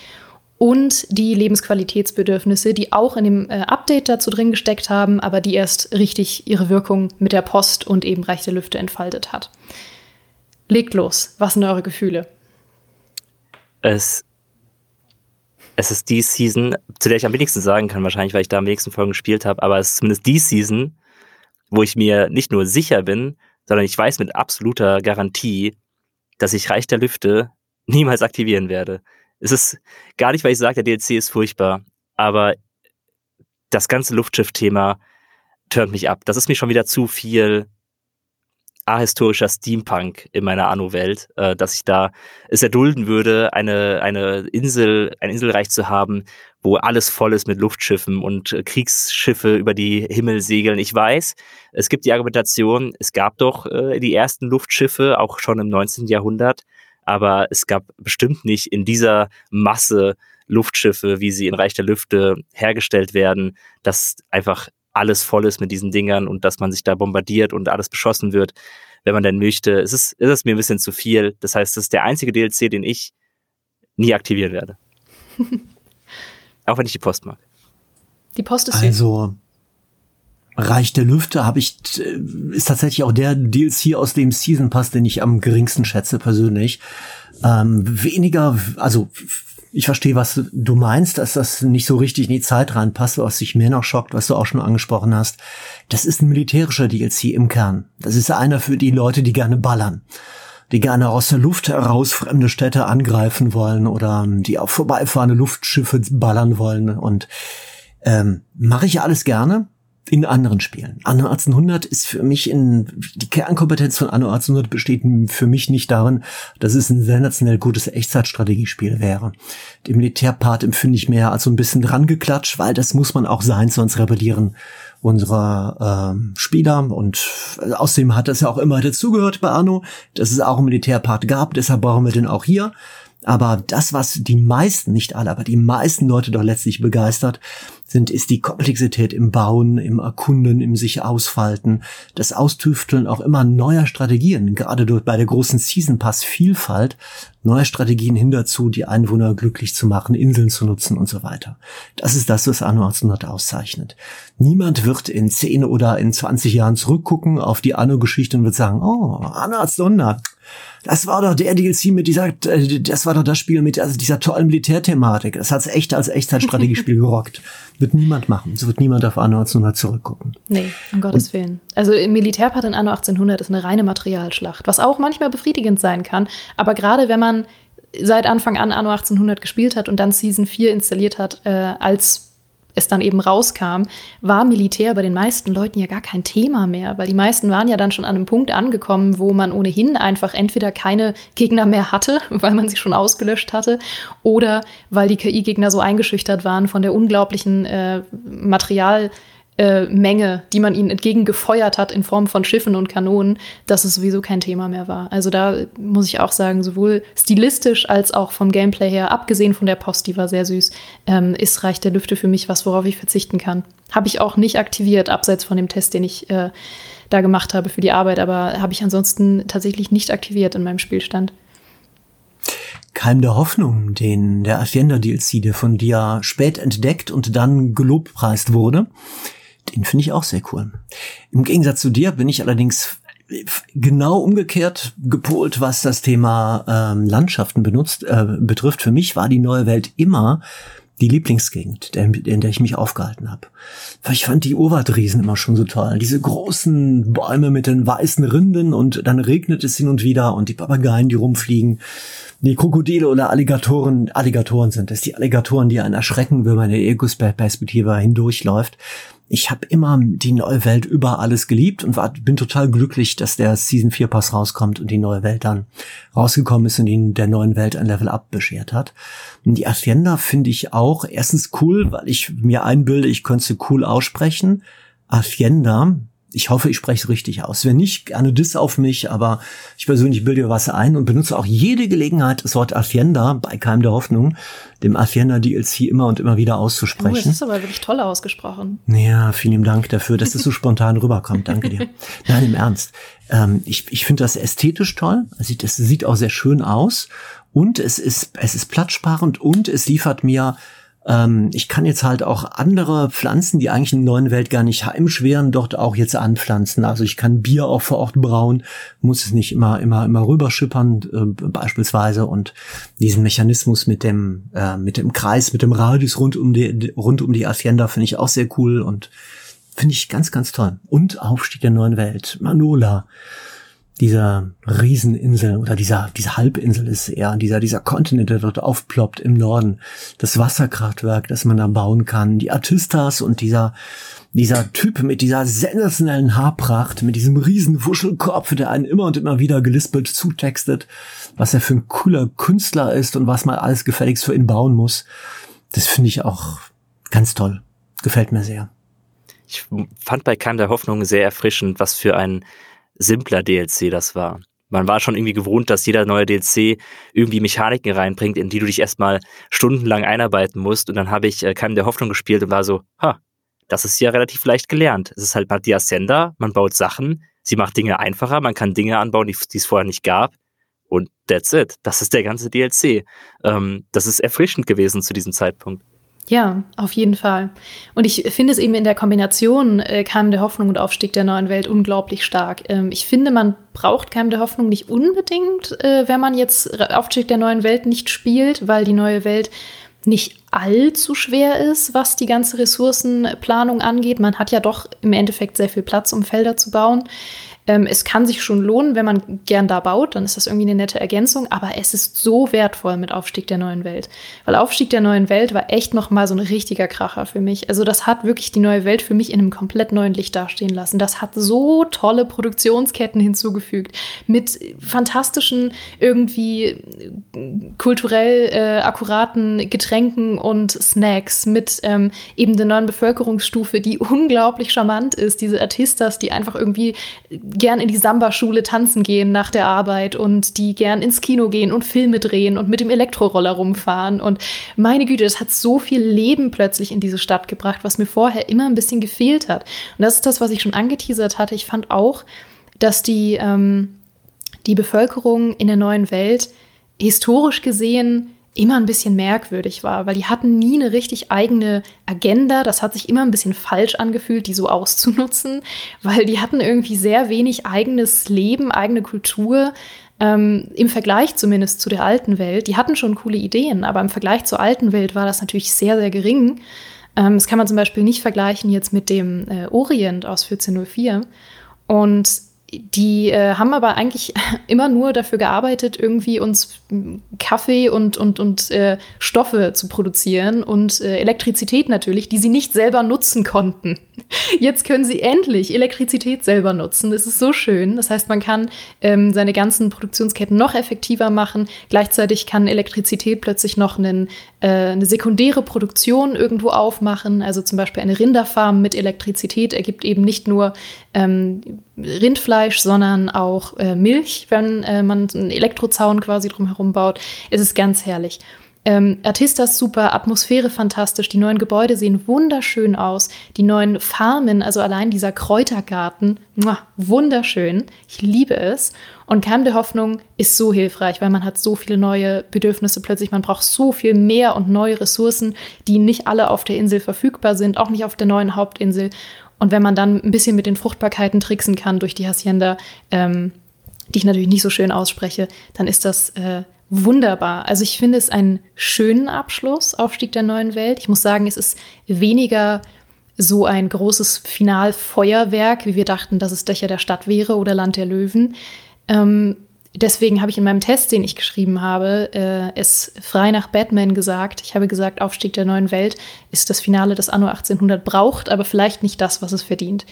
[SPEAKER 1] und die Lebensqualitätsbedürfnisse, die auch in dem äh, Update dazu drin gesteckt haben, aber die erst richtig ihre Wirkung mit der Post und eben Reich der Lüfte entfaltet hat. Legt los, was sind eure Gefühle?
[SPEAKER 3] Es, es ist die Season, zu der ich am wenigsten sagen kann, wahrscheinlich, weil ich da am wenigsten Folgen gespielt habe, aber es ist zumindest die Season, wo ich mir nicht nur sicher bin, sondern ich weiß mit absoluter Garantie, dass ich Reich der Lüfte niemals aktivieren werde. Es ist gar nicht, weil ich sage, der DLC ist furchtbar, aber das ganze Luftschiff-Thema turnt mich ab. Das ist mir schon wieder zu viel ahistorischer Steampunk in meiner Anno-Welt, äh, dass ich da es erdulden würde, eine, eine Insel, ein Inselreich zu haben, wo alles voll ist mit Luftschiffen und äh, Kriegsschiffe über die Himmel segeln. Ich weiß, es gibt die Argumentation, es gab doch äh, die ersten Luftschiffe, auch schon im 19. Jahrhundert, aber es gab bestimmt nicht in dieser Masse Luftschiffe, wie sie in Reich der Lüfte hergestellt werden, dass einfach alles voll ist mit diesen Dingern und dass man sich da bombardiert und alles beschossen wird, wenn man denn möchte. Es ist, ist es mir ein bisschen zu viel. Das heißt, es ist der einzige DLC, den ich nie aktivieren werde. (laughs) Auch wenn ich die Post mag.
[SPEAKER 1] Die Post ist
[SPEAKER 2] Also Reich der Lüfte habe ich äh, ist tatsächlich auch der DLC aus dem Season Pass, den ich am geringsten schätze persönlich. Ähm, weniger, also ich verstehe, was du meinst, dass das nicht so richtig in die Zeit reinpasst, was sich mehr noch schockt, was du auch schon angesprochen hast. Das ist ein militärischer DLC im Kern. Das ist einer für die Leute, die gerne ballern. Die gerne aus der Luft heraus fremde Städte angreifen wollen oder die auf vorbeifahrende Luftschiffe ballern wollen. Und ähm, mache ich alles gerne in anderen Spielen. Anno 1800 ist für mich in, die Kernkompetenz von Anno 1800 besteht für mich nicht darin, dass es ein sensationell gutes Echtzeitstrategiespiel wäre. Den Militärpart empfinde ich mehr als so ein bisschen dran geklatscht, weil das muss man auch sein, sonst rebellieren unsere ähm, Spieler und außerdem hat das ja auch immer dazugehört bei Anno, dass es auch einen Militärpart gab, deshalb brauchen wir den auch hier. Aber das, was die meisten, nicht alle, aber die meisten Leute doch letztlich begeistert, sind, ist die Komplexität im Bauen, im Erkunden, im sich ausfalten, das Austüfteln auch immer neuer Strategien, gerade durch, bei der großen Season Pass Vielfalt, neue Strategien hin dazu, die Einwohner glücklich zu machen, Inseln zu nutzen und so weiter. Das ist das, was Anno 1800 auszeichnet. Niemand wird in 10 oder in 20 Jahren zurückgucken auf die Anno-Geschichte und wird sagen, oh, Anno 1800, das war doch der DLC mit dieser, äh, das war doch das Spiel mit also dieser tollen Militärthematik. Das hat's echt als Echtzeitstrategiespiel (laughs) gerockt. Wird niemand machen. So wird niemand auf Anno 1800 zurückgucken.
[SPEAKER 1] Nee, um Gottes Und, Willen. Also im Militärpart in Anno 1800 ist eine reine Materialschlacht, was auch manchmal befriedigend sein kann. Aber gerade wenn man seit Anfang an Anno 1800 gespielt hat und dann Season 4 installiert hat, äh, als es dann eben rauskam, war Militär bei den meisten Leuten ja gar kein Thema mehr, weil die meisten waren ja dann schon an einem Punkt angekommen, wo man ohnehin einfach entweder keine Gegner mehr hatte, (laughs) weil man sie schon ausgelöscht hatte, oder weil die KI-Gegner so eingeschüchtert waren von der unglaublichen äh, Material- äh, Menge, die man ihnen entgegengefeuert hat in Form von Schiffen und Kanonen, dass es sowieso kein Thema mehr war. Also da muss ich auch sagen, sowohl stilistisch als auch vom Gameplay her, abgesehen von der Post, die war sehr süß, ähm, ist Reich der Lüfte für mich was, worauf ich verzichten kann. Habe ich auch nicht aktiviert, abseits von dem Test, den ich äh, da gemacht habe für die Arbeit, aber habe ich ansonsten tatsächlich nicht aktiviert in meinem Spielstand.
[SPEAKER 2] Keim der Hoffnung, den der Agenda DLC, der von dir spät entdeckt und dann gelobpreist wurde, den finde ich auch sehr cool. Im Gegensatz zu dir bin ich allerdings genau umgekehrt gepolt, was das Thema ähm, Landschaften benutzt, äh, betrifft. Für mich war die neue Welt immer die Lieblingsgegend, in der ich mich aufgehalten habe. Ich fand die Urwaldriesen immer schon so toll. Diese großen Bäume mit den weißen Rinden und dann regnet es hin und wieder und die Papageien, die rumfliegen. die Krokodile oder Alligatoren, Alligatoren sind es, die Alligatoren, die einen erschrecken, wenn man in der Ego-Perspektive hindurchläuft. Ich habe immer die neue Welt über alles geliebt und war, bin total glücklich, dass der Season 4 Pass rauskommt und die neue Welt dann rausgekommen ist und ihnen der neuen Welt ein Level Up beschert hat. Und die Agenda finde ich auch erstens cool, weil ich mir einbilde, ich könnte sie cool aussprechen. Agenda, ich hoffe, ich spreche es richtig aus. Wenn nicht, gerne Diss auf mich, aber ich persönlich bilde was ein und benutze auch jede Gelegenheit, das Wort Afienda bei Keim der Hoffnung, dem Afienda DLC immer und immer wieder auszusprechen. Oh, das
[SPEAKER 1] ist aber wirklich toll ausgesprochen.
[SPEAKER 2] Ja, vielen Dank dafür, dass das so spontan (laughs) rüberkommt. Danke dir. Nein, im Ernst. Ähm, ich ich finde das ästhetisch toll. Also das sieht auch sehr schön aus. Und es ist, es ist platzsparend und es liefert mir ähm, ich kann jetzt halt auch andere Pflanzen, die eigentlich in der neuen Welt gar nicht heimschweren, dort auch jetzt anpflanzen. Also ich kann Bier auch vor Ort brauen, muss es nicht immer, immer, immer rüberschippern, äh, beispielsweise. Und diesen Mechanismus mit dem, äh, mit dem Kreis, mit dem Radius rund um die, rund um die Hacienda finde ich auch sehr cool und finde ich ganz, ganz toll. Und Aufstieg der neuen Welt. Manola dieser Rieseninsel oder dieser, diese Halbinsel ist eher dieser, dieser Kontinent, der dort aufploppt im Norden. Das Wasserkraftwerk, das man da bauen kann. Die Artistas und dieser, dieser Typ mit dieser sensationellen Haarpracht, mit diesem riesen Wuschelkopf, der einen immer und immer wieder gelispelt zutextet, was er für ein cooler Künstler ist und was man alles gefälligst für ihn bauen muss. Das finde ich auch ganz toll. Gefällt mir sehr.
[SPEAKER 3] Ich fand bei Keim der Hoffnung sehr erfrischend, was für ein simpler DLC das war. Man war schon irgendwie gewohnt, dass jeder neue DLC irgendwie Mechaniken reinbringt, in die du dich erstmal stundenlang einarbeiten musst. Und dann habe ich äh, Keim der Hoffnung gespielt und war so, ha, das ist ja relativ leicht gelernt. Es ist halt die Ascender, man baut Sachen, sie macht Dinge einfacher, man kann Dinge anbauen, die, die es vorher nicht gab. Und that's it. Das ist der ganze DLC. Ähm, das ist erfrischend gewesen zu diesem Zeitpunkt.
[SPEAKER 1] Ja, auf jeden Fall. Und ich finde es eben in der Kombination äh, Keim der Hoffnung und Aufstieg der neuen Welt unglaublich stark. Ähm, ich finde, man braucht Keim der Hoffnung nicht unbedingt, äh, wenn man jetzt Aufstieg der neuen Welt nicht spielt, weil die neue Welt nicht allzu schwer ist, was die ganze Ressourcenplanung angeht. Man hat ja doch im Endeffekt sehr viel Platz, um Felder zu bauen. Ähm, es kann sich schon lohnen, wenn man gern da baut, dann ist das irgendwie eine nette Ergänzung, aber es ist so wertvoll mit Aufstieg der neuen Welt. Weil Aufstieg der neuen Welt war echt nochmal so ein richtiger Kracher für mich. Also das hat wirklich die neue Welt für mich in einem komplett neuen Licht dastehen lassen. Das hat so tolle Produktionsketten hinzugefügt mit fantastischen, irgendwie kulturell äh, akkuraten Getränken und Snacks, mit ähm, eben der neuen Bevölkerungsstufe, die (laughs) unglaublich charmant ist, diese Artistas, die einfach irgendwie gern in die Samba-Schule tanzen gehen nach der Arbeit und die gern ins Kino gehen und Filme drehen und mit dem Elektroroller rumfahren. Und meine Güte, das hat so viel Leben plötzlich in diese Stadt gebracht, was mir vorher immer ein bisschen gefehlt hat. Und das ist das, was ich schon angeteasert hatte. Ich fand auch, dass die, ähm, die Bevölkerung in der neuen Welt historisch gesehen immer ein bisschen merkwürdig war, weil die hatten nie eine richtig eigene Agenda. Das hat sich immer ein bisschen falsch angefühlt, die so auszunutzen, (laughs) weil die hatten irgendwie sehr wenig eigenes Leben, eigene Kultur. Ähm, Im Vergleich zumindest zu der alten Welt. Die hatten schon coole Ideen, aber im Vergleich zur alten Welt war das natürlich sehr, sehr gering. Ähm, das kann man zum Beispiel nicht vergleichen jetzt mit dem äh, Orient aus 1404. Und die äh, haben aber eigentlich (laughs) immer nur dafür gearbeitet, irgendwie uns Kaffee und, und, und äh, Stoffe zu produzieren und äh, Elektrizität natürlich, die sie nicht selber nutzen konnten. (laughs) Jetzt können sie endlich Elektrizität selber nutzen. Das ist so schön. Das heißt, man kann ähm, seine ganzen Produktionsketten noch effektiver machen. Gleichzeitig kann Elektrizität plötzlich noch einen, eine sekundäre Produktion irgendwo aufmachen. Also zum Beispiel eine Rinderfarm mit Elektrizität ergibt eben nicht nur ähm, Rindfleisch, sondern auch äh, Milch, wenn äh, man einen Elektrozaun quasi drumherum baut. Es ist ganz herrlich. Ähm, Artistas super, Atmosphäre fantastisch, die neuen Gebäude sehen wunderschön aus, die neuen Farmen, also allein dieser Kräutergarten, muah, wunderschön, ich liebe es. Und Keim der Hoffnung ist so hilfreich, weil man hat so viele neue Bedürfnisse plötzlich, man braucht so viel mehr und neue Ressourcen, die nicht alle auf der Insel verfügbar sind, auch nicht auf der neuen Hauptinsel. Und wenn man dann ein bisschen mit den Fruchtbarkeiten tricksen kann durch die Hacienda, ähm, die ich natürlich nicht so schön ausspreche, dann ist das äh, wunderbar. Also ich finde es einen schönen Abschluss, Aufstieg der neuen Welt. Ich muss sagen, es ist weniger so ein großes Finalfeuerwerk, wie wir dachten, dass es Dächer der Stadt wäre oder Land der Löwen. Ähm, deswegen habe ich in meinem Test, den ich geschrieben habe, äh, es frei nach Batman gesagt. Ich habe gesagt, Aufstieg der neuen Welt ist das Finale, das Anno 1800 braucht, aber vielleicht nicht das, was es verdient.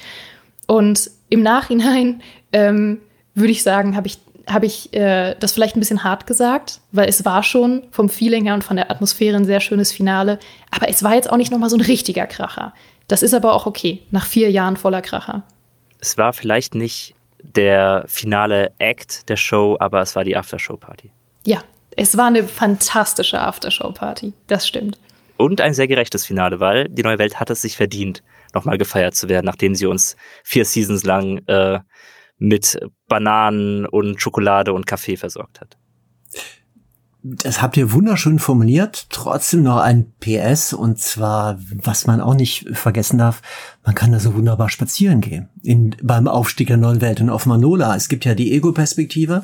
[SPEAKER 1] Und im Nachhinein ähm, würde ich sagen, habe ich, hab ich äh, das vielleicht ein bisschen hart gesagt, weil es war schon vom Feeling her und von der Atmosphäre ein sehr schönes Finale. Aber es war jetzt auch nicht noch mal so ein richtiger Kracher. Das ist aber auch okay, nach vier Jahren voller Kracher.
[SPEAKER 3] Es war vielleicht nicht der finale Act der Show, aber es war die Aftershow-Party.
[SPEAKER 1] Ja, es war eine fantastische Aftershow-Party. Das stimmt.
[SPEAKER 3] Und ein sehr gerechtes Finale, weil die neue Welt hat es sich verdient, nochmal gefeiert zu werden, nachdem sie uns vier Seasons lang äh, mit Bananen und Schokolade und Kaffee versorgt hat.
[SPEAKER 2] Das habt ihr wunderschön formuliert. Trotzdem noch ein PS und zwar, was man auch nicht vergessen darf, man kann da so wunderbar spazieren gehen. In, beim Aufstieg der neuen Welt und auf Manola. Es gibt ja die Ego-Perspektive.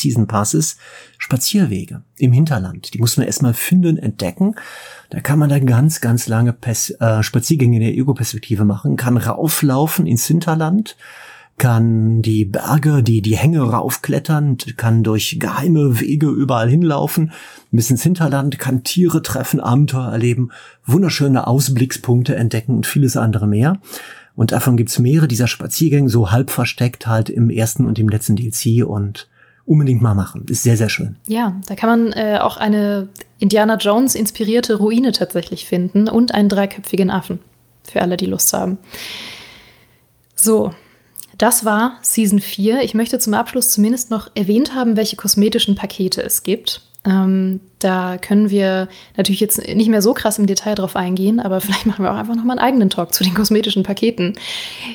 [SPEAKER 2] Season Passes, Spazierwege im Hinterland. Die muss man erstmal finden, entdecken. Da kann man dann ganz, ganz lange Pers äh, Spaziergänge in der Ego-Perspektive machen, kann rauflaufen ins Hinterland, kann die Berge, die, die Hänge raufklettern, kann durch geheime Wege überall hinlaufen, bis ins Hinterland, kann Tiere treffen, Abenteuer erleben, wunderschöne Ausblickspunkte entdecken und vieles andere mehr. Und davon gibt's mehrere dieser Spaziergänge, so halb versteckt halt im ersten und im letzten DLC und unbedingt mal machen. Ist sehr, sehr schön.
[SPEAKER 1] Ja, da kann man äh, auch eine Indiana Jones inspirierte Ruine tatsächlich finden und einen dreiköpfigen Affen. Für alle, die Lust haben. So, das war Season 4. Ich möchte zum Abschluss zumindest noch erwähnt haben, welche kosmetischen Pakete es gibt. Ähm, da können wir natürlich jetzt nicht mehr so krass im Detail drauf eingehen, aber (laughs) vielleicht machen wir auch einfach nochmal einen eigenen Talk zu den kosmetischen Paketen.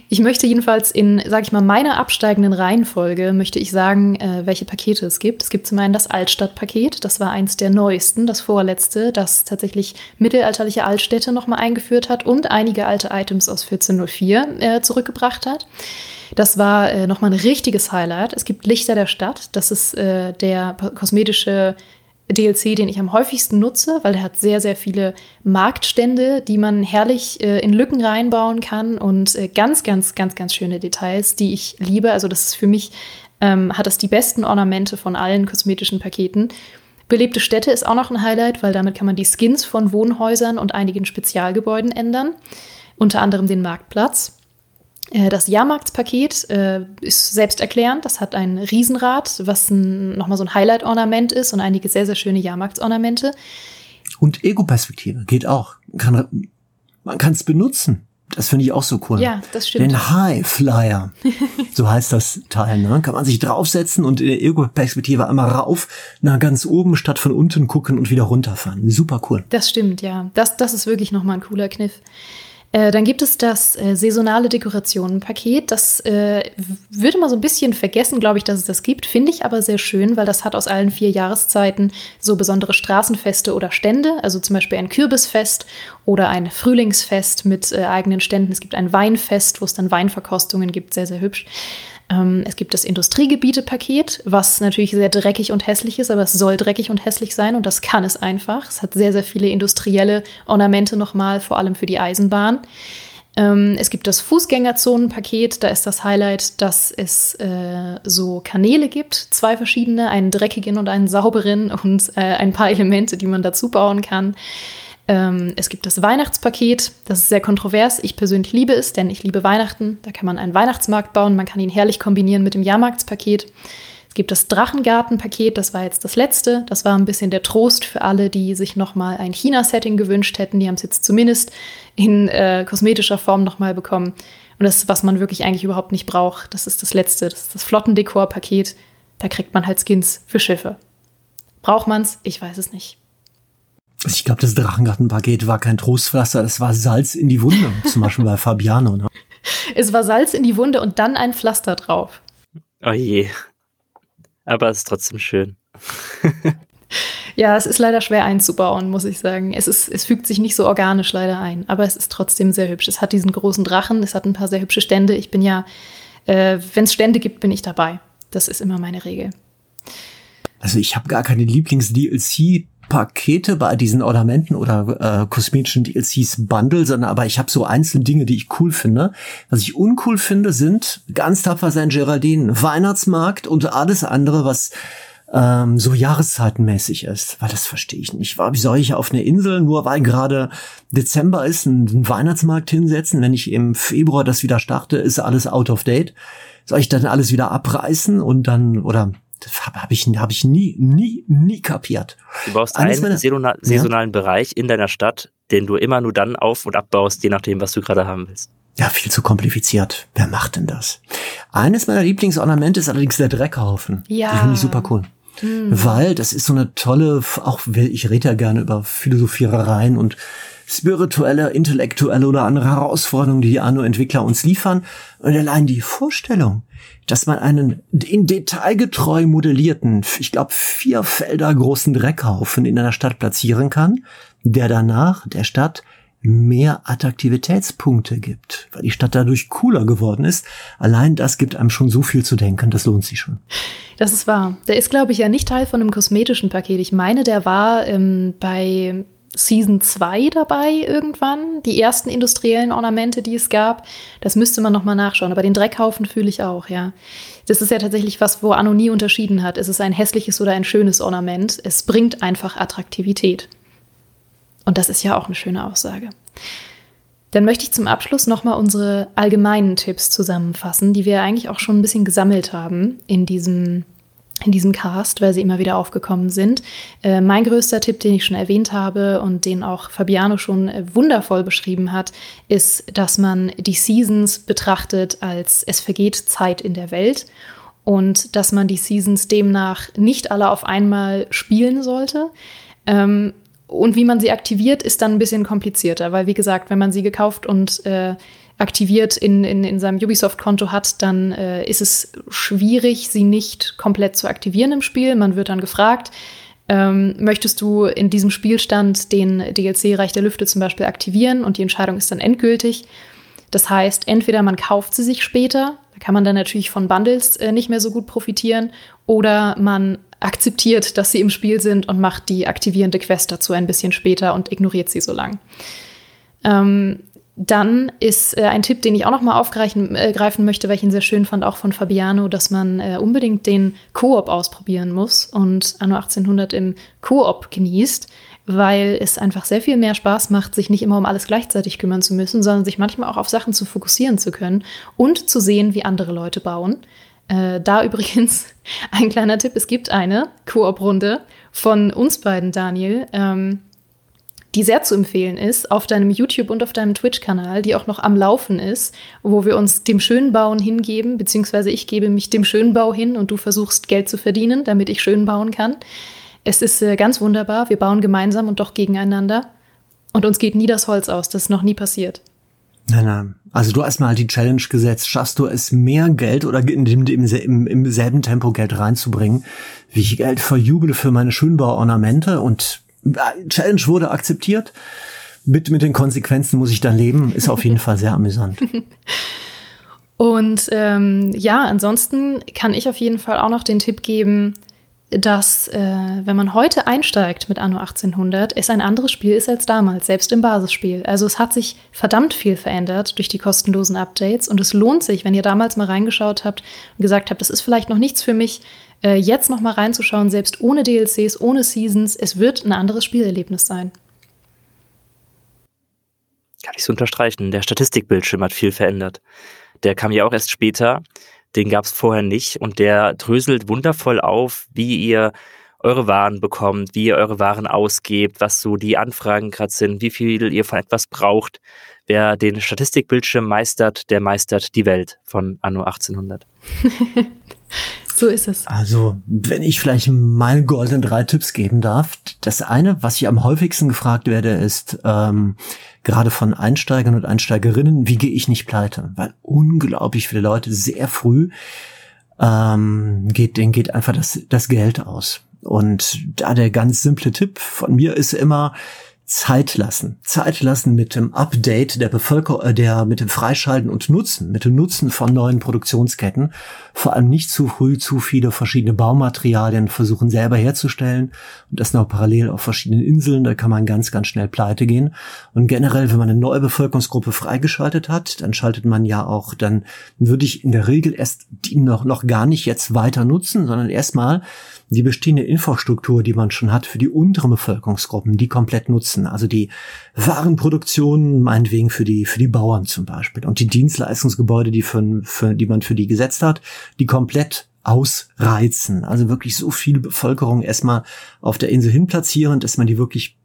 [SPEAKER 1] Ich möchte jedenfalls in, sag ich mal, meiner absteigenden Reihenfolge, möchte ich sagen, äh, welche Pakete es gibt. Es gibt zum einen das Altstadtpaket, das war eins der neuesten, das vorletzte, das tatsächlich mittelalterliche Altstädte nochmal eingeführt hat und einige alte Items aus 1404 äh, zurückgebracht hat. Das war äh, nochmal ein richtiges Highlight. Es gibt Lichter der Stadt. Das ist äh, der kosmetische DLC, den ich am häufigsten nutze, weil er hat sehr, sehr viele Marktstände, die man herrlich äh, in Lücken reinbauen kann und äh, ganz, ganz, ganz, ganz schöne Details, die ich liebe. Also das ist für mich, ähm, hat das die besten Ornamente von allen kosmetischen Paketen. Belebte Städte ist auch noch ein Highlight, weil damit kann man die Skins von Wohnhäusern und einigen Spezialgebäuden ändern, unter anderem den Marktplatz. Äh, das Jahrmarktspaket äh, ist selbsterklärend. Das hat ein Riesenrad, was ein, nochmal so ein Highlight-Ornament ist und einige sehr, sehr schöne Jahrmarktsornamente.
[SPEAKER 2] Und Ego-Perspektive geht auch. Kann, man kann es benutzen. Das finde ich auch so cool.
[SPEAKER 1] Ja, das stimmt.
[SPEAKER 2] Den High Flyer, (laughs) so heißt das Teil, ne? Kann man sich draufsetzen und in der Ego-Perspektive einmal rauf, nach ganz oben statt von unten gucken und wieder runterfahren. Super cool.
[SPEAKER 1] Das stimmt, ja. Das, das ist wirklich nochmal ein cooler Kniff. Äh, dann gibt es das äh, saisonale Dekorationenpaket. Das äh, würde mal so ein bisschen vergessen, glaube ich, dass es das gibt. Finde ich aber sehr schön, weil das hat aus allen vier Jahreszeiten so besondere Straßenfeste oder Stände. Also zum Beispiel ein Kürbisfest oder ein Frühlingsfest mit äh, eigenen Ständen. Es gibt ein Weinfest, wo es dann Weinverkostungen gibt. Sehr, sehr hübsch. Ähm, es gibt das Industriegebiete-Paket, was natürlich sehr dreckig und hässlich ist, aber es soll dreckig und hässlich sein und das kann es einfach. Es hat sehr, sehr viele industrielle Ornamente nochmal, vor allem für die Eisenbahn. Ähm, es gibt das Fußgängerzonenpaket, da ist das Highlight, dass es äh, so Kanäle gibt, zwei verschiedene, einen dreckigen und einen sauberen und äh, ein paar Elemente, die man dazu bauen kann. Ähm, es gibt das Weihnachtspaket, das ist sehr kontrovers. Ich persönlich liebe es, denn ich liebe Weihnachten. Da kann man einen Weihnachtsmarkt bauen, man kann ihn herrlich kombinieren mit dem Jahrmarktspaket. Es gibt das Drachengartenpaket, das war jetzt das letzte. Das war ein bisschen der Trost für alle, die sich nochmal ein China-Setting gewünscht hätten. Die haben es jetzt zumindest in äh, kosmetischer Form nochmal bekommen. Und das was man wirklich eigentlich überhaupt nicht braucht. Das ist das letzte, das ist das Flottendekor-Paket. Da kriegt man halt Skins für Schiffe. Braucht man's? Ich weiß es nicht.
[SPEAKER 2] Ich glaube, das Drachengartenpaket war kein Trostpflaster, das war Salz in die Wunde, zum Beispiel bei Fabiano. Ne? (laughs)
[SPEAKER 1] Es war Salz in die Wunde und dann ein Pflaster drauf.
[SPEAKER 3] Oh je. Aber es ist trotzdem schön. (laughs)
[SPEAKER 1] ja, es ist leider schwer einzubauen, muss ich sagen. Es, ist, es fügt sich nicht so organisch leider ein, aber es ist trotzdem sehr hübsch. Es hat diesen großen Drachen, es hat ein paar sehr hübsche Stände. Ich bin ja, äh, wenn es Stände gibt, bin ich dabei. Das ist immer meine Regel.
[SPEAKER 2] Also ich habe gar keine Lieblings-DLC Pakete bei diesen Ornamenten oder äh, kosmetischen DLCs Bundle, sondern aber ich habe so einzelne Dinge, die ich cool finde. Was ich uncool finde, sind ganz tapfer sein Geraldine, Weihnachtsmarkt und alles andere, was ähm, so jahreszeitenmäßig ist, weil das verstehe ich nicht. Wie soll ich auf eine Insel, nur weil gerade Dezember ist, einen Weihnachtsmarkt hinsetzen? Wenn ich im Februar das wieder starte, ist alles out of date. Soll ich dann alles wieder abreißen und dann, oder das habe hab ich, hab ich nie, nie, nie kapiert.
[SPEAKER 3] Du baust einen meiner, saisonalen ja? Bereich in deiner Stadt, den du immer nur dann auf- und abbaust, je nachdem, was du gerade haben willst.
[SPEAKER 2] Ja, viel zu kompliziert. Wer macht denn das? Eines meiner Lieblingsornamente ist allerdings der Dreckhaufen. Ja. Die finde ich super cool. Mhm. Weil das ist so eine tolle, auch ich rede ja gerne über Philosophierereien und spirituelle, intellektuelle oder andere Herausforderungen, die Anno-Entwickler uns liefern. Und allein die Vorstellung, dass man einen in Detail getreu modellierten, ich glaube, vier Felder großen Dreckhaufen in einer Stadt platzieren kann, der danach der Stadt mehr Attraktivitätspunkte gibt, weil die Stadt dadurch cooler geworden ist. Allein das gibt einem schon so viel zu denken, das lohnt sich schon.
[SPEAKER 1] Das ist wahr. Der ist, glaube ich, ja nicht Teil von einem kosmetischen Paket. Ich meine, der war ähm, bei Season 2 dabei irgendwann, die ersten industriellen Ornamente, die es gab. Das müsste man nochmal nachschauen. Aber den Dreckhaufen fühle ich auch, ja. Das ist ja tatsächlich was, wo Anno nie unterschieden hat. Ist es ein hässliches oder ein schönes Ornament? Es bringt einfach Attraktivität. Und das ist ja auch eine schöne Aussage. Dann möchte ich zum Abschluss nochmal unsere allgemeinen Tipps zusammenfassen, die wir eigentlich auch schon ein bisschen gesammelt haben in diesem in diesem Cast, weil sie immer wieder aufgekommen sind. Äh, mein größter Tipp, den ich schon erwähnt habe und den auch Fabiano schon äh, wundervoll beschrieben hat, ist, dass man die Seasons betrachtet als es vergeht Zeit in der Welt und dass man die Seasons demnach nicht alle auf einmal spielen sollte. Ähm, und wie man sie aktiviert, ist dann ein bisschen komplizierter, weil wie gesagt, wenn man sie gekauft und äh, aktiviert in, in, in seinem Ubisoft-Konto hat, dann äh, ist es schwierig, sie nicht komplett zu aktivieren im Spiel. Man wird dann gefragt, ähm, möchtest du in diesem Spielstand den DLC Reich der Lüfte zum Beispiel aktivieren und die Entscheidung ist dann endgültig. Das heißt, entweder man kauft sie sich später, da kann man dann natürlich von Bundles äh, nicht mehr so gut profitieren, oder man akzeptiert, dass sie im Spiel sind und macht die aktivierende Quest dazu ein bisschen später und ignoriert sie so lang. Ähm, dann ist äh, ein Tipp, den ich auch noch mal aufgreifen äh, greifen möchte, weil ich ihn sehr schön fand, auch von Fabiano, dass man äh, unbedingt den Koop ausprobieren muss und Anno 1800 im Koop genießt, weil es einfach sehr viel mehr Spaß macht, sich nicht immer um alles gleichzeitig kümmern zu müssen, sondern sich manchmal auch auf Sachen zu fokussieren zu können und zu sehen, wie andere Leute bauen. Äh, da (laughs) übrigens ein kleiner Tipp: Es gibt eine Koop-Runde von uns beiden, Daniel. Ähm, die sehr zu empfehlen ist, auf deinem YouTube und auf deinem Twitch-Kanal, die auch noch am Laufen ist, wo wir uns dem Schönbauen hingeben, beziehungsweise ich gebe mich dem Schönbau hin und du versuchst Geld zu verdienen, damit ich schön bauen kann. Es ist äh, ganz wunderbar, wir bauen gemeinsam und doch gegeneinander. Und uns geht nie das Holz aus, das ist noch nie passiert.
[SPEAKER 2] Nein, nein. Also du hast mal die Challenge gesetzt, schaffst du es mehr Geld oder in dem, im, im, selben Tempo Geld reinzubringen, wie ich Geld verjubele für meine Schönbauornamente und Challenge wurde akzeptiert. Mit, mit den Konsequenzen muss ich dann leben. Ist auf jeden Fall sehr amüsant. (laughs)
[SPEAKER 1] Und ähm, ja, ansonsten kann ich auf jeden Fall auch noch den Tipp geben, dass äh, wenn man heute einsteigt mit Anno 1800, es ein anderes Spiel ist als damals, selbst im Basisspiel. Also es hat sich verdammt viel verändert durch die kostenlosen Updates und es lohnt sich, wenn ihr damals mal reingeschaut habt und gesagt habt, das ist vielleicht noch nichts für mich, äh, jetzt noch mal reinzuschauen, selbst ohne DLCs, ohne Seasons. Es wird ein anderes Spielerlebnis sein.
[SPEAKER 3] Kann ich so unterstreichen. Der Statistikbildschirm hat viel verändert. Der kam ja auch erst später. Den gab es vorher nicht. Und der dröselt wundervoll auf, wie ihr eure Waren bekommt, wie ihr eure Waren ausgebt, was so die Anfragen gerade sind, wie viel ihr von etwas braucht. Wer den Statistikbildschirm meistert, der meistert die Welt von Anno 1800. (laughs)
[SPEAKER 1] So ist es.
[SPEAKER 2] Also, wenn ich vielleicht meine goldenen drei Tipps geben darf. Das eine, was ich am häufigsten gefragt werde, ist ähm, gerade von Einsteigern und Einsteigerinnen, wie gehe ich nicht pleite? Weil unglaublich viele Leute sehr früh ähm, geht, denen geht einfach das, das Geld aus. Und da der ganz simple Tipp von mir ist immer, Zeit lassen. Zeit lassen mit dem Update der Bevölkerung, äh, der, mit dem Freischalten und Nutzen, mit dem Nutzen von neuen Produktionsketten. Vor allem nicht zu früh zu viele verschiedene Baumaterialien versuchen selber herzustellen. Und das noch parallel auf verschiedenen Inseln. Da kann man ganz, ganz schnell pleite gehen. Und generell, wenn man eine neue Bevölkerungsgruppe freigeschaltet hat, dann schaltet man ja auch, dann würde ich in der Regel erst die noch, noch gar nicht jetzt weiter nutzen, sondern erstmal die bestehende Infrastruktur, die man schon hat für die unteren Bevölkerungsgruppen, die komplett nutzen. Also die Warenproduktion, meinetwegen für die, für die Bauern zum Beispiel und die Dienstleistungsgebäude, die, für, für, die man für die gesetzt hat, die komplett ausreizen. Also wirklich so viel Bevölkerung erstmal auf der Insel hin platzieren, dass man die wirklich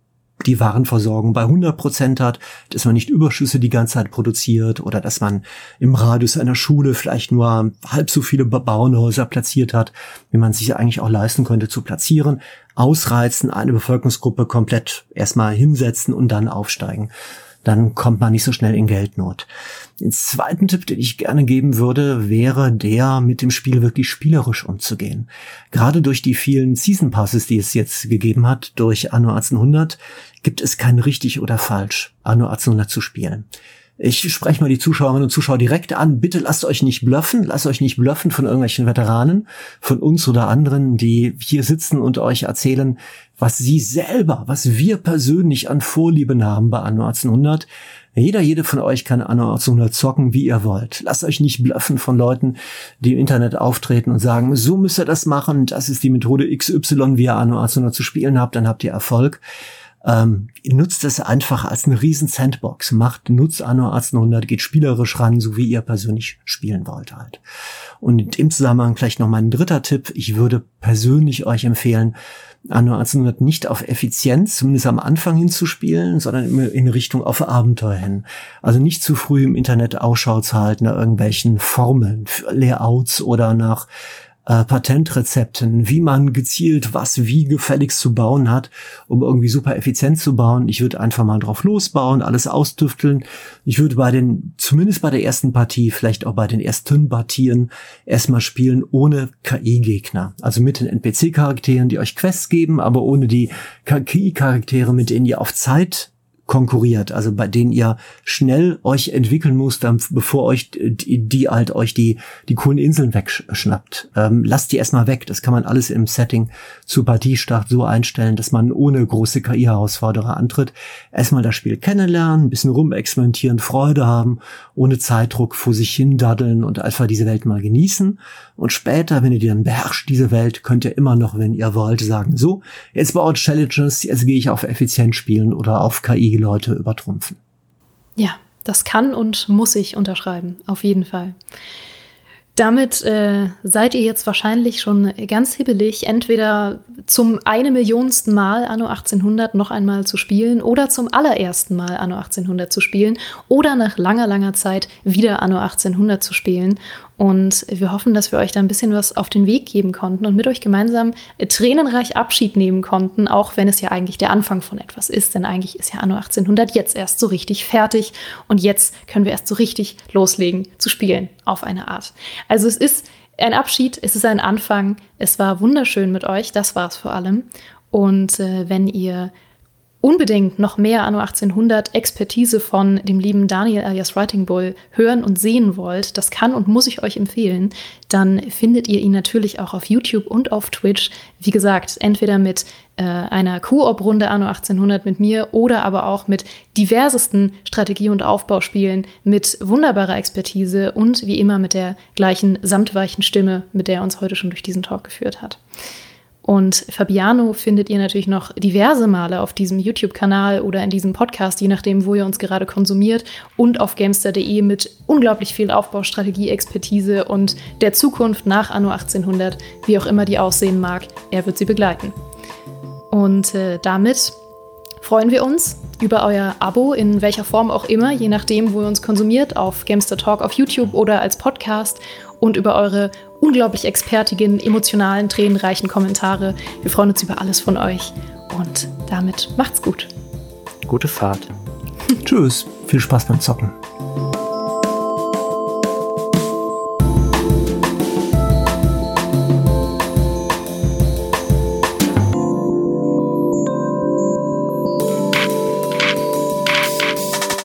[SPEAKER 2] die Warenversorgung bei 100 Prozent hat, dass man nicht Überschüsse die ganze Zeit produziert oder dass man im Radius einer Schule vielleicht nur halb so viele Bauernhäuser platziert hat, wie man sich eigentlich auch leisten könnte zu platzieren. Ausreizen, eine Bevölkerungsgruppe komplett erstmal hinsetzen und dann aufsteigen dann kommt man nicht so schnell in Geldnot. Den zweiten Tipp, den ich gerne geben würde, wäre der, mit dem Spiel wirklich spielerisch umzugehen. Gerade durch die vielen Season Passes, die es jetzt gegeben hat, durch Anno 1800, gibt es kein richtig oder falsch, Anno 1800 zu spielen. Ich spreche mal die Zuschauerinnen und Zuschauer direkt an. Bitte lasst euch nicht bluffen. Lasst euch nicht bluffen von irgendwelchen Veteranen, von uns oder anderen, die hier sitzen und euch erzählen, was sie selber, was wir persönlich an Vorlieben haben bei Anno 1800. Jeder, jede von euch kann Anno 1800 zocken, wie ihr wollt. Lasst euch nicht bluffen von Leuten, die im Internet auftreten und sagen, so müsst ihr das machen, das ist die Methode XY, wie ihr Anno 1800 zu spielen habt, dann habt ihr Erfolg. Ähm, nutzt es einfach als eine riesen Sandbox. Macht, nutzt Anno 1800, geht spielerisch ran, so wie ihr persönlich spielen wollt halt. Und dem Zusammenhang vielleicht noch mein dritter Tipp. Ich würde persönlich euch empfehlen, Anno 1800 nicht auf Effizienz, zumindest am Anfang hinzuspielen, sondern immer in Richtung auf Abenteuer hin. Also nicht zu früh im Internet Ausschau zu halten nach irgendwelchen Formeln, Layouts oder nach äh, Patentrezepten, wie man gezielt was wie gefälligst zu bauen hat, um irgendwie super effizient zu bauen. Ich würde einfach mal drauf losbauen, alles austüfteln. Ich würde bei den, zumindest bei der ersten Partie, vielleicht auch bei den ersten Partien, erstmal spielen ohne KI-Gegner. Also mit den NPC-Charakteren, die euch Quests geben, aber ohne die KI-Charaktere, mit denen ihr auf Zeit konkurriert, also bei denen ihr schnell euch entwickeln müsst, bevor euch die, die halt euch die, die coolen Inseln wegschnappt. Ähm, lasst die erstmal weg. Das kann man alles im Setting zu Partiestart so einstellen, dass man ohne große KI-Herausforderer antritt. Erstmal das Spiel kennenlernen, ein bisschen rumexperimentieren, Freude haben, ohne Zeitdruck vor sich hin daddeln und einfach diese Welt mal genießen. Und später, wenn ihr die dann beherrscht, diese Welt, könnt ihr immer noch, wenn ihr wollt, sagen, so, jetzt baut Challenges, jetzt gehe ich auf effizient spielen oder auf KI Leute übertrumpfen.
[SPEAKER 1] Ja, das kann und muss ich unterschreiben, auf jeden Fall. Damit äh, seid ihr jetzt wahrscheinlich schon ganz hibbelig, entweder zum eine Millionsten Mal Anno 1800 noch einmal zu spielen oder zum allerersten Mal Anno 1800 zu spielen oder nach langer, langer Zeit wieder Anno 1800 zu spielen. Und wir hoffen, dass wir euch da ein bisschen was auf den Weg geben konnten und mit euch gemeinsam äh, tränenreich Abschied nehmen konnten, auch wenn es ja eigentlich der Anfang von etwas ist. Denn eigentlich ist ja Anno 1800 jetzt erst so richtig fertig und jetzt können wir erst so richtig loslegen zu spielen auf eine Art. Also es ist ein Abschied, es ist ein Anfang. Es war wunderschön mit euch, das war es vor allem. Und äh, wenn ihr unbedingt noch mehr Anno 1800 Expertise von dem lieben Daniel alias Writing Bull hören und sehen wollt, das kann und muss ich euch empfehlen, dann findet ihr ihn natürlich auch auf YouTube und auf Twitch. Wie gesagt, entweder mit äh, einer Koop-Runde Anno 1800 mit mir oder aber auch mit diversesten Strategie- und Aufbauspielen mit wunderbarer Expertise und wie immer mit der gleichen samtweichen Stimme, mit der er uns heute schon durch diesen Talk geführt hat. Und Fabiano findet ihr natürlich noch diverse Male auf diesem YouTube-Kanal oder in diesem Podcast, je nachdem, wo ihr uns gerade konsumiert, und auf gamester.de mit unglaublich viel Aufbaustrategie, Expertise und der Zukunft nach Anno 1800, wie auch immer die aussehen mag. Er wird sie begleiten. Und äh, damit freuen wir uns über euer Abo in welcher Form auch immer, je nachdem, wo ihr uns konsumiert, auf Gamester Talk auf YouTube oder als Podcast und über eure unglaublich expertigen, emotionalen, tränenreichen Kommentare. Wir freuen uns über alles von euch. Und damit macht's gut.
[SPEAKER 3] Gute Fahrt.
[SPEAKER 2] Tschüss. Viel Spaß beim Zocken.